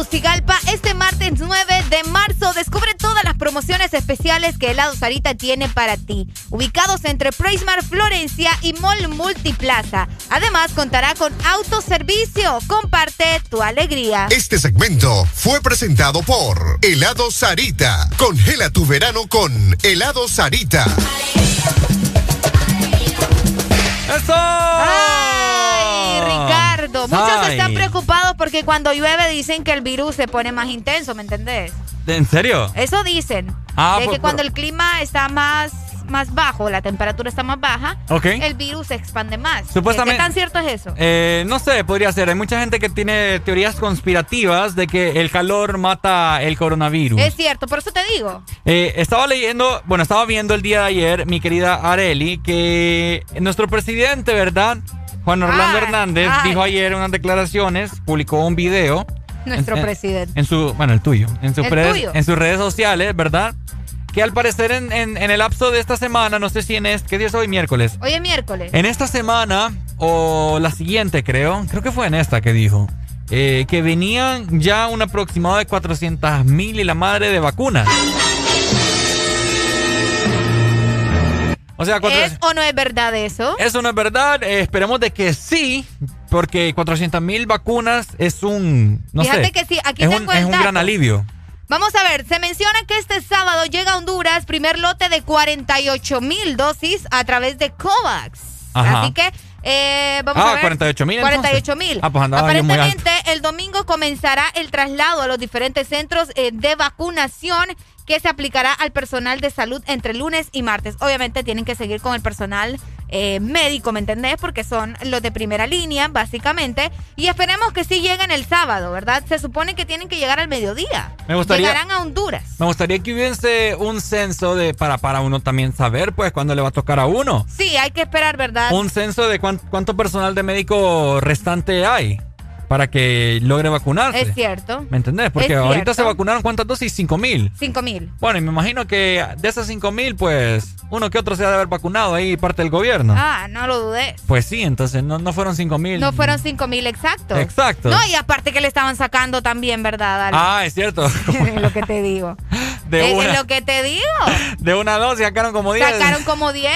Tegucigalpa este martes 9 de marzo. Descubre todas las promociones especiales que Helado Sarita tiene para ti. Ubicados entre Prismar Florencia y Mall Multiplaza. Además, contará con autoservicio. Comparte tu alegría. Este segmento fue presentado por Helado Sarita. Congela tu verano con Helado Sarita. ¡Eso! Ay, Ricardo, muchos Ay. están preocupados porque cuando llueve dicen que el virus se pone más intenso, ¿me entendés? ¿En serio? Eso dicen. Ah, de por- que cuando por- el clima está más, más bajo, la temperatura está más baja, el virus se expande más. Supuestamente- ¿Qué tan cierto es eso? Eh, no sé, podría ser. Hay mucha gente que tiene teorías conspirativas de que el calor mata el coronavirus. Es cierto, por eso te digo. Eh, estaba leyendo, bueno, estaba viendo el día de ayer, mi querida Areli, que nuestro presidente, ¿verdad? Juan Orlando Ay, Hernández ay. dijo ayer unas declaraciones, publicó un video. Nuestro en- en- presidente. En su, bueno, el tuyo. En, sus ¿El redes- tuyo? en sus redes sociales, ¿verdad? Que al parecer en, en- en el lapso de esta semana, no sé si en este, ¿qué día es hoy? Miércoles. Hoy es miércoles. En esta semana, o la siguiente creo, creo que fue en esta que dijo, eh, que venían ya un aproximado de 400 mil y la madre de vacunas. O sea, cuatro- ¿Es o no es verdad eso? eso no es verdad, eh, esperemos de que sí, porque 400 mil vacunas es un, no Fíjate sé, que sí, aquí es, un, es un gran alivio. Vamos a ver, se menciona que este sábado llega a Honduras primer lote de 48 mil dosis a través de COVAX. Ajá. Así que eh, vamos Ah, a ver. 48 mil. 48 mil. Ah, pues. Aparentemente, el domingo comenzará el traslado a los diferentes centros eh, de vacunación que se aplicará al personal de salud entre lunes y martes. Obviamente tienen que seguir con el personal eh, médico, ¿me entendés? Porque son los de primera línea, básicamente. Y esperemos que sí lleguen el sábado, ¿verdad? Se supone que tienen que llegar al mediodía. Me gustaría- Llegarán a Honduras. Me gustaría que hubiese un censo de para, para uno también saber, pues, cuándo le va a tocar a uno. Sí, hay que esperar, ¿verdad? Un censo de cuán- cuánto personal de médico restante hay para que logre vacunarse. Es cierto. ¿Me entendés? Porque Es ahorita cierto. se vacunaron cuántas dosis? 5 mil. Cinco mil. Bueno, y me imagino que de esas 5 mil, pues, uno que otro se ha de haber vacunado ahí parte del gobierno. Ah, no lo dudé. Pues sí, entonces no, no fueron 5 mil. No fueron cinco mil exactos. Exacto. No, y aparte que le estaban sacando también, ¿verdad? Alex? Ah, es cierto. es lo que te digo. De es, es una, lo que te digo. de una dosis sacaron como 10. Sacaron como 10.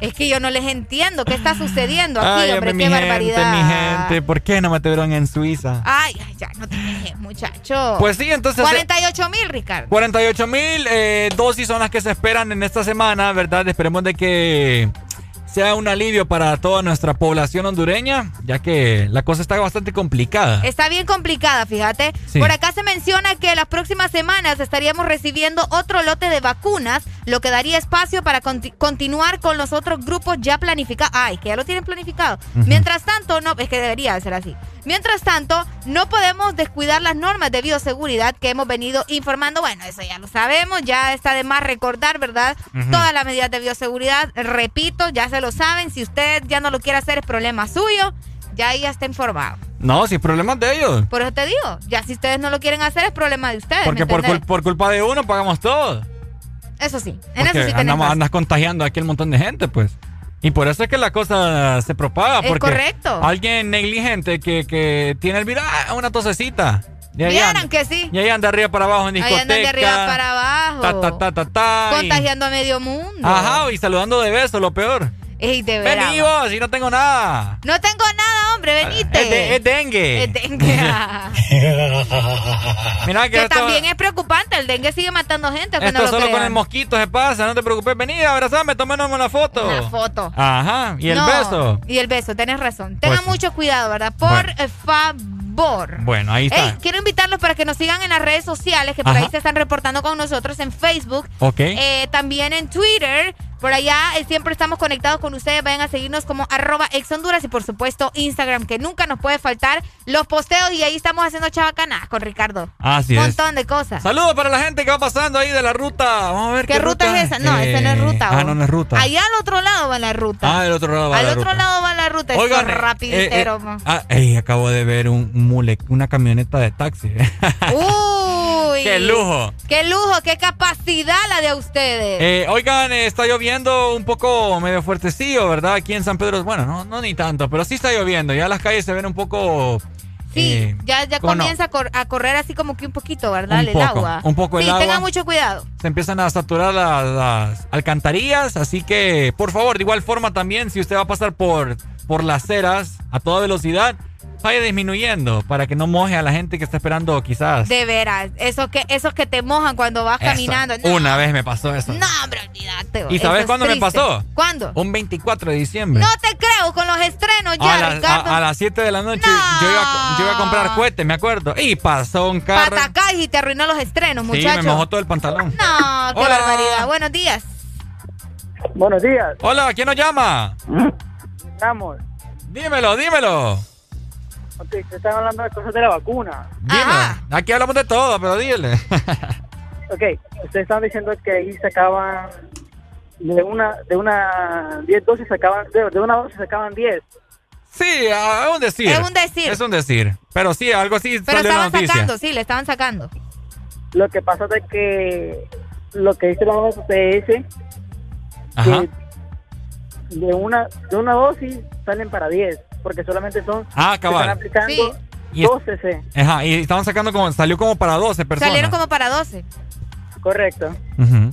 es que yo no les entiendo. ¿Qué está sucediendo aquí, Ay, hombre? hombre, Qué mi barbaridad. gente, mi gente. ¿Por qué no me tuvieron en Suiza? Ay, ay, ya, no te dejes, muchacho. Pues sí, entonces- 48 mil, Ricardo. 48 mil eh, dosis son las que se esperan en esta semana, ¿verdad? Esperemos de que sea un alivio para toda nuestra población hondureña, ya que la cosa está bastante complicada. Está bien complicada, fíjate. Sí. Por acá se menciona que las próximas semanas estaríamos recibiendo otro lote de vacunas, lo que daría espacio para conti- continuar con los otros grupos ya planificados. Ay, que ya lo tienen planificado. Mientras tanto, no, es que debería de ser así. Mientras tanto, no podemos descuidar las normas de bioseguridad que hemos venido informando. Bueno, eso ya lo sabemos, ya está de más recordar, ¿verdad? Todas las medidas de bioseguridad, repito, ya se lo saben. Si usted ya no lo quiere hacer, es problema suyo. Ya ahí ya está informado. No, sin problemas de ellos. Por eso te digo, ya si ustedes no lo quieren hacer es problema de ustedes. Porque ¿me por, cul- por culpa de uno pagamos todo. Eso sí, en Porque eso sí andamos- andas contagiando aquí el montón de gente, pues. Y por eso es que la cosa se propaga. Es Porque correcto. Alguien negligente que, que tiene el virus, ah, una tosecita. Y ahí Vieran anda- que sí. Y ahí anda arriba para abajo en Ahí discoteca. andan de arriba para abajo. Ta, ta, ta, ta, ta, y- Contagiando a medio mundo. Ajá, y saludando de beso, lo peor. Ey, de. Vení vos, si no tengo nada. No tengo nada, hombre, venite. Es, de- es dengue. Es dengue. Mira que, que esto, también es preocupante, el dengue sigue matando gente. esto no lo solo con el mosquito se pasa, no te preocupes. Vení, abrazame, tomémonos una foto. Una foto. Ajá, y el No, beso. Y el beso, tenés razón. Tengan Pues- mucho cuidado, ¿verdad? Por Bueno. favor. Bueno, ahí está. Ey, quiero invitarlos para que nos sigan en las redes sociales, que por Ajá. ahí se están reportando con nosotros en Facebook. Ok. Eh, también en Twitter. Por allá eh, siempre estamos conectados con ustedes. Vayan a seguirnos como arroba exhonduras y por supuesto Instagram, que nunca nos puede faltar los posteos y ahí estamos haciendo chavacanas con Ricardo. Así Un es. montón de cosas. Saludos para la gente que va pasando ahí de la ruta. Vamos a ver qué, ¿Qué ruta es esa? No, esa no es ruta. Ah, vos. no, no es ruta. Allá al otro lado va la ruta. Ah, del otro lado va al la otro ruta. lado va la ruta. Oigan, Eso es rapiditero. eh, eh, ah, ey, acabo de ver un mule, una camioneta de taxi. Uy. ¡Qué lujo! ¡Qué lujo! ¡Qué capacidad la de ustedes! Eh, oigan, eh, está lloviendo un poco medio fuertecillo, ¿verdad? Aquí en San Pedro. Bueno, no, no ni tanto, pero sí está lloviendo. Ya las calles se ven un poco. sí, eh, ya, ya comienza a, cor- a correr así como que un poquito, ¿verdad? Un el poco, agua. un poco el sí, agua. tengan mucho cuidado. se empiezan a saturar las, las alcantarillas, así que por favor, de igual forma también, si usted va a pasar por, por las ceras a toda velocidad, vaya disminuyendo para que no moje a la gente que está esperando quizás. De veras, esos que, esos que te mojan cuando vas Eso. caminando. No, Una vez me pasó eso. no, hombre, olvídate. ¿Y sabes es cuándo me pasó? ¿Cuándo? Un 24 de diciembre. No te creo con los estrenos ya, a, las- Ricardo. a- a las 7 de la noche yo, iba, a- yo iba a comprar cohetes, me acuerdo. Y pasó un carro. Patacás y te arruinó los estrenos, Sí, muchacho. me mojó todo el pantalón. No, qué Hola. barbaridad. Buenos días. Buenos días. Hola, ¿quién nos llama? Estamos. Dímelo, dímelo. Ok, se están hablando de cosas de la vacuna. Dime. Aquí hablamos de todo, pero dile. Ok, ustedes están diciendo que ahí sacaban de una, de una, 10 dosis sacaban, de, de una dosis sacaban 10. Sí, es un decir. Es un decir. Es un decir. Pero sí, algo así Pero estaban sacando, sí, le estaban sacando. Lo que pasa es que lo que dice la OPS Ajá. que de una, de una dosis salen para 10, porque solamente son Ah, cabal. están aplicando Y es- 12 C. Ajá, y estaban sacando como, salió como para 12 personas. Salieron como para 12. Correcto. Ujú.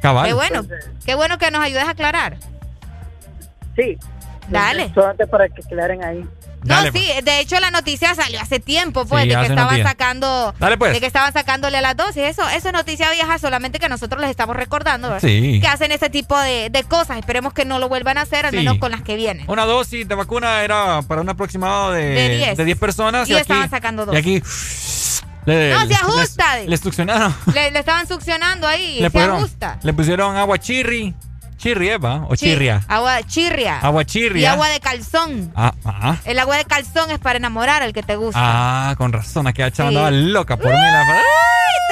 Cabal. Qué bueno. Qué bueno que nos ayudes a aclarar. Sí. Dale. Solamente para que aclaren ahí. Dale, no, sí, de hecho la noticia salió hace tiempo, pues, Sí, de que estaban sacando, Dale, pues. de que estaban sacándole a las dosis. Eso, eso es noticia vieja, solamente que nosotros les estamos recordando, ¿verdad? Sí. Que hacen ese tipo de, de cosas. Esperemos que no lo vuelvan a hacer, al Sí. menos con las que vienen. Una dosis de vacuna era para un aproximado de, De 10. personas. Y aquí, estaban sacando dos. Y aquí. Le, No, se ajusta. Le, le succionaron. Le, le estaban succionando ahí, le, se pusieron, ajusta. le pusieron agua chirri. Chirri, Eva. O Sí, chirria. Agua chirria. Agua chirria. Y agua de calzón. Ah, ah. El agua de calzón es para enamorar al que te gusta. Ah, con razón. Aquella chava Sí. andaba loca por mí. La... ¡Ay!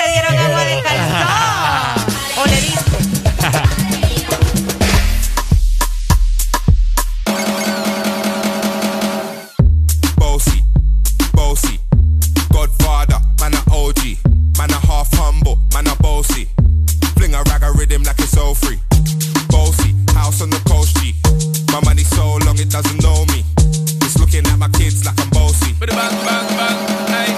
Te dieron agua de calzón. o le diste. Bossy, bossy, Godfather, man a OG, man a half humble, man a bossy. Fling a rag a rhythm like it's all free. Bossy, house on the coast G. My money so long it doesn't know me. It's looking at my kids like I'm bossy. Bang bang bang, hey.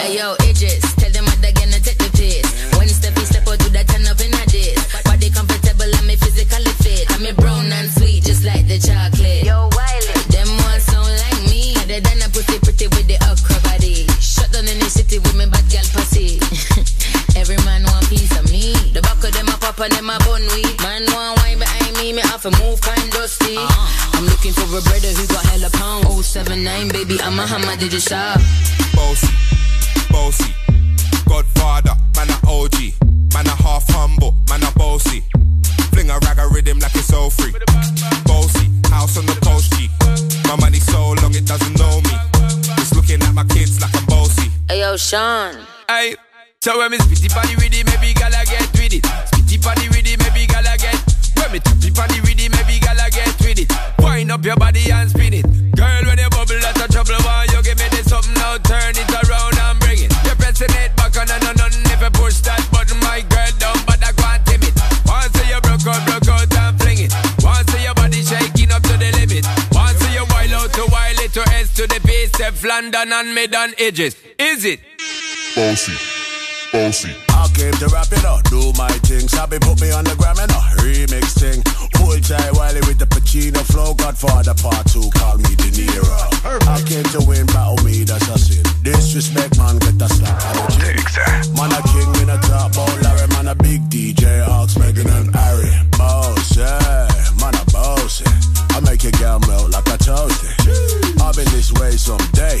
Hey yo, Idris, tell them what they're gonna take the piss. When step we step out, do that turn up in a diss. Body comfortable, and me physically fit. I'm a brown and sweet, just like the chocolate. Yo, Wiley, them ones sound like me. They done a pussy pretty with the okra body. Shut down in the city with me bad gal pussy. Every man want piece of me. The back of them a pop and them a bun weed. Kind dusty. I'm looking for a brother who got hella pound. 079, baby, I'm a hammer, did you shop? Bossy, bossy, Godfather, man a OG, man a half humble, man a bossy. Fling a rag a rhythm like it's all free. Bossy, house on the coast G. My money so long it doesn't know me. It's looking at my kids like I'm bossy. Hey yo, Sean. Hey, so when me spitty party with it, maybe gala get with it. Spitty party with it, maybe gala get. When me tappy party with it, up your body and spin it. Girl, when you bubble, that's a trouble. Why you give me this something now? Turn it around and bring it. You're pressing it back on and on if you push that button, my girl down, but I can't timid. Once you broke out, broke out and fling it. Once your body shaking up to the limit. Once you wild out to wild it to S to the base, step London and mid on edges. Is it? Bossy, bossy. I came to rap it up, do my thing. Sabi put me on the gram and a remix thing. Full time Wiley with the Pacino flow. Godfather part two, call me De Niro. I came to win, battle me, that's a sin. Disrespect, man, get the slap out of the Man a king in a top, bowl Larry, man a big DJ, Ox, Megan and Harry. Boss, yeah, man a boss, yeah. I make your girl melt like a toasty. I've been this way someday,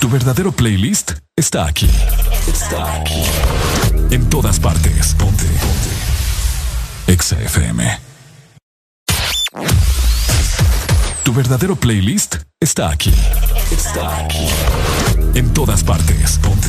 Tu verdadero playlist está aquí. En todas partes. Ponte. Exa FM. Tu verdadero playlist está aquí. En todas partes. Ponte.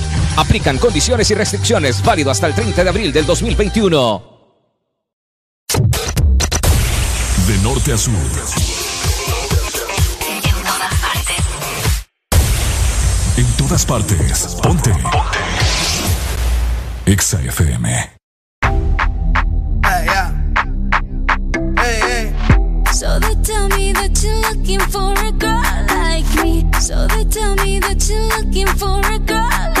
Aplican condiciones y restricciones, válido hasta el 30 de abril del 2021. De norte a sur. En todas partes. Ponte. Exa FM. Hey, yeah. Hey, hey. So they tell me that you're looking for a girl like me. So they tell me that you're looking for a girl like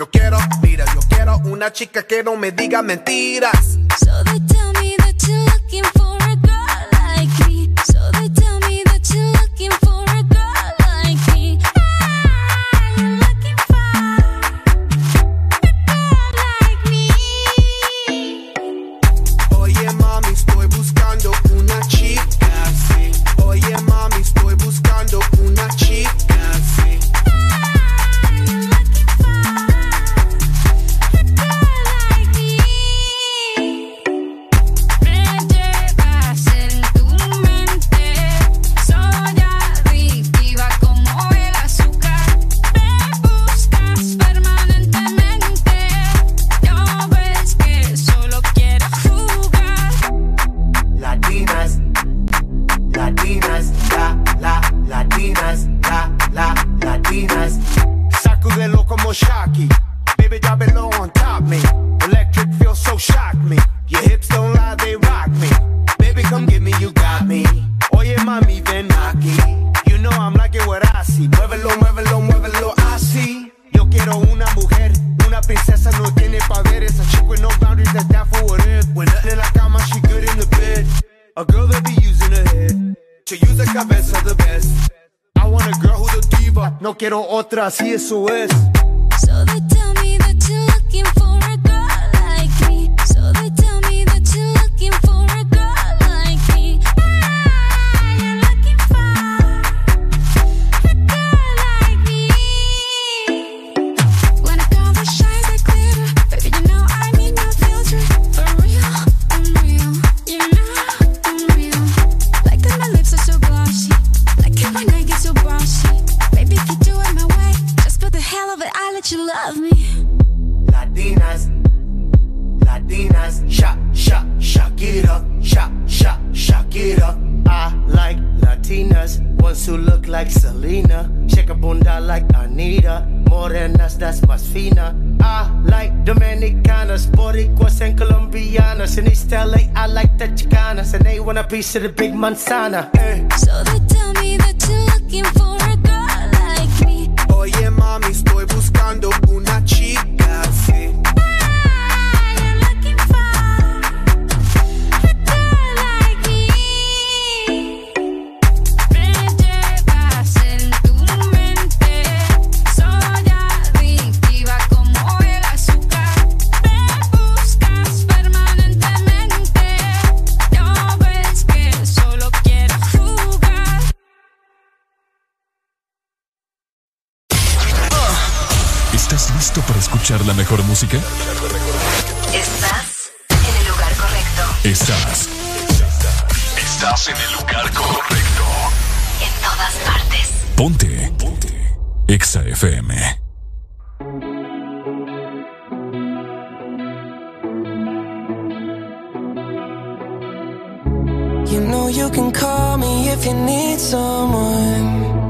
Yo quiero, mira, yo quiero una chica que no me diga mentiras. Quiero otra, así eso es. Colombianas. In East LA, I like the Chicanas, and they want a piece of the big manzana. eh. So they tell me that you're looking for a girl like me. Oye mami, estoy buscando una chica escuchar la mejor música? Estás en el lugar correcto. Estás. Estás en el lugar correcto. En todas partes. Ponte. Ponte. Exa FM. You know you can call me if you need someone.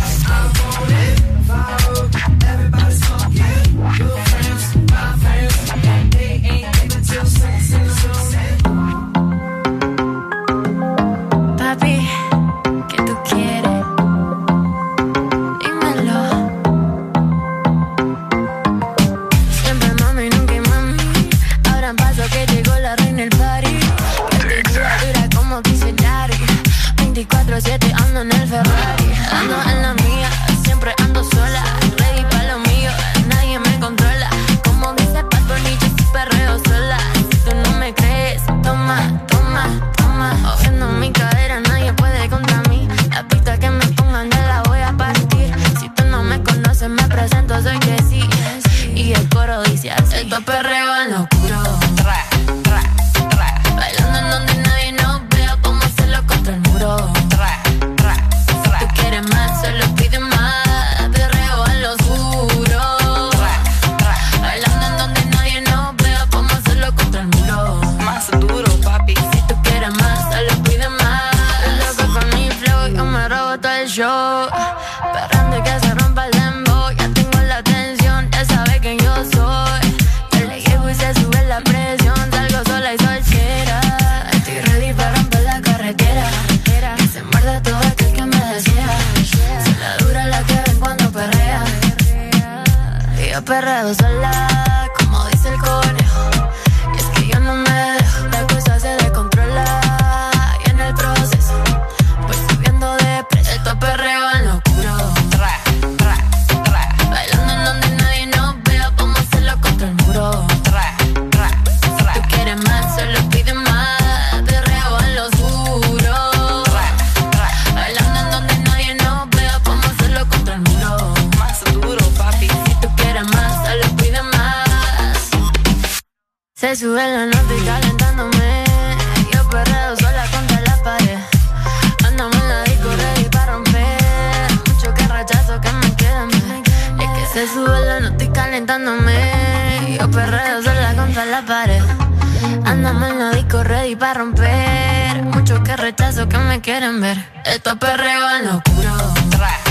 explota el show. Esperando que se rompa el dembow. Ya tengo la atención, ya sabe que yo soy. Yo le llego y se sube la presión. Salgo sola y soltera. Estoy ready para romper la carretera. Que se muerda todo aquel que me desea. Se la dura la que ven cuando perrea. Y yo perreo sola. para romper. Muchos que rechazo que me quieren ver. Esto es perreo en lo oscuro.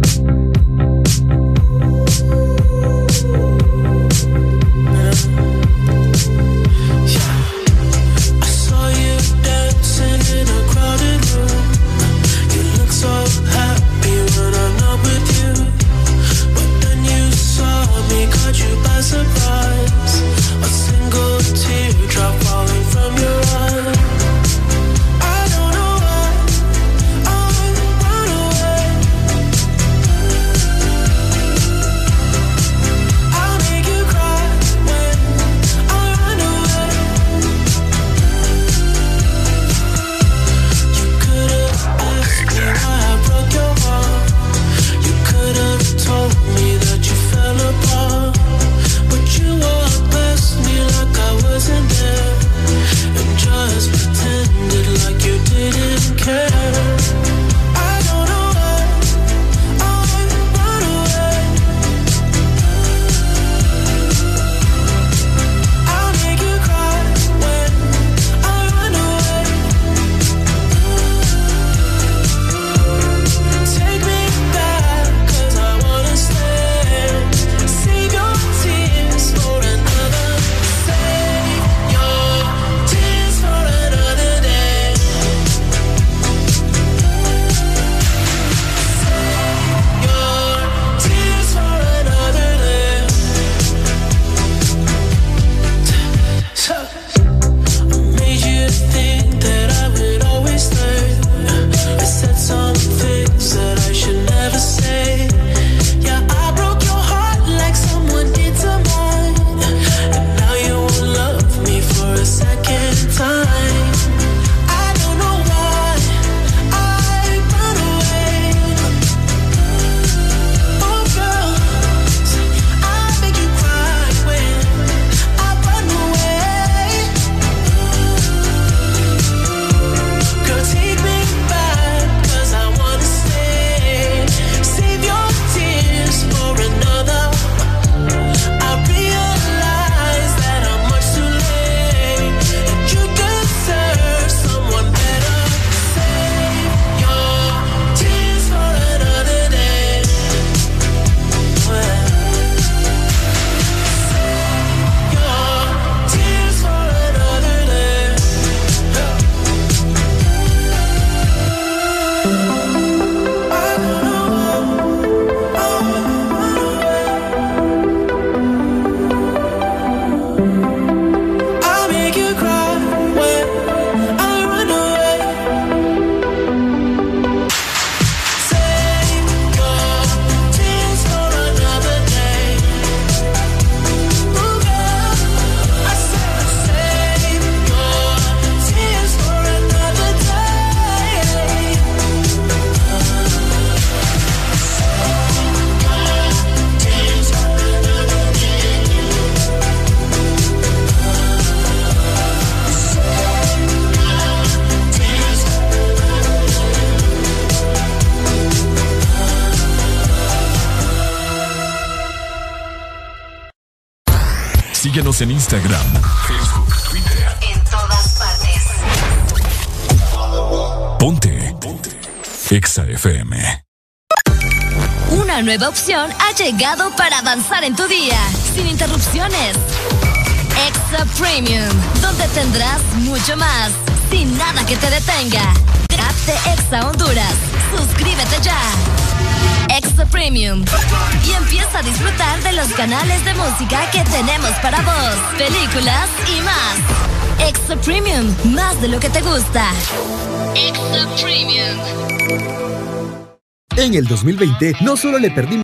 Síguenos en Instagram, Facebook, Twitter. En todas partes. Ponte. Ponte. Exa FM. Una nueva opción ha llegado para avanzar en tu día, sin interrupciones. Extra Premium, donde tendrás mucho más, sin nada que te detenga. App de Exa Honduras. Suscríbete ya. Premium. Y empieza a disfrutar de los canales de música que tenemos para vos, películas y más. Extra Premium, más de lo que te gusta. Extra Premium. En el 2020 no solo le perdimos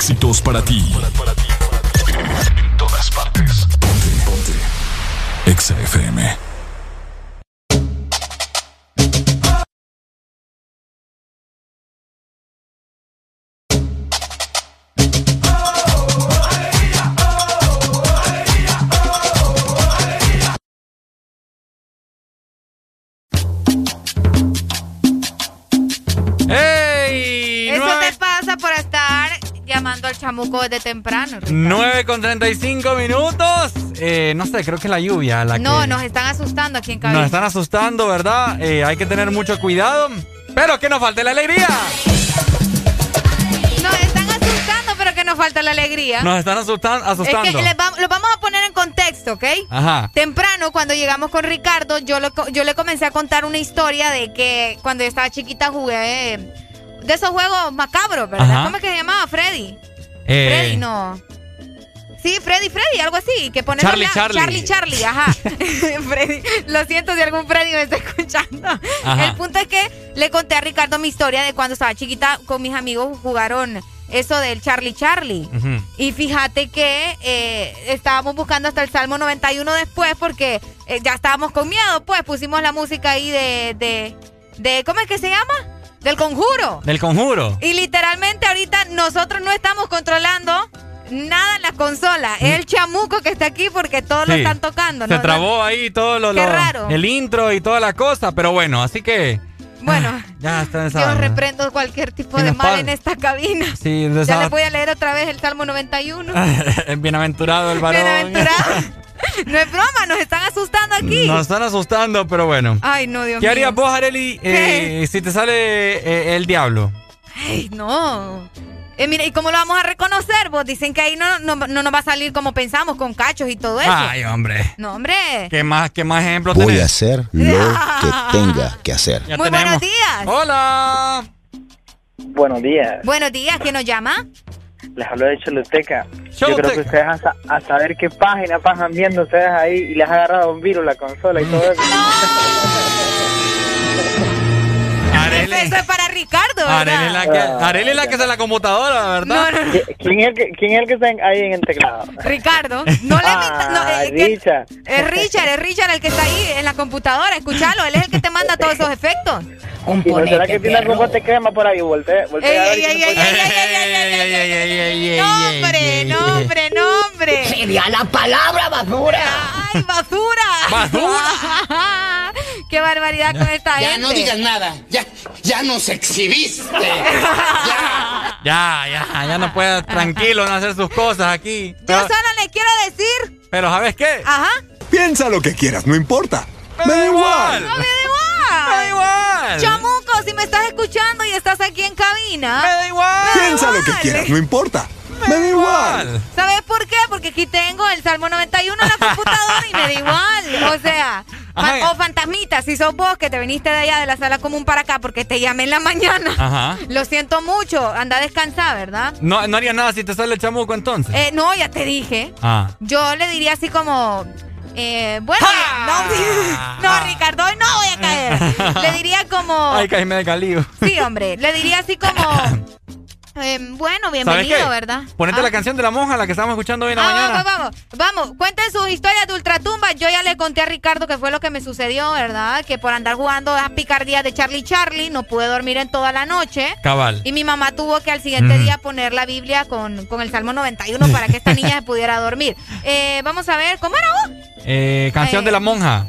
Éxitos. Solo éxitos para ti. En todas partes. Ponte. Ponte. Exa FM. Chamuco desde temprano. Ricardo. 9 con 35 minutos. Eh, no sé, creo que es la lluvia la No, que nos están asustando aquí en cabina. nos están asustando, ¿verdad? Eh, hay que tener mucho cuidado. Pero que nos falte la alegría. Nos están asustando, pero que nos falta la alegría. Nos están asustan- asustando. Es que les va- lo vamos a poner en contexto, ¿ok? Ajá. Temprano, cuando llegamos con Ricardo, yo, lo yo le comencé a contar una historia de que cuando yo estaba chiquita jugué eh, de esos juegos macabros, ¿verdad? Ajá. ¿Cómo es que se llamaba? Freddy. Eh, Freddy, no. Sí, Freddy, Freddy, algo así. Que pones Charlie, la- Charlie. Charlie, Charlie, ajá. Freddy, lo siento si algún Freddy me está escuchando. Ajá. El punto es que le conté a Ricardo mi historia de cuando estaba chiquita con mis amigos jugaron eso del Charlie, Charlie. Y fíjate que eh, estábamos buscando hasta el Salmo 91 después porque eh, ya estábamos con miedo, pues pusimos la música ahí de, de, de, ¿cómo es que se llama? Del conjuro. Del conjuro. Y literalmente ahorita nosotros no estamos controlando nada en la consola. Es el chamuco que está aquí porque todos lo están tocando. Se trabó ahí todo lo, Qué lo- raro. el intro y toda la cosa, pero bueno, así que Bueno, ya está en yo reprendo cualquier tipo ¿Qué de mal en esta cabina. Sí, Ya les voy a leer otra vez el Salmo 91. Bienaventurado el varón. Bienaventurado. No es broma, nos están asustando aquí. Nos están asustando, pero bueno. Ay, no, Dios ¿Qué mío. harías vos, Areli, eh, si te sale eh, el diablo? Ay, no. Eh, mira, ¿y cómo lo vamos a reconocer? Vos dicen que ahí no, no, no nos va a salir como pensamos, con cachos y todo eso. Ay, hombre. No, hombre. ¿Qué más, qué más ejemplos Voy tenés? a hacer lo que tenga que hacer. Ya Muy tenemos. buenos días. Hola. Buenos días. Buenos días, ¿quién nos llama? Les hablo de Choluteca. Yo creo que ustedes a, a saber qué página pasan viendo ustedes ahí y les ha agarrado un virus la consola y todo eso. Eso es para Ricardo, Arele la, que, Arele la que está en la computadora, ¿verdad? ¿Quién, es el que, ¿Quién es el que está ahí en el teclado? Ricardo. No le ah, es, Richard. Es Richard, es Richard el que está ahí en la computadora. Escuchalo, él es el que te manda todos esos efectos. Será que tiene algún bote crema por ahí? Voltea, voltea ey, ¡Nombre, nombre, nombre! Sería la palabra basura. ¡Ay, basura! ¡Basura! ¡Qué barbaridad con esta Ya gente! no digas nada. Ya, ya nos exhibiste. Ya, ya, ya no puede tranquilo en hacer sus cosas aquí. Yo Pero, solo le quiero decir... pero ¿sabes qué? Ajá. Piensa lo que quieras, no importa. Me da igual. No me da igual. Me da igual. Chamuco, si me estás escuchando y estás aquí en cabina... Me da igual. Piensa lo que quieras, no importa. Me da igual. ¿Sabes por qué? Porque aquí tengo el Salmo 91 en la computadora y me da igual. O sea, Ajá. o fantasmita, si sos vos que te viniste de allá de la sala común para acá porque te llamé en la mañana. Ajá. Lo siento mucho, anda a descansar, ¿verdad? No, no haría nada si te sale el chamuco entonces. Eh, no, ya te dije. Ah. Yo le diría así como. eh, bueno, no, no, Ricardo, hoy no voy a caer. Le diría como. Ay, caíme de calío. Sí, hombre, le diría así como. eh, bueno, ¿Sabes bienvenido? ¿verdad? Ponete Ah. la canción de la monja, la que estábamos escuchando hoy en la Ah, mañana. vamos, vamos, vamos. Cuenten sus historias de ultratumba. Yo ya le conté a Ricardo que fue lo que me sucedió, ¿verdad? Que por andar jugando a picardías de Charlie Charlie no pude dormir en toda la noche. Cabal. Y mi mamá tuvo que al siguiente día poner la Biblia con, con el Salmo 91 para que esta niña se pudiera dormir. Eh, vamos a ver, ¿cómo era vos? Eh, canción Eh. de la monja.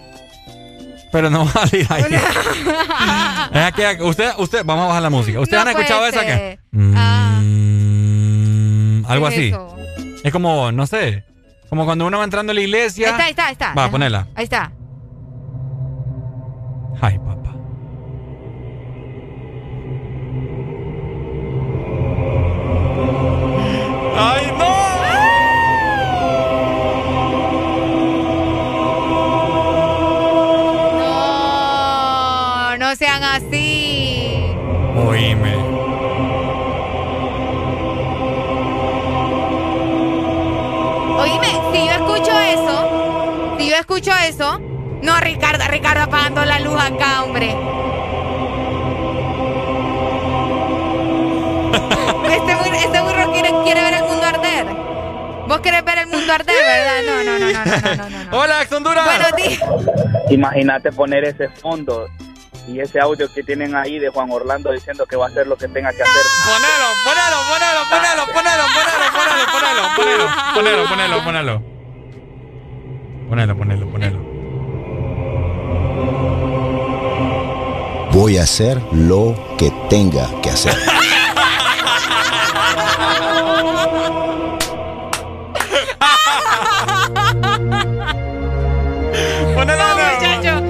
Pero no va a salir ahí. es aquella- usted, usted, vamos a bajar la música. ¿Ustedes No han escuchado esa que? ser. Ah. Mm, algo ¿Qué es así. eso? Es como, no sé, como cuando uno va entrando a la iglesia. Ahí está, ahí está, ahí está. Va, Ajá. ponela. Ahí está. Ay, papá. Sean así. Oíme. Oíme, si yo escucho eso, si yo escucho eso, no, Ricardo, Ricardo apagando la luz acá, hombre. Este, burro- este burro quiere, quiere ver el mundo arder. Vos querés ver el mundo arder, ¿verdad? No, no, no, no, no, no, no. no. Hola, Honduras. Buenos días. Imagínate poner ese fondo y ese audio que tienen ahí de Juan Orlando diciendo que va a hacer lo que tenga que hacer. Ponelo, ponelo, ponelo, ponelo, ponelo, ponelo, ponelo, ponelo, ponelo, ponelo, ponelo, ponelo. Ponelo, ponelo, ponelo. Voy a hacer lo que tenga que hacer.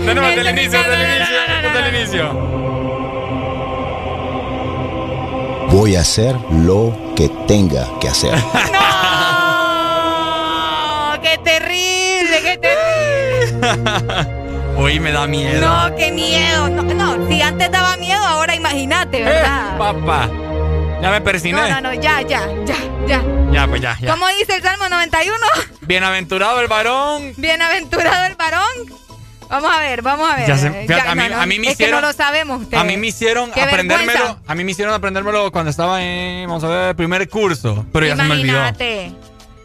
De nuevo, desde el inicio, desde el inicio, desde el inicio. Voy a hacer lo que tenga que hacer. ¡No! ¡Qué terrible! ¡Qué terrible! Hoy me da miedo. No, qué miedo. No, no, si antes daba miedo, ahora imagínate, ¿verdad? Eh, papá. Ya me persiné. No, no, no, ya, ya, ya, ya. Ya, pues ya, ya. ¿Cómo dice el Salmo 91? Bienaventurado el varón. Bienaventurado el varón. Vamos a ver, vamos a ver. Ya se- ya, a mí- no, no, a mí me es que hicieron- no lo sabemos ustedes. A mí me hicieron aprendérmelo. vergüenza. A mí me hicieron aprendérmelo cuando estaba en, vamos a ver, primer curso. Pero ya se me olvidó. Imagínate.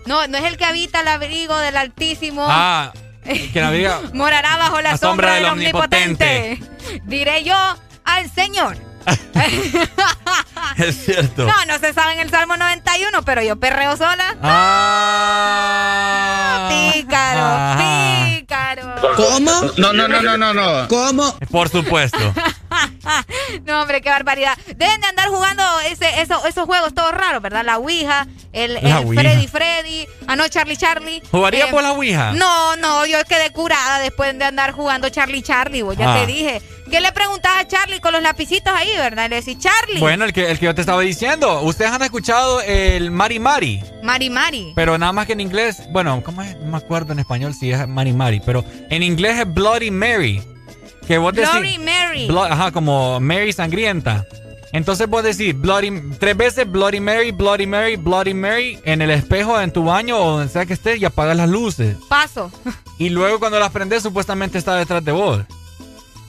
No, no es el que habita el abrigo del Altísimo. Ah, que la diga. Morará bajo la, La sombra del omnipotente. Diré yo al Señor. Es cierto. No, no se sabe en el Salmo 91, pero yo perreo sola. Ah. Pícaro, Ajá. pícaro. No, no, no, no, no, no. ¿Cómo? Por supuesto. No, hombre, qué barbaridad. Deben de andar jugando ese, eso- esos juegos todos raros, ¿verdad? La Ouija, el, La el Ouija. Freddy Freddy, ah, no, Charlie Charlie. ¿Jugaría por la Ouija? No, no, yo quedé curada después de andar jugando Charlie Charlie, vos ya Ah. te dije. ¿Qué le preguntás a Charlie con los lapicitos ahí, verdad? Le decís, Charlie. Bueno, el que, el que yo te estaba diciendo. Ustedes han escuchado el Mari Mari. Mari Mari. Pero nada más que en inglés. Bueno, ¿cómo es? No me acuerdo en español si es Mari Mari. Pero en inglés es Bloody Mary. Que vos decís. Bloody Mary. Blo- ajá, como Mary sangrienta. Entonces vos decís Bloody, tres veces Bloody Mary, Bloody Mary, Bloody Mary en el espejo, en tu baño o donde sea que estés y apagas las luces. Paso. Y luego cuando las prendes supuestamente está detrás de vos.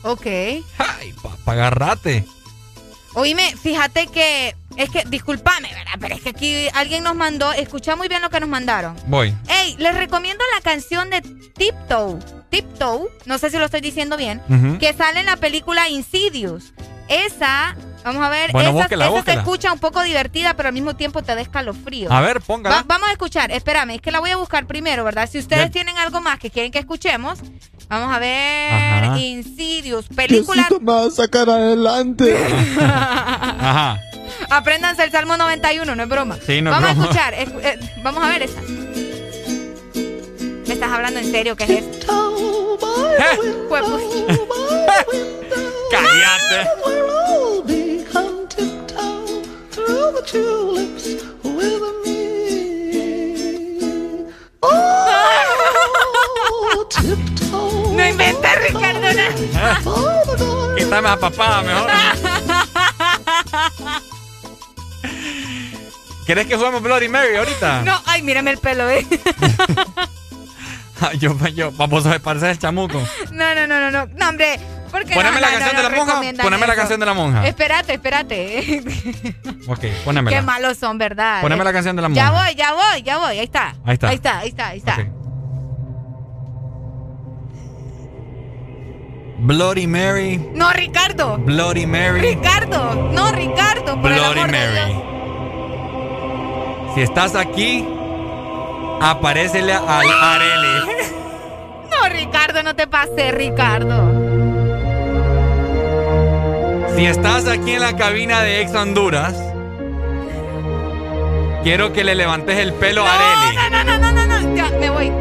Ok. Ay, papá, agarrate. Oíme, fíjate que. Es que, discúlpame, ¿verdad? Pero es que aquí alguien nos mandó. Escucha muy bien lo que nos mandaron. Voy. Ey, les recomiendo la canción de Tiptoe. Tiptoe, no sé si lo estoy diciendo bien, que sale en la película Insidious. Esa, vamos a ver, Bueno, esa, búsquela, esa se escucha un poco divertida, pero al mismo tiempo te da escalofrío. A ver, póngala. Va- vamos a escuchar, espérame, es que la voy a buscar primero, ¿verdad? Si ustedes Bien. tienen algo más que quieren que escuchemos, vamos a ver Ajá. Insidious, película... Me va a sacar adelante. Ajá. Apréndanse el Salmo 91, no es broma. Sí, no es vamos broma. a escuchar, escu- eh, vamos a ver esa. ¿Me estás hablando en serio? ¿Qué es esto? Pues, pues. Cállate. No inventes, Ricardo. no. Quítame a papá, mejor. ¿Querés que juguemos Bloody Mary ahorita? No, ay, mírame el pelo, ¿eh? Ay, yo, yo, vamos a parecer el chamuco. No, no, no, no, no. No, hombre. ¿por qué Poneme no, la no, canción no, de la monja, poneme la eso? canción de la monja. Espérate, espérate. Ok, Qué ponémela. malos son, ¿verdad? Poneme la canción de la Ya monja. voy, ya voy, ya voy. Ahí está. Ahí está. Ahí está, ahí está, ahí está. Bloody Mary, No, Ricardo. Bloody Mary, Ricardo. No, Ricardo. Por el Bloody de Mary. Dios. Si estás aquí, aparécele al Areli. No, Ricardo, no te pases, Ricardo. Si estás aquí en la cabina de Ex Honduras, quiero que le levantes el pelo a Areli. No, no, no, no, no, no. Ya, me voy.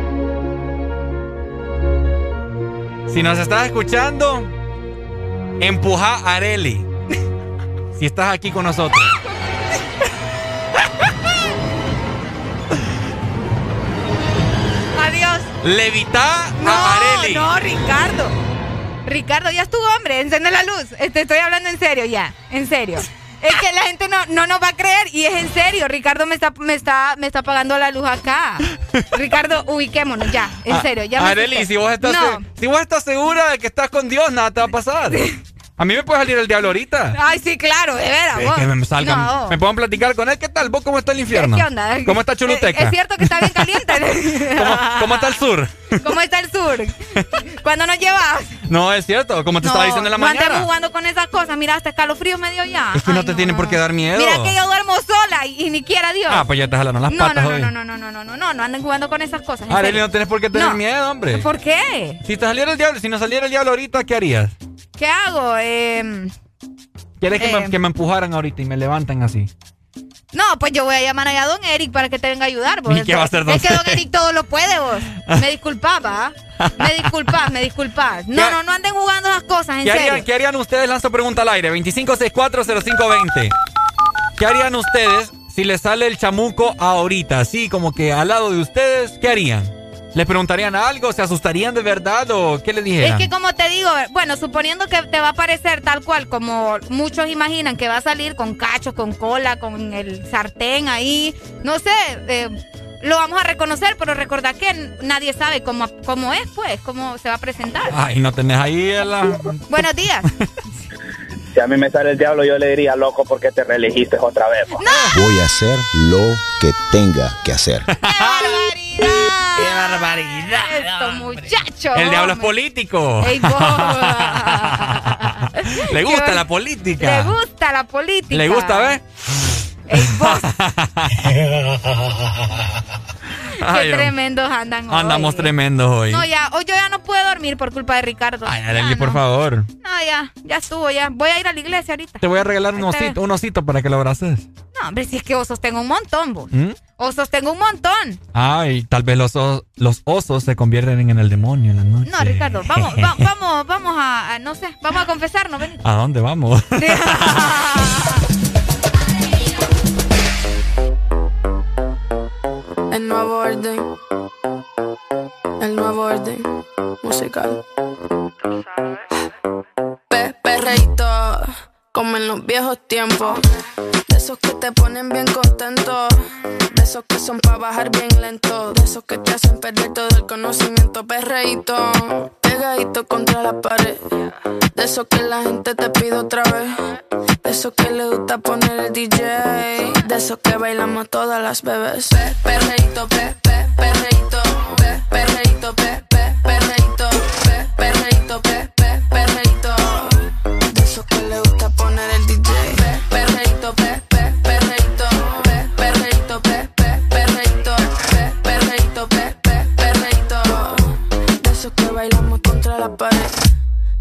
Si nos estás escuchando, empuja a Areli. Si estás aquí con nosotros. Adiós. Levita No, a Areli. no, Ricardo. Ricardo, ya estuvo, hombre. Encende la luz. Te estoy hablando en serio ya. En serio. Es que la gente no, no nos va a creer y es en serio. Ricardo me está, me está, me está apagando la luz acá. Ricardo, ubiquémonos ya. En Ah, serio. Ya Areli, si vos, estás, No. si vos estás segura de que estás con Dios, nada te va a pasar. A mí me puede salir el diablo ahorita. Ay, sí, claro, de veras. Es que me salgan, No. me puedan platicar con él. ¿Qué tal? ¿Vos cómo está el infierno? ¿Qué onda? ¿Cómo está Es, Choluteca? es cierto que está bien caliente. ¿Cómo, cómo está el sur? ¿Cómo está el sur? ¿Cuándo nos llevas? No, es cierto, como te estaba diciendo en la no andemos mañana. jugando con esas cosas. Mira, hasta escalofrío me dio ya. Es que no te tiene por qué dar miedo. Mira que yo duermo sola y, y ni quiera Dios. Ah, pues ya te jalaron las no, patas no, no, hoy. no, no, no, no, no, no, no, no anden jugando con esas cosas. serio. no tienes por qué tener No. miedo, hombre. ¿Por qué? Si te saliera el diablo, si no saliera el diablo ahorita, ¿qué harías? ¿Qué hago? Eh, ¿Quieres que, me, que me empujaran ahorita y me levanten así? no, pues yo voy a llamar allá a Don Eric para que te venga a ayudar. vos. ¿Y qué va a hacer Don Es que Don Eric? Todo lo puede, vos. Me disculpas, ¿va? Me disculpas, me disculpas. No, ¿Qué- no, no anden jugando esas cosas, en ¿Qué serio. harían, ¿Qué harían ustedes? Lanzo pregunta al aire. 25640520. ¿Qué harían ustedes si les sale el chamuco ahorita? Así como que al lado de ustedes, ¿qué harían? ¿Les preguntarían algo? ¿Se asustarían de verdad o qué les Es dijeran? que como te digo, bueno, suponiendo que te va a parecer tal cual como muchos imaginan que va a salir con cachos, con cola, con el sartén ahí, no sé, eh, lo vamos a reconocer, pero recordad que nadie sabe cómo, cómo es, pues, cómo se va a presentar. Ay, no tenés ahí la... Buenos días. Si a mí me sale el diablo, yo le diría loco porque te reelegiste otra vez. Voy a hacer lo que tenga que hacer. ¡Qué barbaridad! Esto, muchacho. El diablo es político. Ey, vos. Le gusta Qué- la política. Le gusta la política. ¿Le gusta, ve? Ay, Qué tremendos andan hoy. Andamos tremendos hoy. No, ya, hoy yo ya no puedo dormir por culpa de Ricardo. Ay, Arely, por favor. No, ya, ya estuvo, ya. Voy a ir a la iglesia ahorita. Te voy a regalar un osito, un osito para que lo abraces. No, hombre, si es que osos tengo un montón, vos. ¿Mm? Osos tengo un montón. Ay, tal vez los, os- los osos se convierten en el demonio en la noche. No, Ricardo, vamos, va- vamos, vamos a, a- no sé, vamos a confesarnos, ven. ¿A dónde vamos? El nuevo orden. El nuevo orden musical. Pe perreíto, como en los viejos tiempos. De esos que te ponen bien contento. De esos que son para bajar bien lento. De esos que te hacen perder todo el conocimiento. Perreíto, pegadito contra la pared. De esos que la gente te pide otra vez. De esos que le gusta poner el DJ. De esos que bailamos todas las bebés. Pe, perreíto, pe, pe, perreíto, pe, perreíto, pe,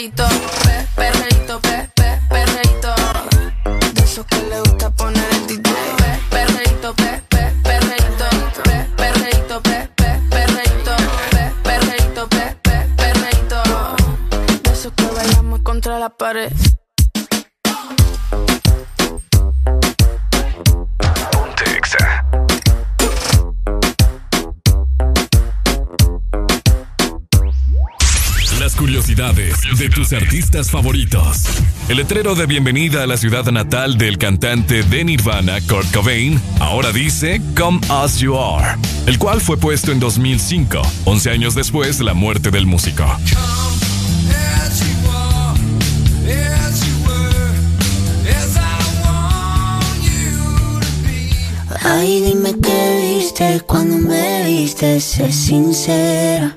perreíto, pe, perreíto, pe, pe, que le gusta poner el DJ. Pe, perreíto, pe, pe, perreíto, pe, perreíto, pe, pe, perreíto, pe, pe, pe. De esos que bailamos contra la pared. Curiosidades de tus artistas favoritos. El letrero de bienvenida a la ciudad natal del cantante de Nirvana, Kurt Cobain, ahora dice Come As You Are, el cual fue puesto en 2005, 11 años después de la muerte del músico. Ay, dime qué viste cuando me viste, sé sincera.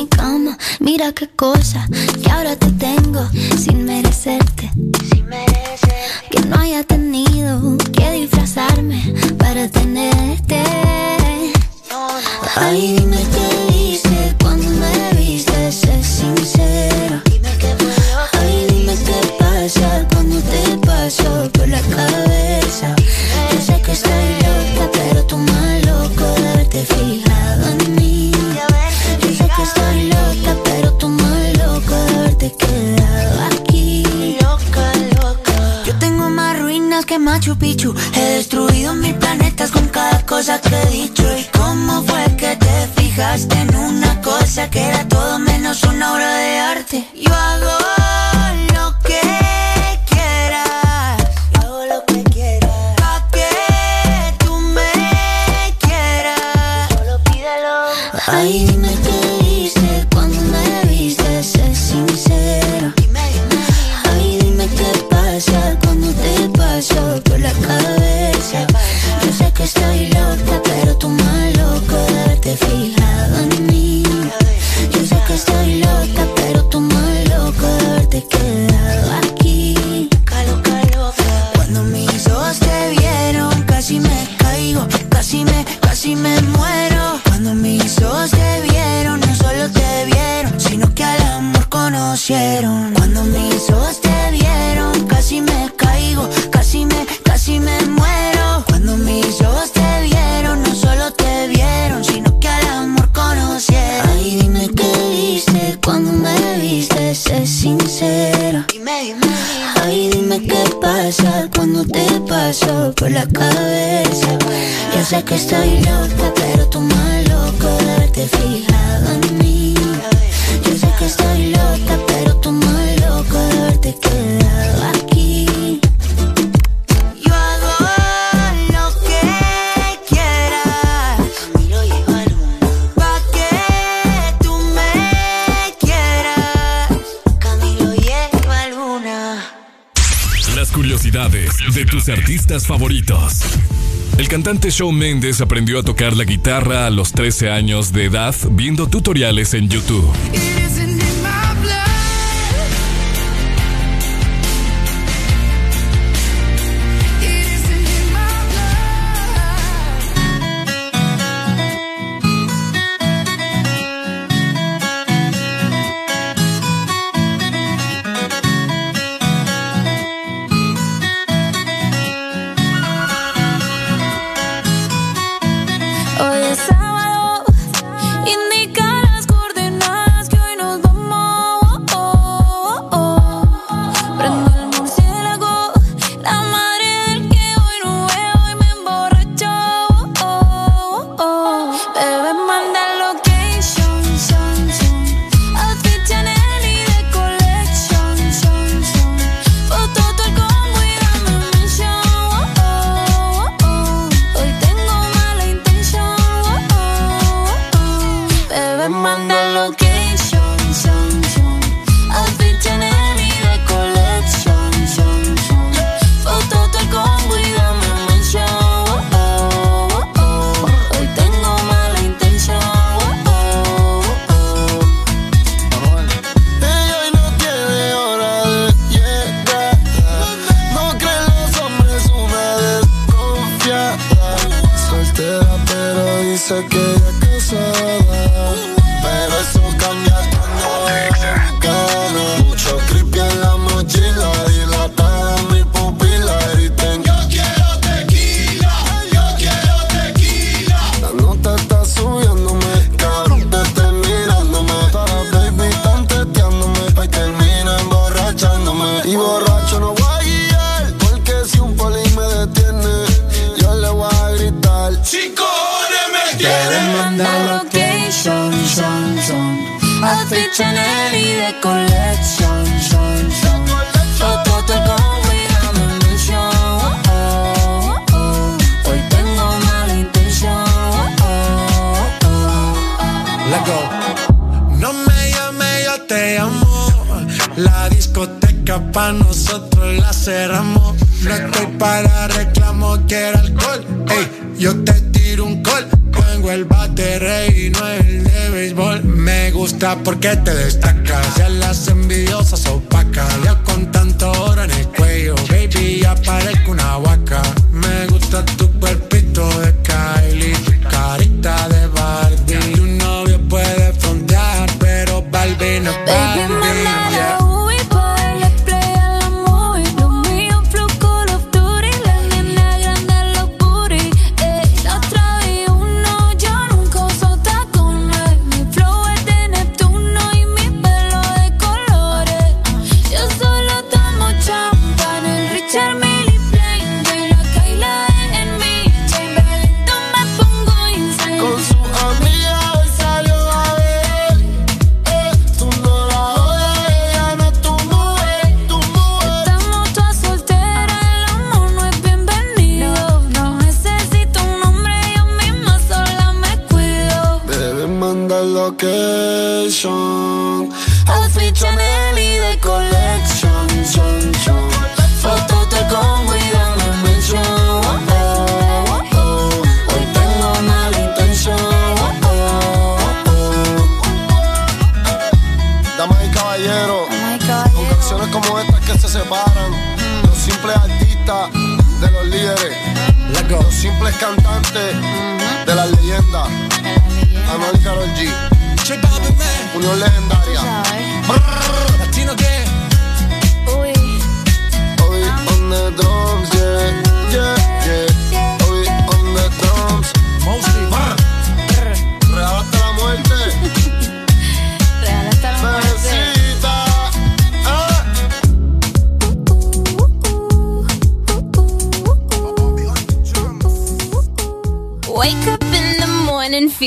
mi cama? Mira qué cosa que ahora te tengo sin merecerte. Que no haya tenido que disfrazarme para tenerte. Ay, dime qué viste cuando me viste, sé sincera. Ay, dime qué pasa cuando te paso por la cabeza. Yo sé que estoy loca, pero tú más loco de haberte fijado en mí estoy loca, pero tú más loca de haberte quedado aquí. Loca, loca. Yo tengo más ruinas que Machu Picchu. He destruido mil planetas con cada cosa que he dicho. ¿Y cómo fue que te fijaste en una cosa que era todo menos una obra de arte? Yo hago. cuando te paso por la cabeza Ya sé que estoy loca, pero tú más loco de haberte fijado en mí. de tus artistas favoritos. El cantante Shawn Mendes aprendió a tocar la guitarra a los 13 años de edad viendo tutoriales en YouTube.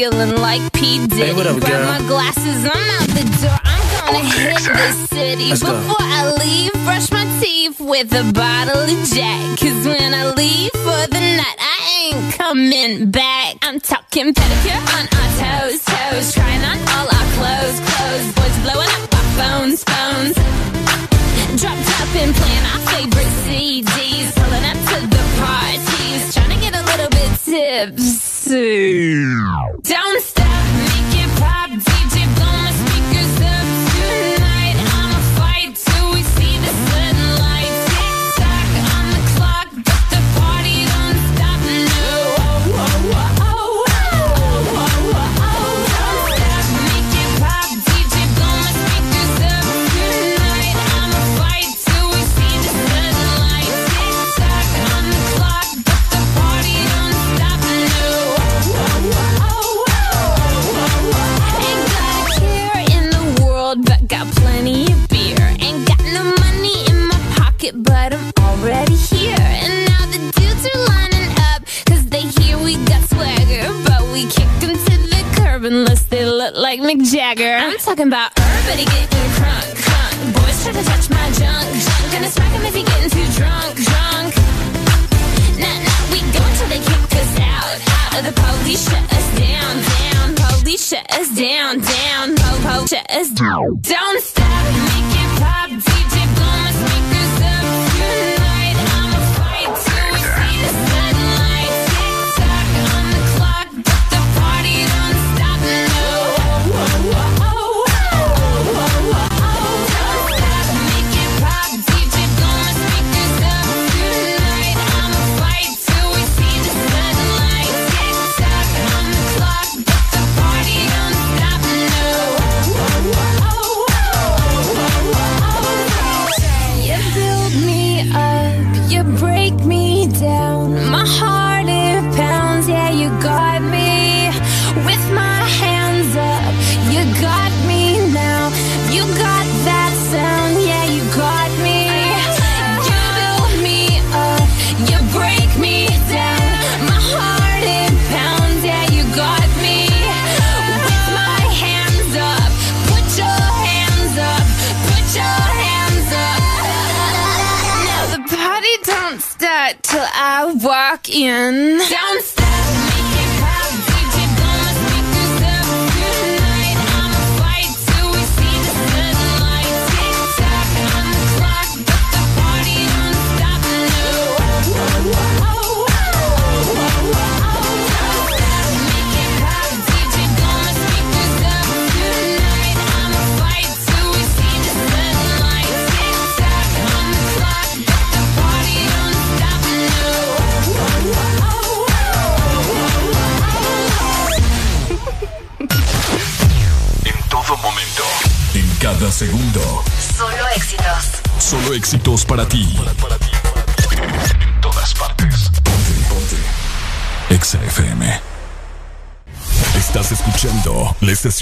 feeling like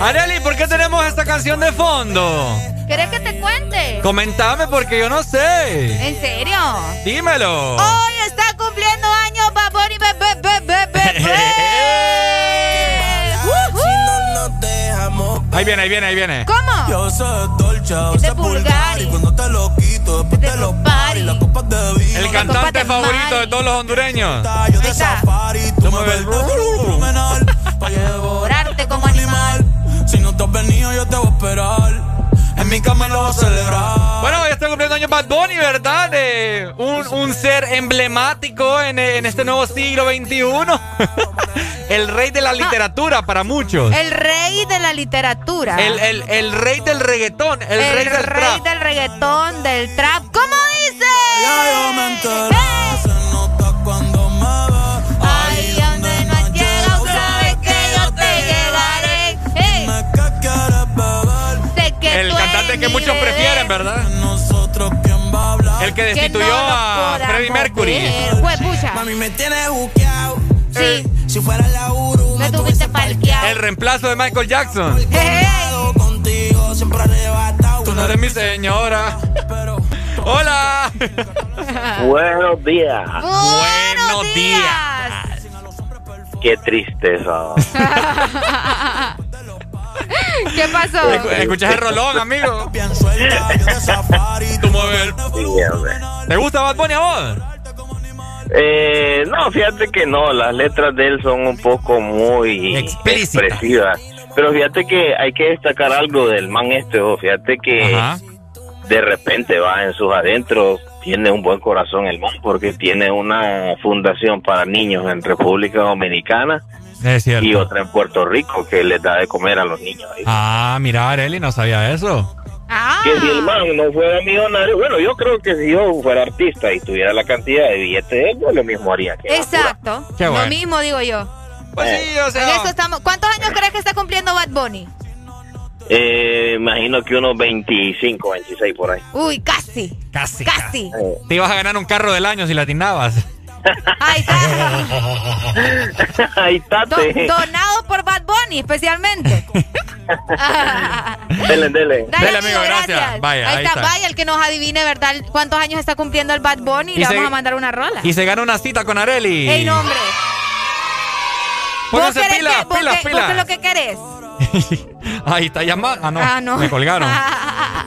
Areli, ¿por qué tenemos esta canción de fondo? ¿Querés que te cuente? Comentame porque yo no sé. ¿En serio? Dímelo. Hoy está cumpliendo años bebé. Ahí viene, ahí viene, ahí viene. ¿Cómo? Yo soy dolce, Este Bulgari. y cuando te lo quito, después te lo pari, las copas de vino. El cantante favorito de todos los hondureños. Yo de safari, tú me ves venido, yo te voy a esperar. En mi cama lo voy a celebrar. Bueno, hoy está cumpliendo años Bad Bunny, ¿verdad? Eh, un, un ser emblemático en, en este nuevo siglo XXI. el rey de la literatura para muchos. El rey de la literatura. El, el- el rey del reggaetón. El, El rey del trap. del reggaetón, del trap. ¿Cómo dice? Ya yo me El que muchos prefieren, ¿verdad? Nosotros, ¿quién va a hablar? El que Que destituyó no nos a Freddie Mercury. Pues, pucha. Mami, me tienes buqueado. Sí. Si fuera la Uru, Me tuviste parqueado. El reemplazo de Michael Jackson. Contigo, siempre arrebatado. Tú no eres mi señora. Hola. Buenos días. Buenos días. Qué tristeza. ¿Qué pasó? Escu- Escuchas el rolón, amigo. Tú mueves. ¿Te gusta Bad Bunny a vos? Eh, no, fíjate que no, las letras de él son un poco muy expresivas. Pero fíjate que hay que destacar algo del man este, oh, fíjate que de repente va en sus adentros, tiene un buen corazón el man, porque tiene una fundación para niños en República Dominicana Es cierto. y otra en Puerto Rico que les da de comer a los niños. Ah, mira, Areli, no sabía eso. Que si el man no fuera millonario, bueno, yo creo que si yo fuera artista y tuviera la cantidad de billetes de él, yo lo mismo haría que Exacto. Qué Lo mismo digo yo. Pues sí, o sea. En eso estamos. ¿Cuántos años crees que está cumpliendo Bad Bunny? Eh, imagino que unos 25, 26 por ahí. Uy, casi. Casi. Casi. Te ibas a ganar un carro del año si latinabas. Ahí Ahí está. Do- donado por Bad Bunny, especialmente. Dele, dele. Dale, amigo, gracias. Vaya, ahí, ahí está, está. vaya el que nos adivine, ¿verdad? ¿Cuántos años está cumpliendo el Bad Bunny? Y, le se- vamos a mandar una rola. Y se gana una cita con Areli. ¡Ey, no, hombre! ¿Vos Pónganse pilas, pilas, qué- vos pilas. qué es lo que querés? Ahí está llamando. Ah, no. Ah, no. Me colgaron.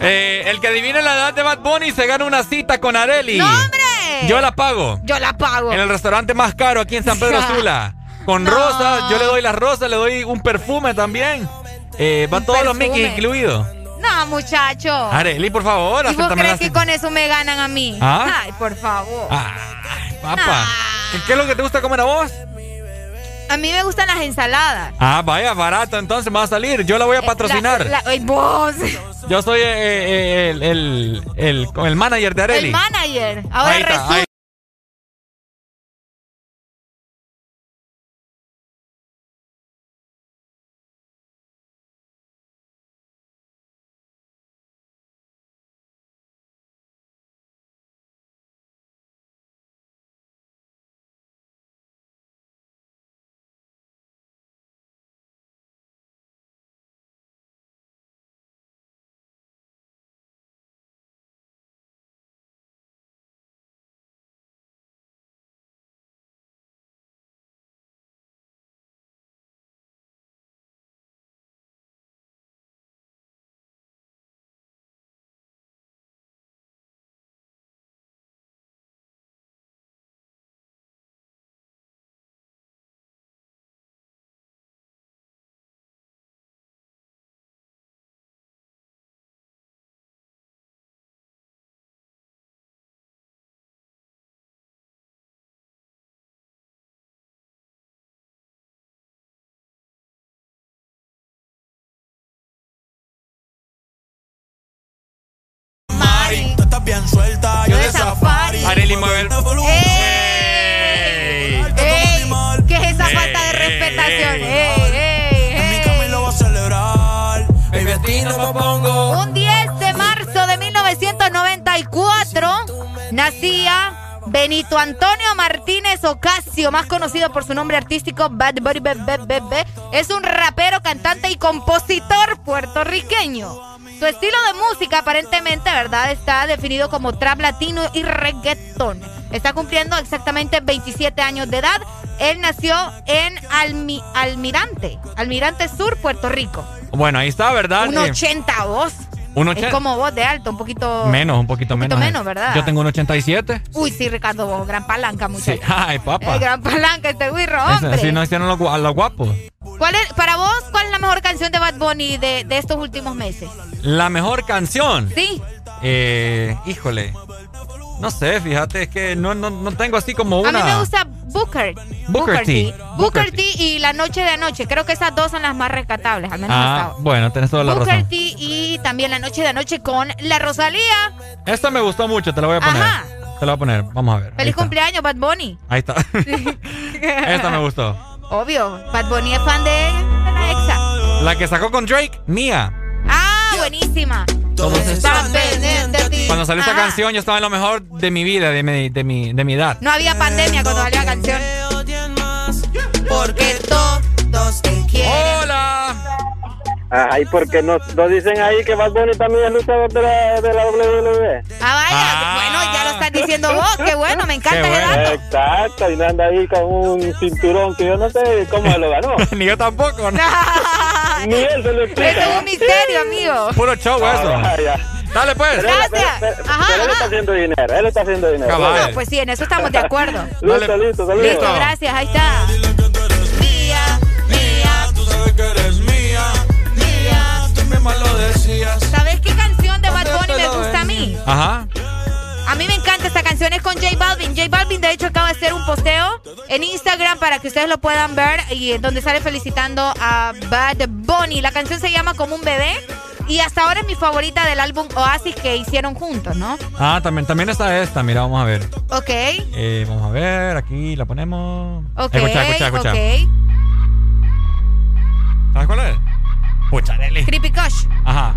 Eh, el que adivine la edad de Bad Bunny se gana una cita con Areli. ¡No, hombre! Yo la pago. Yo la pago. En el restaurante más caro aquí en San Pedro Sula. Con rosas, yo le doy las rosas, le doy un perfume también. Eh, va todos los. Mickey incluidos. No, muchacho. Areli, por favor, ¿Y vos crees que con eso me ganan a mí? ¿Ah? Ay, por favor. Papá, ¿qué, qué es lo que te gusta comer a vos? A mí me gustan las ensaladas. Ah, vaya, barato, entonces me va a salir. Yo la voy a patrocinar. Eh, La- la- ay, vos. Yo soy eh, eh, el, el, el, el manager de Areli. El manager. Ahora resulta. Bien suelta, yo de safari. Areli mueve el... ¡Ey! ¿Qué es esa falta de respetación? ¡Ey, ey, ey! lo va a celebrar. Baby, a ti no me pongo. Un 10 de marzo de 1994 nacía Benito Antonio Martínez Ocasio, más conocido por su nombre artístico Bad Bunny Be- Be- Be- Be. Es un rapero, cantante y compositor puertorriqueño. Su estilo de música aparentemente, ¿verdad? Está definido como trap latino y reggaetón. Está cumpliendo exactamente 27 años de edad. Él nació en Almi- Almirante, Almirante Sur, Puerto Rico. Bueno, ahí está, ¿verdad? Un Eh, 80 vos. Un Es 80. como vos de alto, un poquito. Menos, un poquito menos. eh. menos, ¿verdad? Yo tengo un 87. Uy, sí, Ricardo, vos, gran palanca, Sí. muchacho. Ay, papá. Eh, gran palanca este güirro, Ese- hombre. Así no hicieron los, los guapos. ¿Cuál es, para vos, cuál es la mejor canción de Bad Bunny de, de estos últimos meses? La mejor canción. Sí. Eh, híjole. No sé, fíjate, es que no, no, no tengo así como una. A mí me gusta Booker. Booker T. Booker T y La Noche de Anoche. Creo que esas dos son las más rescatables, al menos Ah, bueno, tenés toda la Booker razón. T y también La Noche de Anoche con La Rosalía. Esta me gustó mucho, te la voy a poner. Ajá. Te la voy a poner, vamos a ver. Feliz cumpleaños, Bad Bunny. Ahí está. Esta me gustó. Obvio, Bad Bunny es fan de, de la exa. La que sacó con Drake, Mía. Ah, buenísima. Todos están pendientes. Cuando salió esta canción, yo estaba en lo mejor de mi vida, de mi, de mi, de mi edad. No había pandemia cuando salió la canción. Porque todos te quieren. ¡Hola! Ay, porque no, no dicen ahí que Bad Bunny también es luchador de la, de la WWE. Ah, vaya, bueno, ya lo estás diciendo vos. Qué bueno, me encanta ese dato. Exacto, y anda ahí con un cinturón que yo no sé cómo lo ganó. Ni yo tampoco. ¿no? Ni él se lo explica. Eso es un misterio, amigo. Puro show eso. Ah. Dale, pues. Gracias. Pero, Ajá, pero él está haciendo dinero, él está haciendo dinero. Cabal. No, pues sí, en eso estamos de acuerdo. Listo, listo, saludos. Listo, gracias, ahí está. Mía, mía, Tú sabes que eres mía, mía. tú misma lo decías. ¿Sabes qué canción de Bad ¿Dónde Bunny me gusta a mí? Ajá. A mí me encanta esta canción, es con J Balvin. J Balvin, de hecho, acaba de hacer un posteo en Instagram para que ustedes lo puedan ver y donde sale felicitando a Bad Bunny. La canción se llama Como un bebé y hasta ahora es mi favorita del álbum Oasis que hicieron juntos, ¿no? Ah, también, también está esta. Mira, vamos a ver. Ok, Eh, vamos a ver, aquí la ponemos. ok, Escucha, escucha, escucha. ok. ¿Sabes cuál es? Pucha, Nelly. Creepy Kush. Ajá.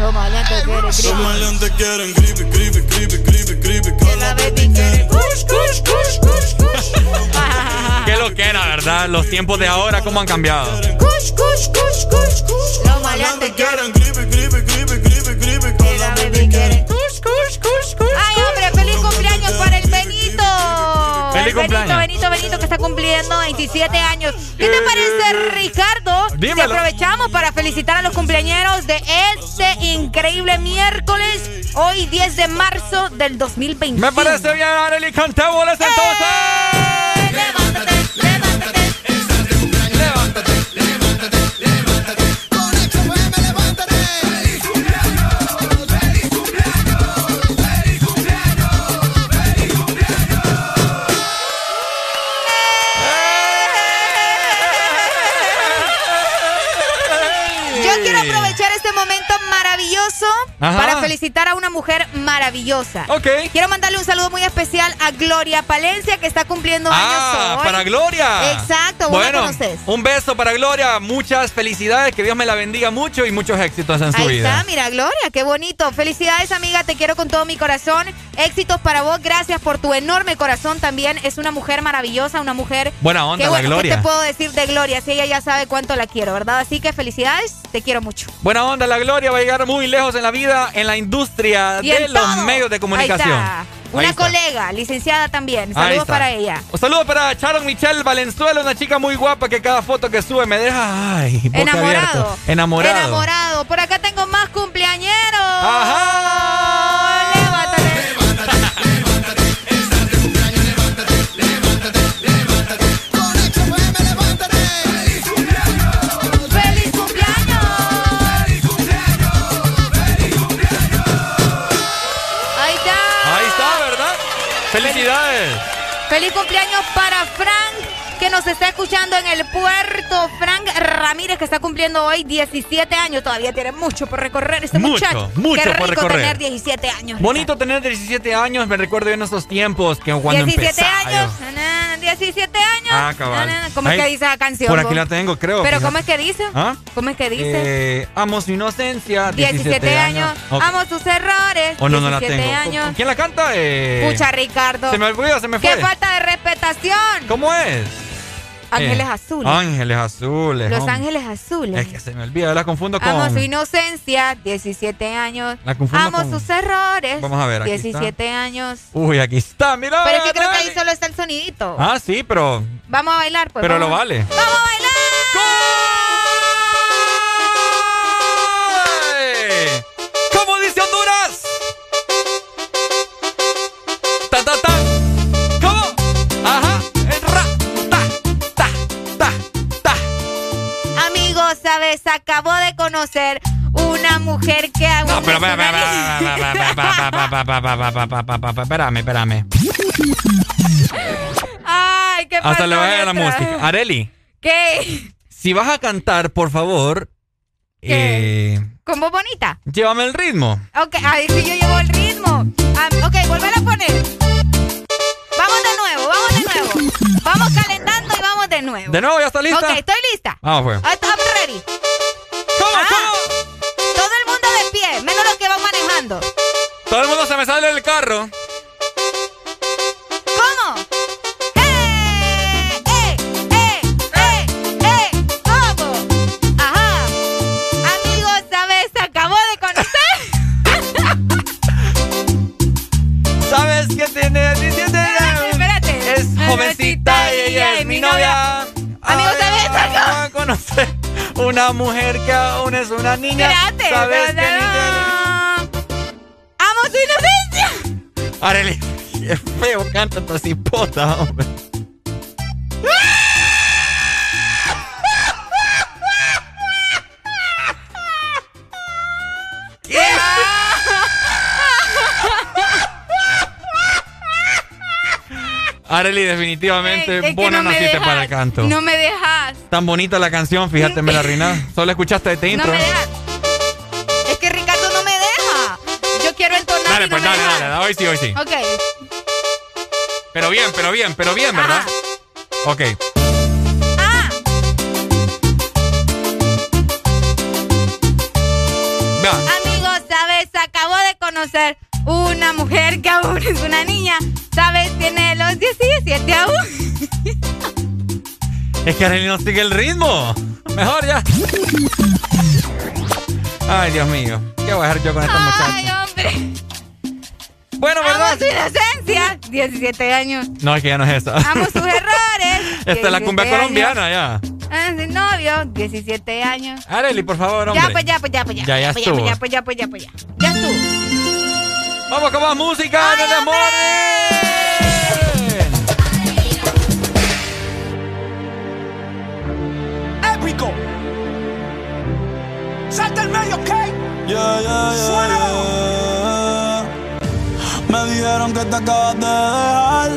Los maleantes quieren creepy, creepy, creepy, creepy, creepy. Que la baby quiere kush, kush, kush, kush, kush. Qué lo que era, ¿verdad? Los tiempos de ahora, ¿cómo han cambiado? Kush, kush, kush, kush, kush. Lo maleante quiere creepy, creepy, creepy, creepy, creepy. Que la baby quiere kush, kush, kush, kush. Ay, Feliz el Benito, cumpleaños. Benito, Benito, que está cumpliendo 27 años. ¿Qué te parece, Ricardo? Si Dímelo. aprovechamos para felicitar a los cumpleañeros de este increíble miércoles, hoy 10 de marzo del 2021. Me parece bien, Arely. Cantémosles entonces. Levántate, levántate. Ajá. para felicitar a una mujer maravillosa. Ok. Quiero mandarle un saludo muy especial a Gloria Palencia, que está cumpliendo Ah, años hoy. para Gloria. Exacto, vos la bueno, conoces. un beso para Gloria, muchas felicidades, que Dios me la bendiga mucho y muchos éxitos en su Ahí vida. está, mira, Gloria, qué bonito. Felicidades, amiga, te quiero con todo mi corazón. Éxitos para vos, gracias por tu enorme corazón también. Es una mujer maravillosa, una mujer... Buena onda, la bueno, Gloria. ¿Qué te puedo decir de Gloria? Si ella ya sabe cuánto la quiero, ¿verdad? Así que felicidades, te quiero mucho. Buena onda, la Gloria va a llegar muy lejos en la vida, en la industria de los todo. medios de comunicación. Ahí está. Una Ahí está. colega, licenciada también. Saludos para ella. Un saludo para Sharon Michelle Valenzuela, una chica muy guapa que cada foto que sube me deja, ay, boca Enamorado. abierta. Enamorado. Enamorado. Por acá tengo más cumpleañeros. Ajá. Feliz cumpleaños para Frank, que nos está escuchando en el puerto. Frank Ramírez, que está cumpliendo hoy 17 años. Todavía tiene mucho por recorrer este Mucho, muchacho. mucho Qué por recorrer. tener 17 años. Bonito tener 17 años, me recuerdo en esos tiempos que cuando 17 empezaba años. yo. na, na, 17 años. Ah, cabal. na. ¿Cómo es que dice la canción? Por aquí la tengo, creo. Pero fíjate. ¿cómo es que dice? ¿Ah? ¿Cómo es que dice? Eh, amo su inocencia, 17, 17 años. Amo sus errores. Oh, no, no la 17 tengo. años. ¿Quién la canta? Eh, Pucha, Ricardo. Se me olvidó, se me fue. ¡Qué falta de respetación! ¿Cómo es? Ángeles Eh, Azules. Ángeles Azules. Los hombre. Ángeles Azules. Es que se me olvida, la confundo con... Amo su inocencia, 17 años. La confundo Amo con- sus errores. Vamos a ver, aquí 17 años. Uy, aquí está, mira. Pero es que creo que ahí solo está el sonidito. Ah, sí, pero... Vamos a bailar, pues. pero vamos. lo vale. ¡Vamos a bailar! ¿Sabes? Acabo de conocer una mujer que aún No, pero espérame, espérame, espérame. Ay, qué Hasta le pasó, bajé a la música. Areli, ¿Qué? si vas a cantar, por favor, ¿Qué? eh, ¿Con voz bonita? llévame el ritmo. Ok, ay, sí, yo llevo el ritmo. Ah, ok, volver a poner. Vamos de nuevo, vamos de nuevo. Vamos calentando y vamos de nuevo. ¿De nuevo ya está lista? Ok, estoy lista. Vamos, pues. Ah, I'm ready. ¿Cómo, Ah, Todo el mundo de pie, menos los que van manejando. Todo el mundo se me sale del carro. ¿Cómo? ¡Eh! ¡Eh! ¡Eh! ¿Cómo? Ajá. Amigos, ¿sabes? Acabo de conocer. ¿Sabes que tiene 17 años? Espérate. Es jovencita novia. Amigos, ¿sabes algo? Conocer una mujer que aún es una niña. Espérate, ¿Sabes ¡Amo su inocencia! Arely, es feo, canta tu cipota, hombre. Arely, definitivamente Ey, es que vos no no naciste dejas, para el canto. No me dejas. Tan bonita la canción, fíjate, me la reina. Solo escuchaste este No intro. me dejas. Es que Ricardo no me deja. Yo quiero entonar Dale, y no pues me dale, deja. dale, hoy sí, hoy sí. Ok. Pero bien, pero bien, pero bien, ¿verdad? Ok. Vean, Amigos, ¿sabes? Acabo de conocer una mujer que aún es una niña. ¿Sabes? Tiene los 17 aún. es que Arely no sigue el ritmo. Mejor ya. Ay, Dios mío. ¿Qué voy a hacer yo con esta muchacha? Ay, hombre. Bueno, ¿verdad? Amo su inocencia. 17 años. No, es que ya no es esa. Amo sus errores. Esta es la cumbia 17 colombiana, ya. Ah, sí, novio, 17 años. Arely, por favor, hombre. Ya, pues ya, pues ya, pues ya. Ya, ya pues estuvo. pues ya, pues ya, pues ya, pues ya. Ya estuvo. Vamos con más música en el Salta el medio, ¿ok? Yeah, yeah, yeah, yeah. Me dijeron que te acabas de dejar,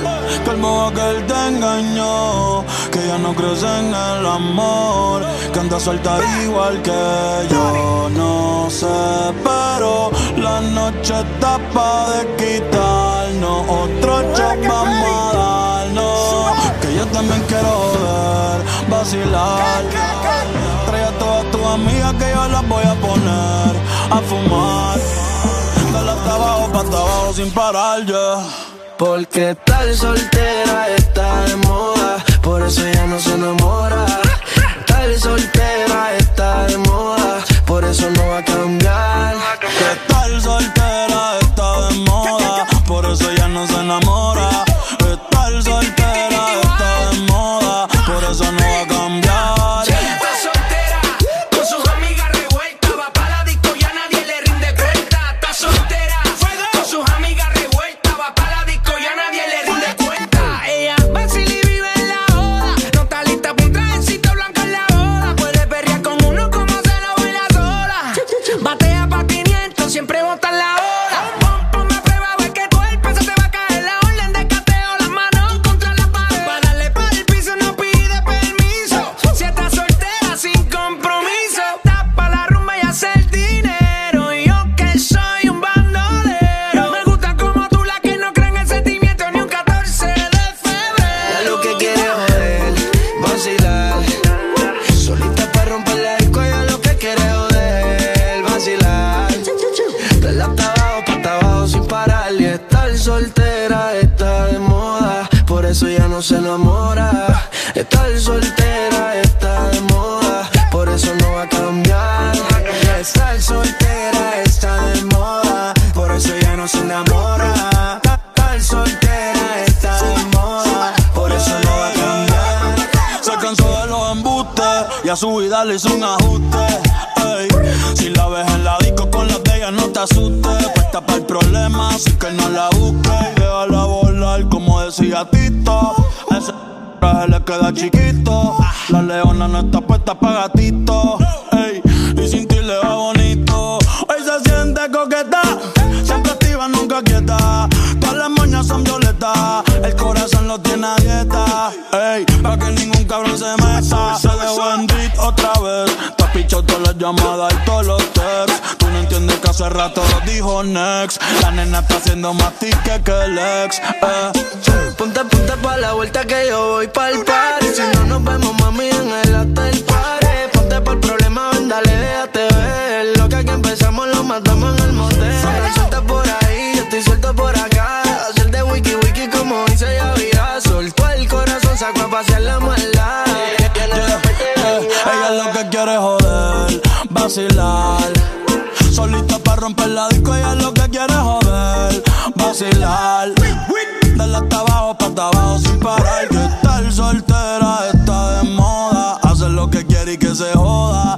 que el modo que él te engañó, que ya no crees en el amor, que anda suelta igual que yo. No sé, pero la noche está pa' de quitarnos, otro shot vamos a darnos, que yo también quiero joder, vacilar. Trae a todas tus amigas que yo las voy a poner a fumar. Dale hasta abajo, pa' hasta abajo sin parar ya. Porque tal soltera está de moda, por eso ya no se enamora. Tal soltera está de moda, por eso no va a cambiar. Que tal soltera está de moda, por eso ya no se enamora. Tal soltera se enamora. Estar soltera está de moda, por eso no va a cambiar. Estar soltera está de moda, por eso ya no se enamora. Estar soltera está de moda, por eso no va a cambiar. Se cansó de los embustes y a su vida le hizo un ajuste. Ey, si la ves en la disco con las de no te asustes. Puesta para el problema, así que no la busques. Y déjala como decía Tito. Ese traje le queda chiquito. La leona no está puesta para gatito. Ey, y sin ti le va bonito. Hoy se siente coqueta, siempre activa, nunca quieta. Todas las moñas son violetas, el corazón lo tiene a dieta. Ey, para que ningún cabrón se meta. Se dejó en otra vez. Te has todas las llamadas y todos los hace rato lo dijo Next. La nena está haciendo más ticket que el ex. Eh. Ponte, ponte pa' la vuelta que yo voy pa'l party Si no nos vemos, mami, en el hotel party Ponte el problema, ven, dale, déjate ver Lo que aquí empezamos lo matamos en el motel Suelta por ahí, yo estoy suelto por acá Hacer de wiki wiki como dice ya vida Soltó el corazón, sacó a pasear la maldad Eh, ella lo que quiere es joder, vacilar. Solita para romper la disco, ella lo que quiere joder, vacilar. Dale hasta abajo, pa' hasta abajo sin parar. Que estar soltera está de moda. Hacer lo que quiere y que se joda.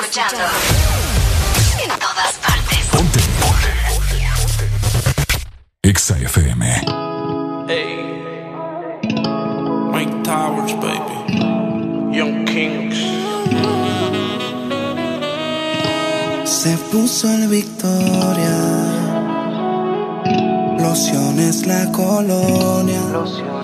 Escuchando. En todas partes. Ponte. Exa FM. Hey. Mike Towers, baby. Young Kings. Se puso el Victoria. Lociones la colonia. Lociones la colonia.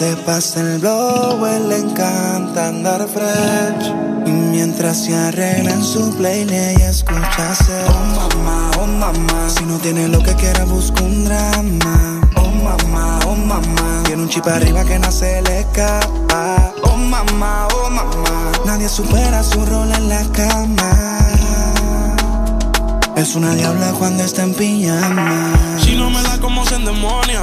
Se pasa el blow, él le encanta andar fresh. Y mientras se arregla en su playlist y escucha hacer. Oh mamá, oh mamá. Si no tiene lo que quiera, busca un drama. Oh mamá, oh mamá. Tiene un chip arriba que no se le escapa. Oh mamá, oh mamá. Nadie supera su rol en la cama. Es una diabla cuando está en pijama. Si no me da como se endemonia,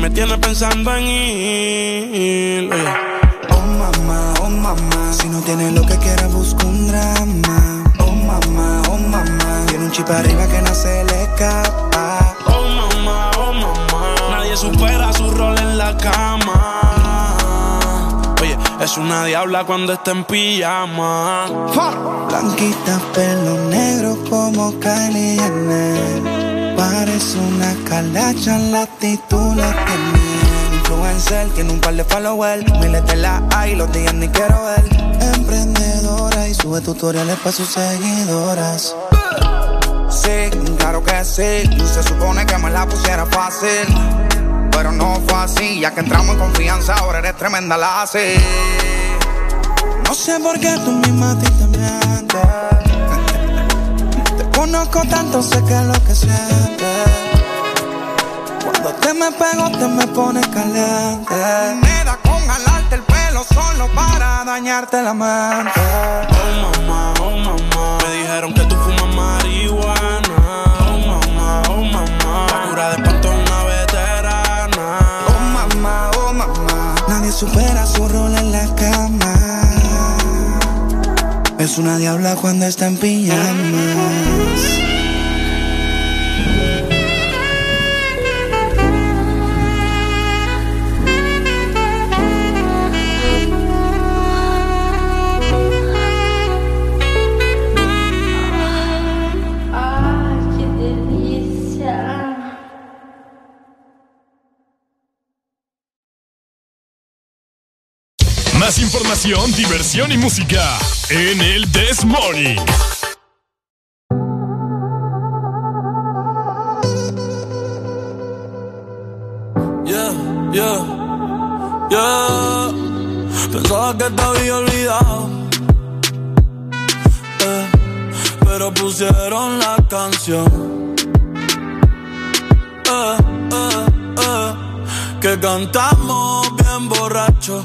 Me tienes pensando en ir. Oye. Oh mamá, oh mamá, si no tienes lo que quieras busca un drama. Oh mamá, oh mamá, tiene un chip arriba que no se le escapa. Oh mamá, oh mamá, nadie supera su rol en la cama. Oye, es una diabla cuando está en pijama. Blanquita, pelo negro como Kylie Jenner. Parece una calacha, la actitud la tiene. Influencer, tiene un par de followers. Miles de la hay, los días ni quiero ver. Emprendedora y sube tutoriales para sus seguidoras. Sí, claro que sí. Se supone que me la pusiera fácil. Pero no fue así, ya que entramos en confianza, ahora eres tremenda la así. No sé por qué tú misma a ti te mientes. Conozco tanto, sé que es lo que sientes. Cuando te me pego, te me pones caliente. Me da con jalarte el pelo solo para dañarte la mente. Oh mamá, oh mamá, me dijeron que tú fumas marihuana. Oh mamá, oh mamá, la cura de espanto es una veterana. Oh mamá, oh mamá, nadie supera su rol en la cama. Es una diabla cuando está en pijamas. Información, diversión y música en el This. Yeah, yeah, yeah. Pensaba que te había olvidado. Eh, pero pusieron la canción. Eh, eh, eh, que cantamos bien borracho.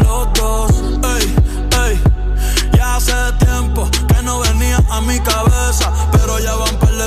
a mi cabeza, pero ya van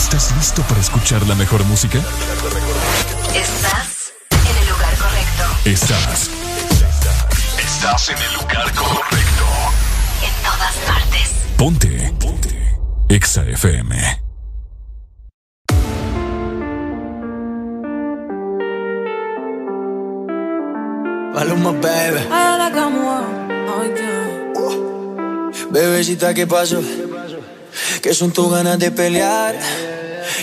¿Estás listo para escuchar la mejor música? Estás en el lugar correcto. Estás. Estás en el lugar correcto. En todas partes. Ponte. Ponte. Exa FM. Paloma, baby. Bebecita, ¿qué pasó? Que son tus ganas de pelear,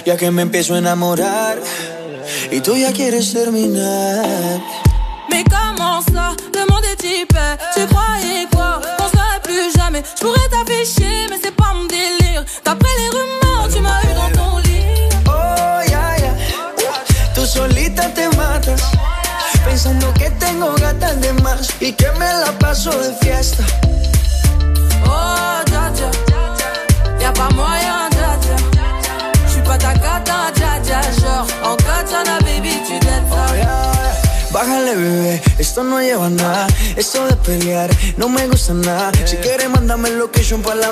ya que me empiezo a enamorar y tú ya quieres terminar. Mais comment ça, le monde est hyper Tu croyais quoi, qu'on serait plus jamais Je pourrais t'afficher, mais c'est pas mon délire D'après les rumeurs, tu m'as eu dans ton lit Oh, ya, ya. Tú solita te matas, pensando que tengo gatas de más y que me la paso de fiesta. Oh, dja dja Y'a pas moyen, dja dja J'suis pas ta cata, dja dja Genre, en katana, baby, tu dettes ça Bájale, bebé, esto no lleva nada. Esto de pelear no me gusta nada. Si quieres, mándame location para la.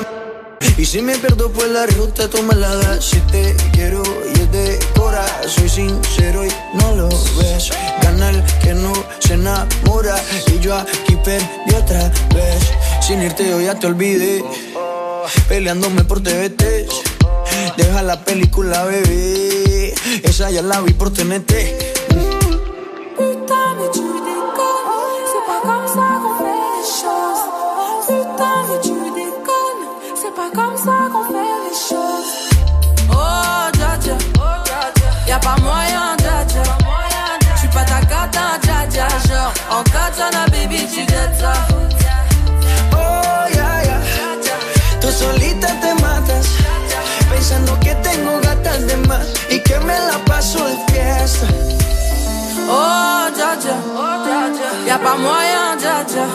Y si me pierdo por la ruta, tú me la das. Si te quiero y es de cora, soy sincero y no lo ves. Gana el que no se enamora. Y yo aquí perdí otra vez. Sin irte, yo ya te olvidé. Peleándome por TVT. Deja la película, bebé. Esa ya la vi por TNT. Pas moyen, dja dja J'suis pas ta cata, dja dja en katana, baby, tu ça pensando que tengo gatas de más y que me la paso de fiesta. Oh, dja dja Y'a pas moyen, dja dja.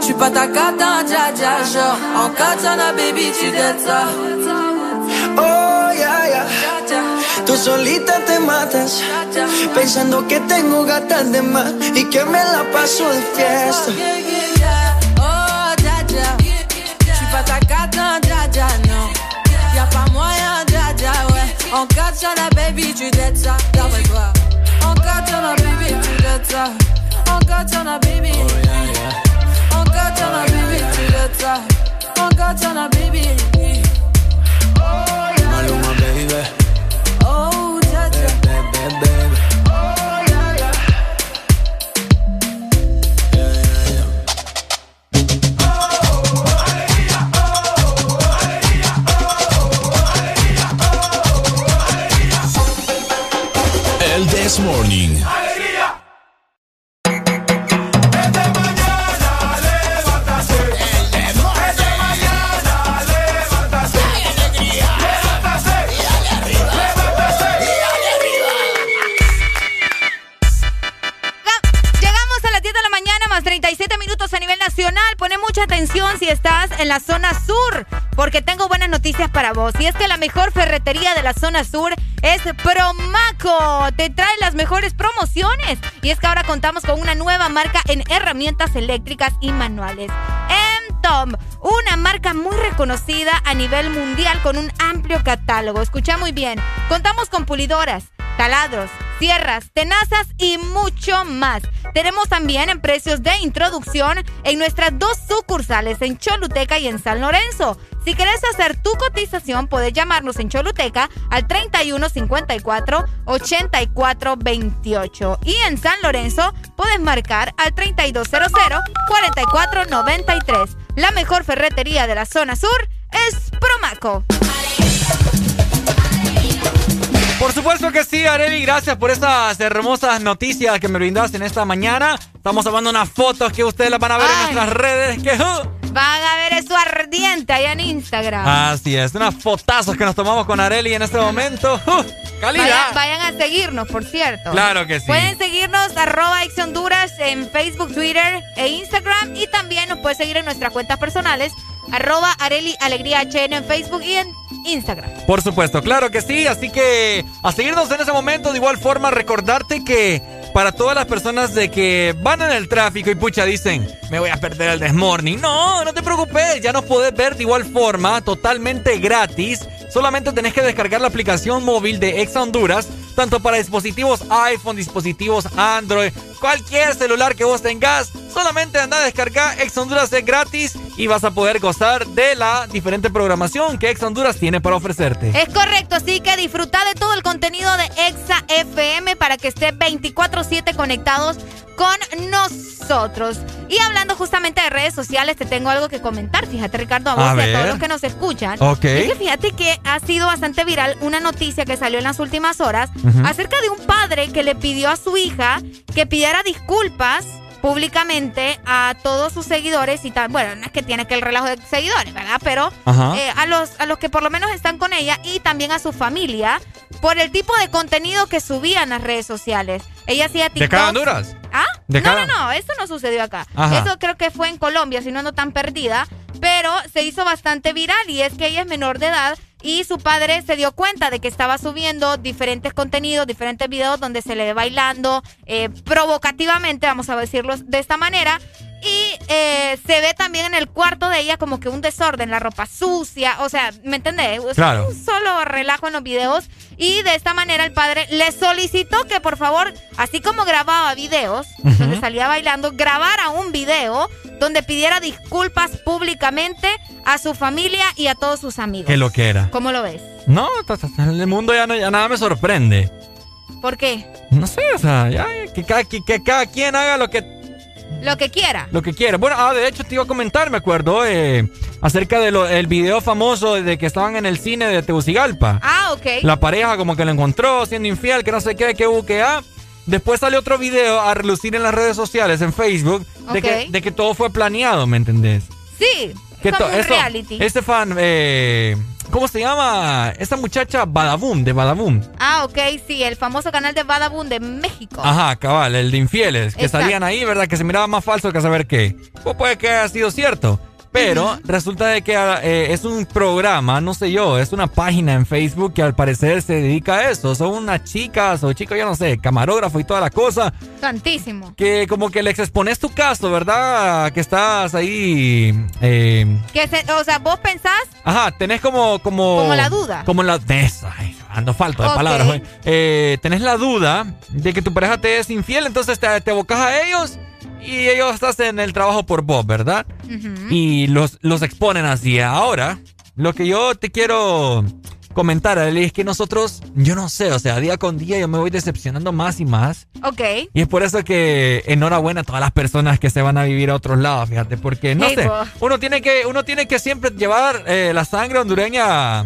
J'suis pas ta dja, genre. En katana, baby, tu dettes. Oh, yeah, yeah. Tú solita te matas, pensando que tengo gatas de más y que me la paso de fiesta. Ouais. En katana, baby, tu dettes ça. D'après toi. En katana, baby, tu dettes ça. En katana, baby. En katana, baby, tu dettes ça. En katana, baby. Maluma, This Morning. Mucha atención si estás en la zona sur, porque tengo buenas noticias para vos. Y es que la mejor ferretería de la zona sur es Promaco. Te trae las mejores promociones. Y es que ahora contamos con una nueva marca en herramientas eléctricas y manuales. Tom, una marca muy reconocida a nivel mundial con un amplio catálogo. Escucha muy bien. Contamos con pulidoras, taladros, sierras, tenazas y mucho más. Tenemos también en precios de introducción en nuestras dos sucursales en Choluteca y en San Lorenzo. Si querés hacer tu cotización, puedes llamarnos en Choluteca al 3154 8428 y en San Lorenzo puedes marcar al 3200 4493. La mejor ferretería de la zona sur es Promaco. Por supuesto que sí, Areli, gracias por esas hermosas noticias que me brindaste en esta mañana. Estamos tomando unas fotos que ustedes las van a ver en nuestras redes. Que, uh, Van a ver eso ardiente allá en Instagram. Así es, unas fotazos que nos tomamos con Areli en este momento. Uh, calidad. Vayan, vayan a seguirnos, por cierto. Claro que sí. Pueden seguirnos arroba Ex Honduras en Facebook, Twitter e Instagram. Y también nos pueden seguir en nuestras cuentas personales, arroba Areli Alegría en Facebook y en Instagram. Por supuesto, claro que sí. Así que a seguirnos en ese momento. De igual forma, recordarte que para todas las personas de que van en el tráfico y pucha dicen, me voy a perder el desmorning. No, no te preocupes. Ya nos podés ver de igual forma, totalmente gratis. Solamente tenés que descargar la aplicación móvil de Exa Honduras, tanto para dispositivos iPhone, dispositivos Android, cualquier celular que vos tengas. Solamente anda a descargar Exa Honduras es gratis y vas a poder gozar de la diferente programación que Exa Honduras tiene para ofrecerte. Es correcto, así que disfruta de todo el contenido de Exa FM para que esté 24-7 conectados con nosotros. Y hablando justamente de redes sociales, te tengo algo que comentar. Fíjate, Ricardo, a vos A y a todos los que nos escuchan. Ok. Es que fíjate que ha sido bastante viral una noticia que salió en las últimas horas acerca de un padre que le pidió a su hija que pidiera disculpas públicamente a todos sus seguidores y tal. Bueno, no es que tiene que el relajo de seguidores, ¿verdad? Pero Ajá. eh, a, los, a los que por lo menos están con ella y también a su familia por el tipo de contenido que subían las redes sociales. Ella hacía ¿De TikTok. cada Honduras? ¿Ah? ¿De no, cada- no, no, eso no sucedió acá. Ajá. Eso creo que fue en Colombia, si no ando tan perdida. Pero se hizo bastante viral y es que ella es menor de edad y su padre se dio cuenta de que estaba subiendo diferentes contenidos, diferentes videos donde se le ve bailando eh, provocativamente, vamos a decirlo de esta manera. Y eh, se ve también en el cuarto de ella como que un desorden, la ropa sucia, o sea, ¿me entendés? Es Claro. Un solo relajo en los videos. Y de esta manera el padre le solicitó que por favor, así como grababa videos, donde salía bailando, grabara un video donde pidiera disculpas públicamente a su familia y a todos sus amigos. ¿Qué lo que era? ¿Cómo lo ves? No, ta- en el mundo ya, no, ya nada me sorprende. ¿Por qué? No sé, o sea, ya, que, cada, que, que cada quien haga lo que, Lo que quiera. lo que quiera. Bueno, ah, de hecho te iba a comentar, me acuerdo, eh, acerca del video famoso de que estaban en el cine de Tegucigalpa. Ah, ok. La pareja como que lo encontró siendo infiel, que no sé qué, que que ah. Después sale otro video a relucir en las redes sociales, en Facebook, de, que, de que todo fue planeado, ¿me entendés? Sí, Que como un reality. Este fan, eh, ¿cómo se llama? Esta muchacha Badaboom, de Badaboom. Ah, ok, sí, el famoso canal de Badaboom de México. Ajá, cabal, el de infieles, que Exacto. salían ahí, ¿verdad? Que se miraba más falso que saber qué. Pues puede que haya sido cierto. Pero resulta de que eh, es un programa, no sé yo, es una página en Facebook que al parecer se dedica a eso. Son unas chicas o chicos, yo no sé, camarógrafo y toda la cosa. Santísimo. Que como que les expones tu caso, ¿verdad? Que estás ahí... eh, Que se- o sea, vos pensás, Ajá, tenés como... Como, Como la duda. Como la... de esa, ay, ando falto de Ok. palabras. güey. Eh, tenés la duda de que tu pareja te es infiel, entonces te, te abocas a ellos y ellos hacen el trabajo por vos, ¿verdad? Y los, los exponen así. Ahora, lo que yo te quiero comentar, Arely, es que nosotros, yo no sé, o sea, día con día yo me voy decepcionando más y más. ok. Y es por eso que enhorabuena a todas las personas que se van a vivir a otros lados, fíjate, porque no Hey, sé, uno tiene que, uno tiene que siempre llevar eh, la sangre hondureña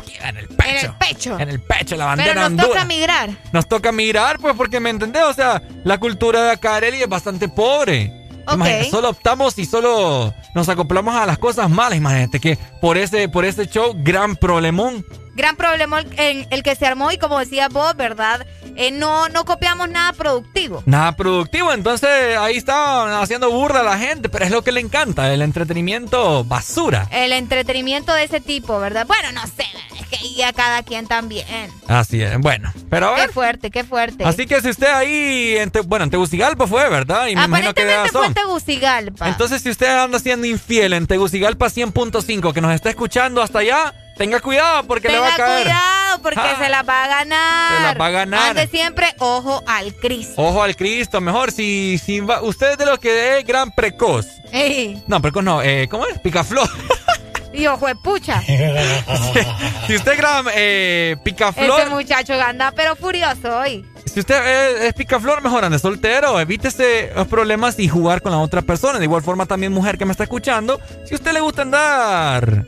aquí en el pecho. En el pecho. En el pecho, la bandera Pero nos Honduras. toca migrar. Nos toca mirar, pues, porque me entendés, o sea, la cultura de acá, Arely, es bastante pobre. Imagínate, solo optamos y solo nos acoplamos a las cosas malas. Imagínate que por ese, por ese show, gran problemón. Gran problema el, en el que se armó y como decía vos, ¿verdad? Eh, no, no copiamos nada productivo. Nada productivo, entonces ahí está haciendo burla a la gente, pero es lo que le encanta, el entretenimiento basura. El entretenimiento de ese tipo, ¿verdad? Bueno, no sé, es que ahí a cada quien también. Así es, bueno, pero a Qué fuerte, qué fuerte. Así que si usted ahí, en Te- bueno, en Tegucigalpa fue, ¿verdad? Y me que Aparentemente fue en. Tegucigalpa. Entonces, si usted anda siendo infiel en Tegucigalpa 100.5, que nos está escuchando hasta allá, tenga cuidado porque le va a Tenga caer. cuidado porque Ah. se la va a ganar. Se la va a ganar. Ande siempre ojo al Cristo. Ojo al Cristo, mejor si, si va- usted es de los que es gran precoz. Ey, No, precoz no, eh, ¿cómo es? Picaflor. y ojo de pucha. si usted es gran eh, picaflor. Este muchacho anda pero furioso hoy. Si usted es, es picaflor, mejor ande soltero, evítese los problemas y jugar con la otra persona. De igual forma, también mujer que me está escuchando, si usted le gusta andar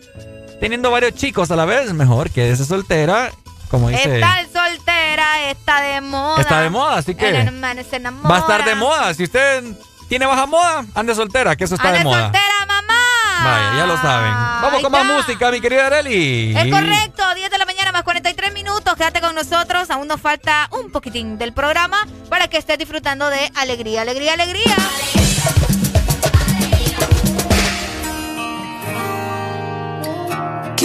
teniendo varios chicos a la vez, mejor quédese soltera, como dice. Está soltera, está de moda. Está de moda, así que El hermano se enamora. Va a estar de moda. Si usted tiene baja moda, ande soltera, que eso está Ande de moda. soltera, mamá. Vaya, ya lo saben. Vamos Ahí con más música, mi querida Areli. Es correcto, 10 de la mañana más 43 minutos. Quédate con nosotros. Aún nos falta un poquitín del programa para que estés disfrutando de alegría, alegría, alegría.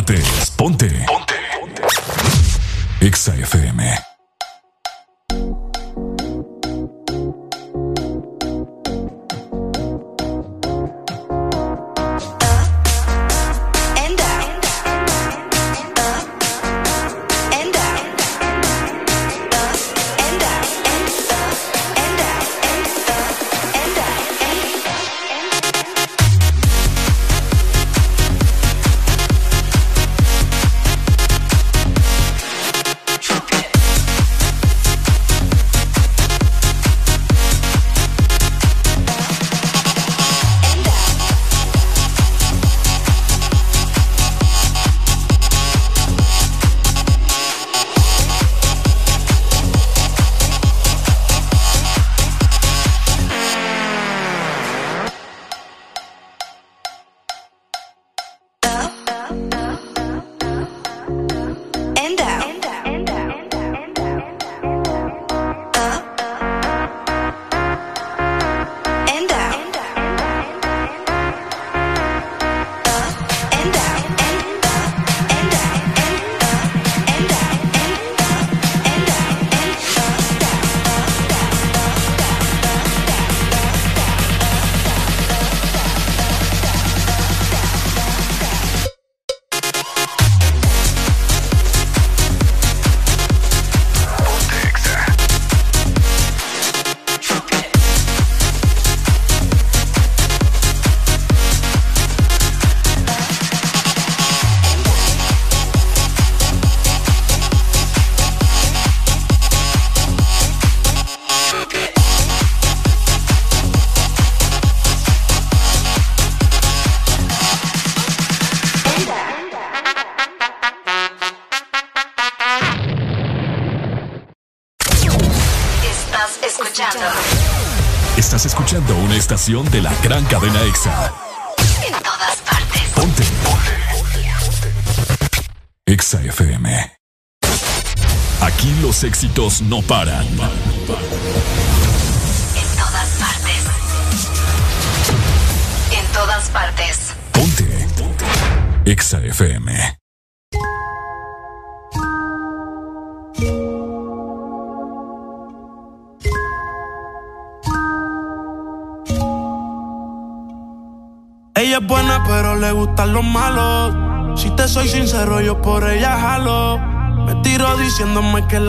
Todas estación de la gran cadena Exa. En todas partes. Ponte. Exa FM. Aquí los éxitos no paran.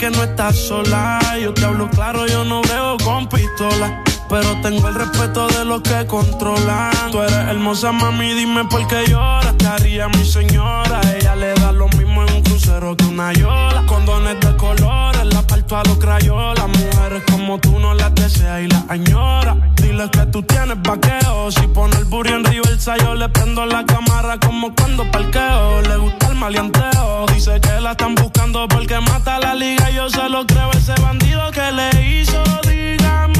que no estás sola. Yo te hablo claro, yo no veo con pistola. Pero tengo el respeto de los que controlan. Tú eres hermosa, mami, dime por qué lloras. Te haría mi señora. Ella le da lo mismo en un crucero que una yola. Condones de colores, parto a los crayolas. Mujeres como tú no las deseas y las añora. Dile que tú tienes vaqueo. Si pone el burro en Riverside, yo le prendo la cámara como cuando parqueo. Le gusta el maleanteo. Dice que la están buscando porque mata la liga. Yo se lo creo, ese bandido que le hizo. Dígame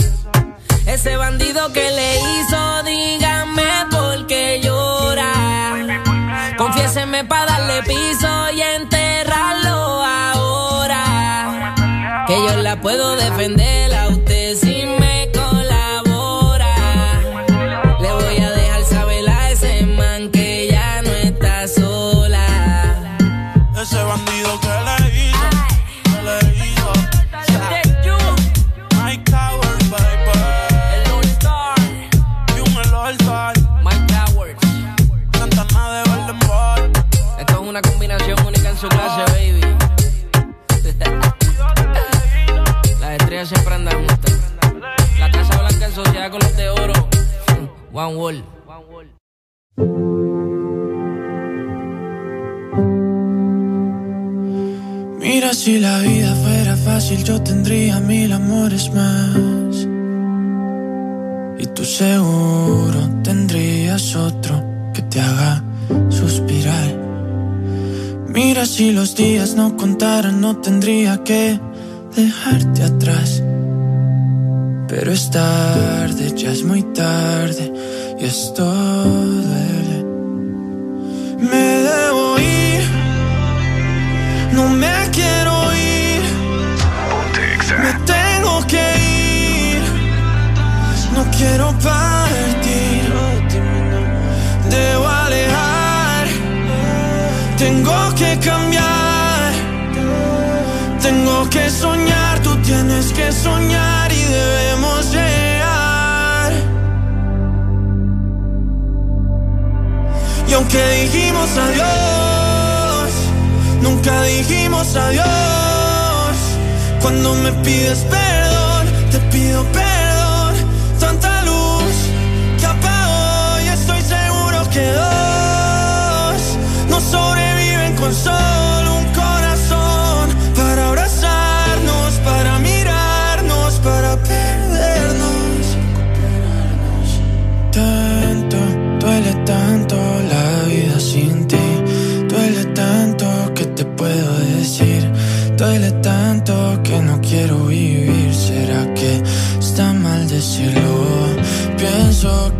Ese bandido que le hizo, dígame por qué llora. Confiéseme para darle piso y enterrarlo ahora. Que yo la puedo defender a usted One Wall. Mira, si la vida fuera fácil, yo tendría mil amores más. Y tú seguro tendrías otro que te haga suspirar. Mira, si los días no contaran, no tendría que dejarte atrás. Pero es tarde, ya es muy tarde, y esto duele. Me debo ir. No me quiero ir. Me tengo que ir. No quiero partir. Debo alejar. Tengo que cambiar. Tengo que soñar. Tú tienes que soñar Y aunque dijimos adiós, nunca dijimos adiós. Cuando me pides perdón, te pido perdón. Tanta luz que apago y estoy seguro que dos no sobreviven con solo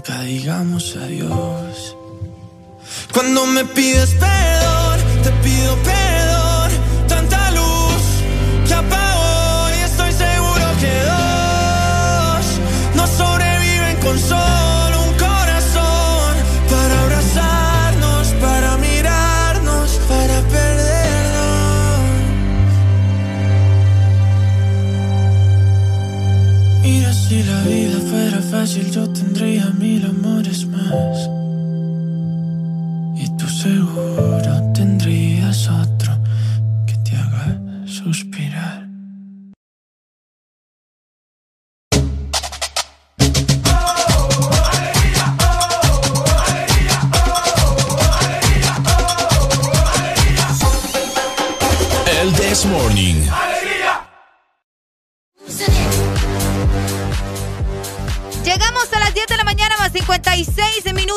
nunca digamos adiós. Cuando me pides perdón, te pido perdón. Fácil, yo tendría mil amores más.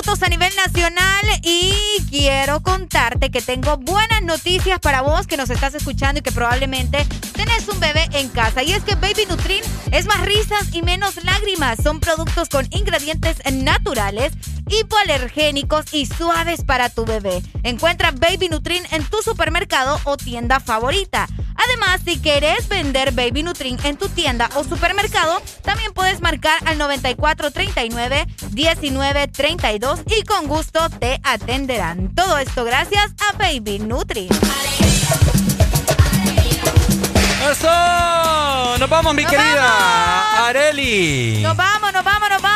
56 minutos a nivel nacional y quiero contarte que tengo buenas noticias para vos que nos estás escuchando y que probablemente tenés un bebé en casa. Y es que Baby Nutrin es más risas y menos lágrimas. Son productos con ingredientes naturales hipoalergénicos y suaves para tu bebé. Encuentra Baby Nutrin en tu supermercado o tienda favorita. Además, si querés vender Baby Nutrin en tu tienda o supermercado, también puedes marcar al 9439 1932 y con gusto te atenderán. Todo esto gracias a Baby Nutrin. ¡Eso! ¡Nos vamos, mi querida Areli! Nos vamos, nos vamos, nos vamos,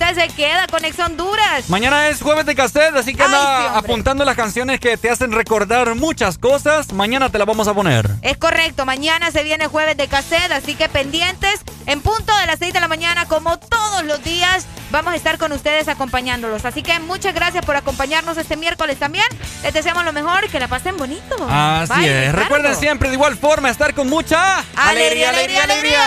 usted se queda con Ex Honduras. Mañana es jueves de cassette, así que Ay, anda sí, apuntando las canciones que te hacen recordar muchas cosas. Mañana te las vamos a poner. Es correcto, mañana se viene jueves de cassette, así que pendientes. En punto de las 6 de la mañana, como todos los días, vamos a estar con ustedes acompañándolos. Así que muchas gracias por acompañarnos este miércoles también. Les deseamos lo mejor, que la pasen bonito. Así Bye, es. Ricardo. Recuerden siempre de igual forma estar con mucha Alegría, alegría, alegría.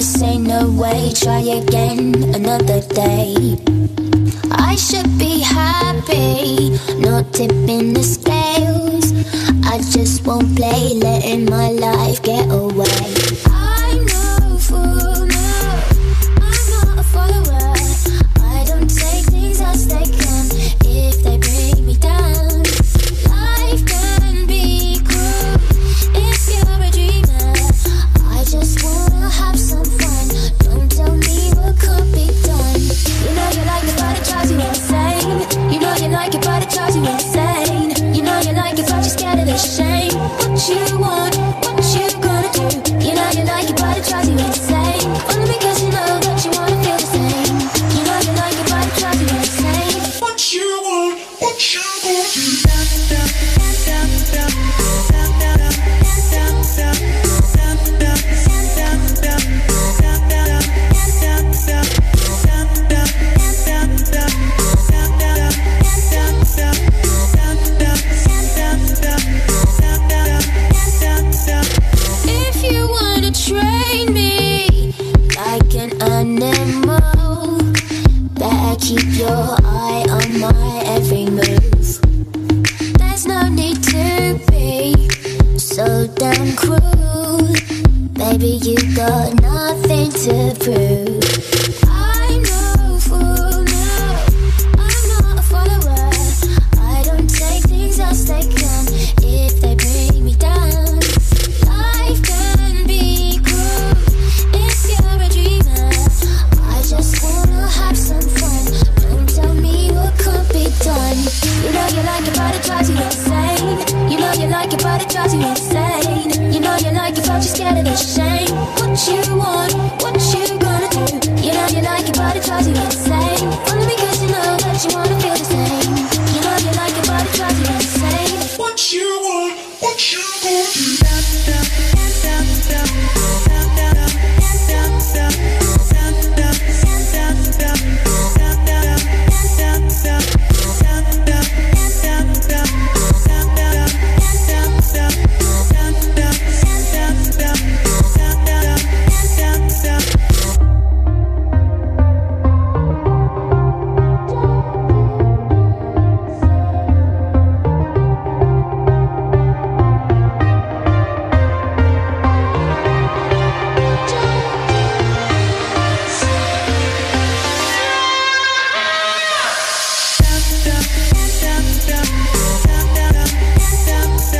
Say no way, try again another day. I should be happy, not tipping the scales. I just won't play, letting my life get away. You insane. Your eye on my every move. There's no need to be so damn cruel. Baby, you got nothing to prove. Like but it drives you insane. You know you like it, but you're scared of the shame. What you want, what you gonna do? You know you like but it drives you insane. Only because you know that you wanna feel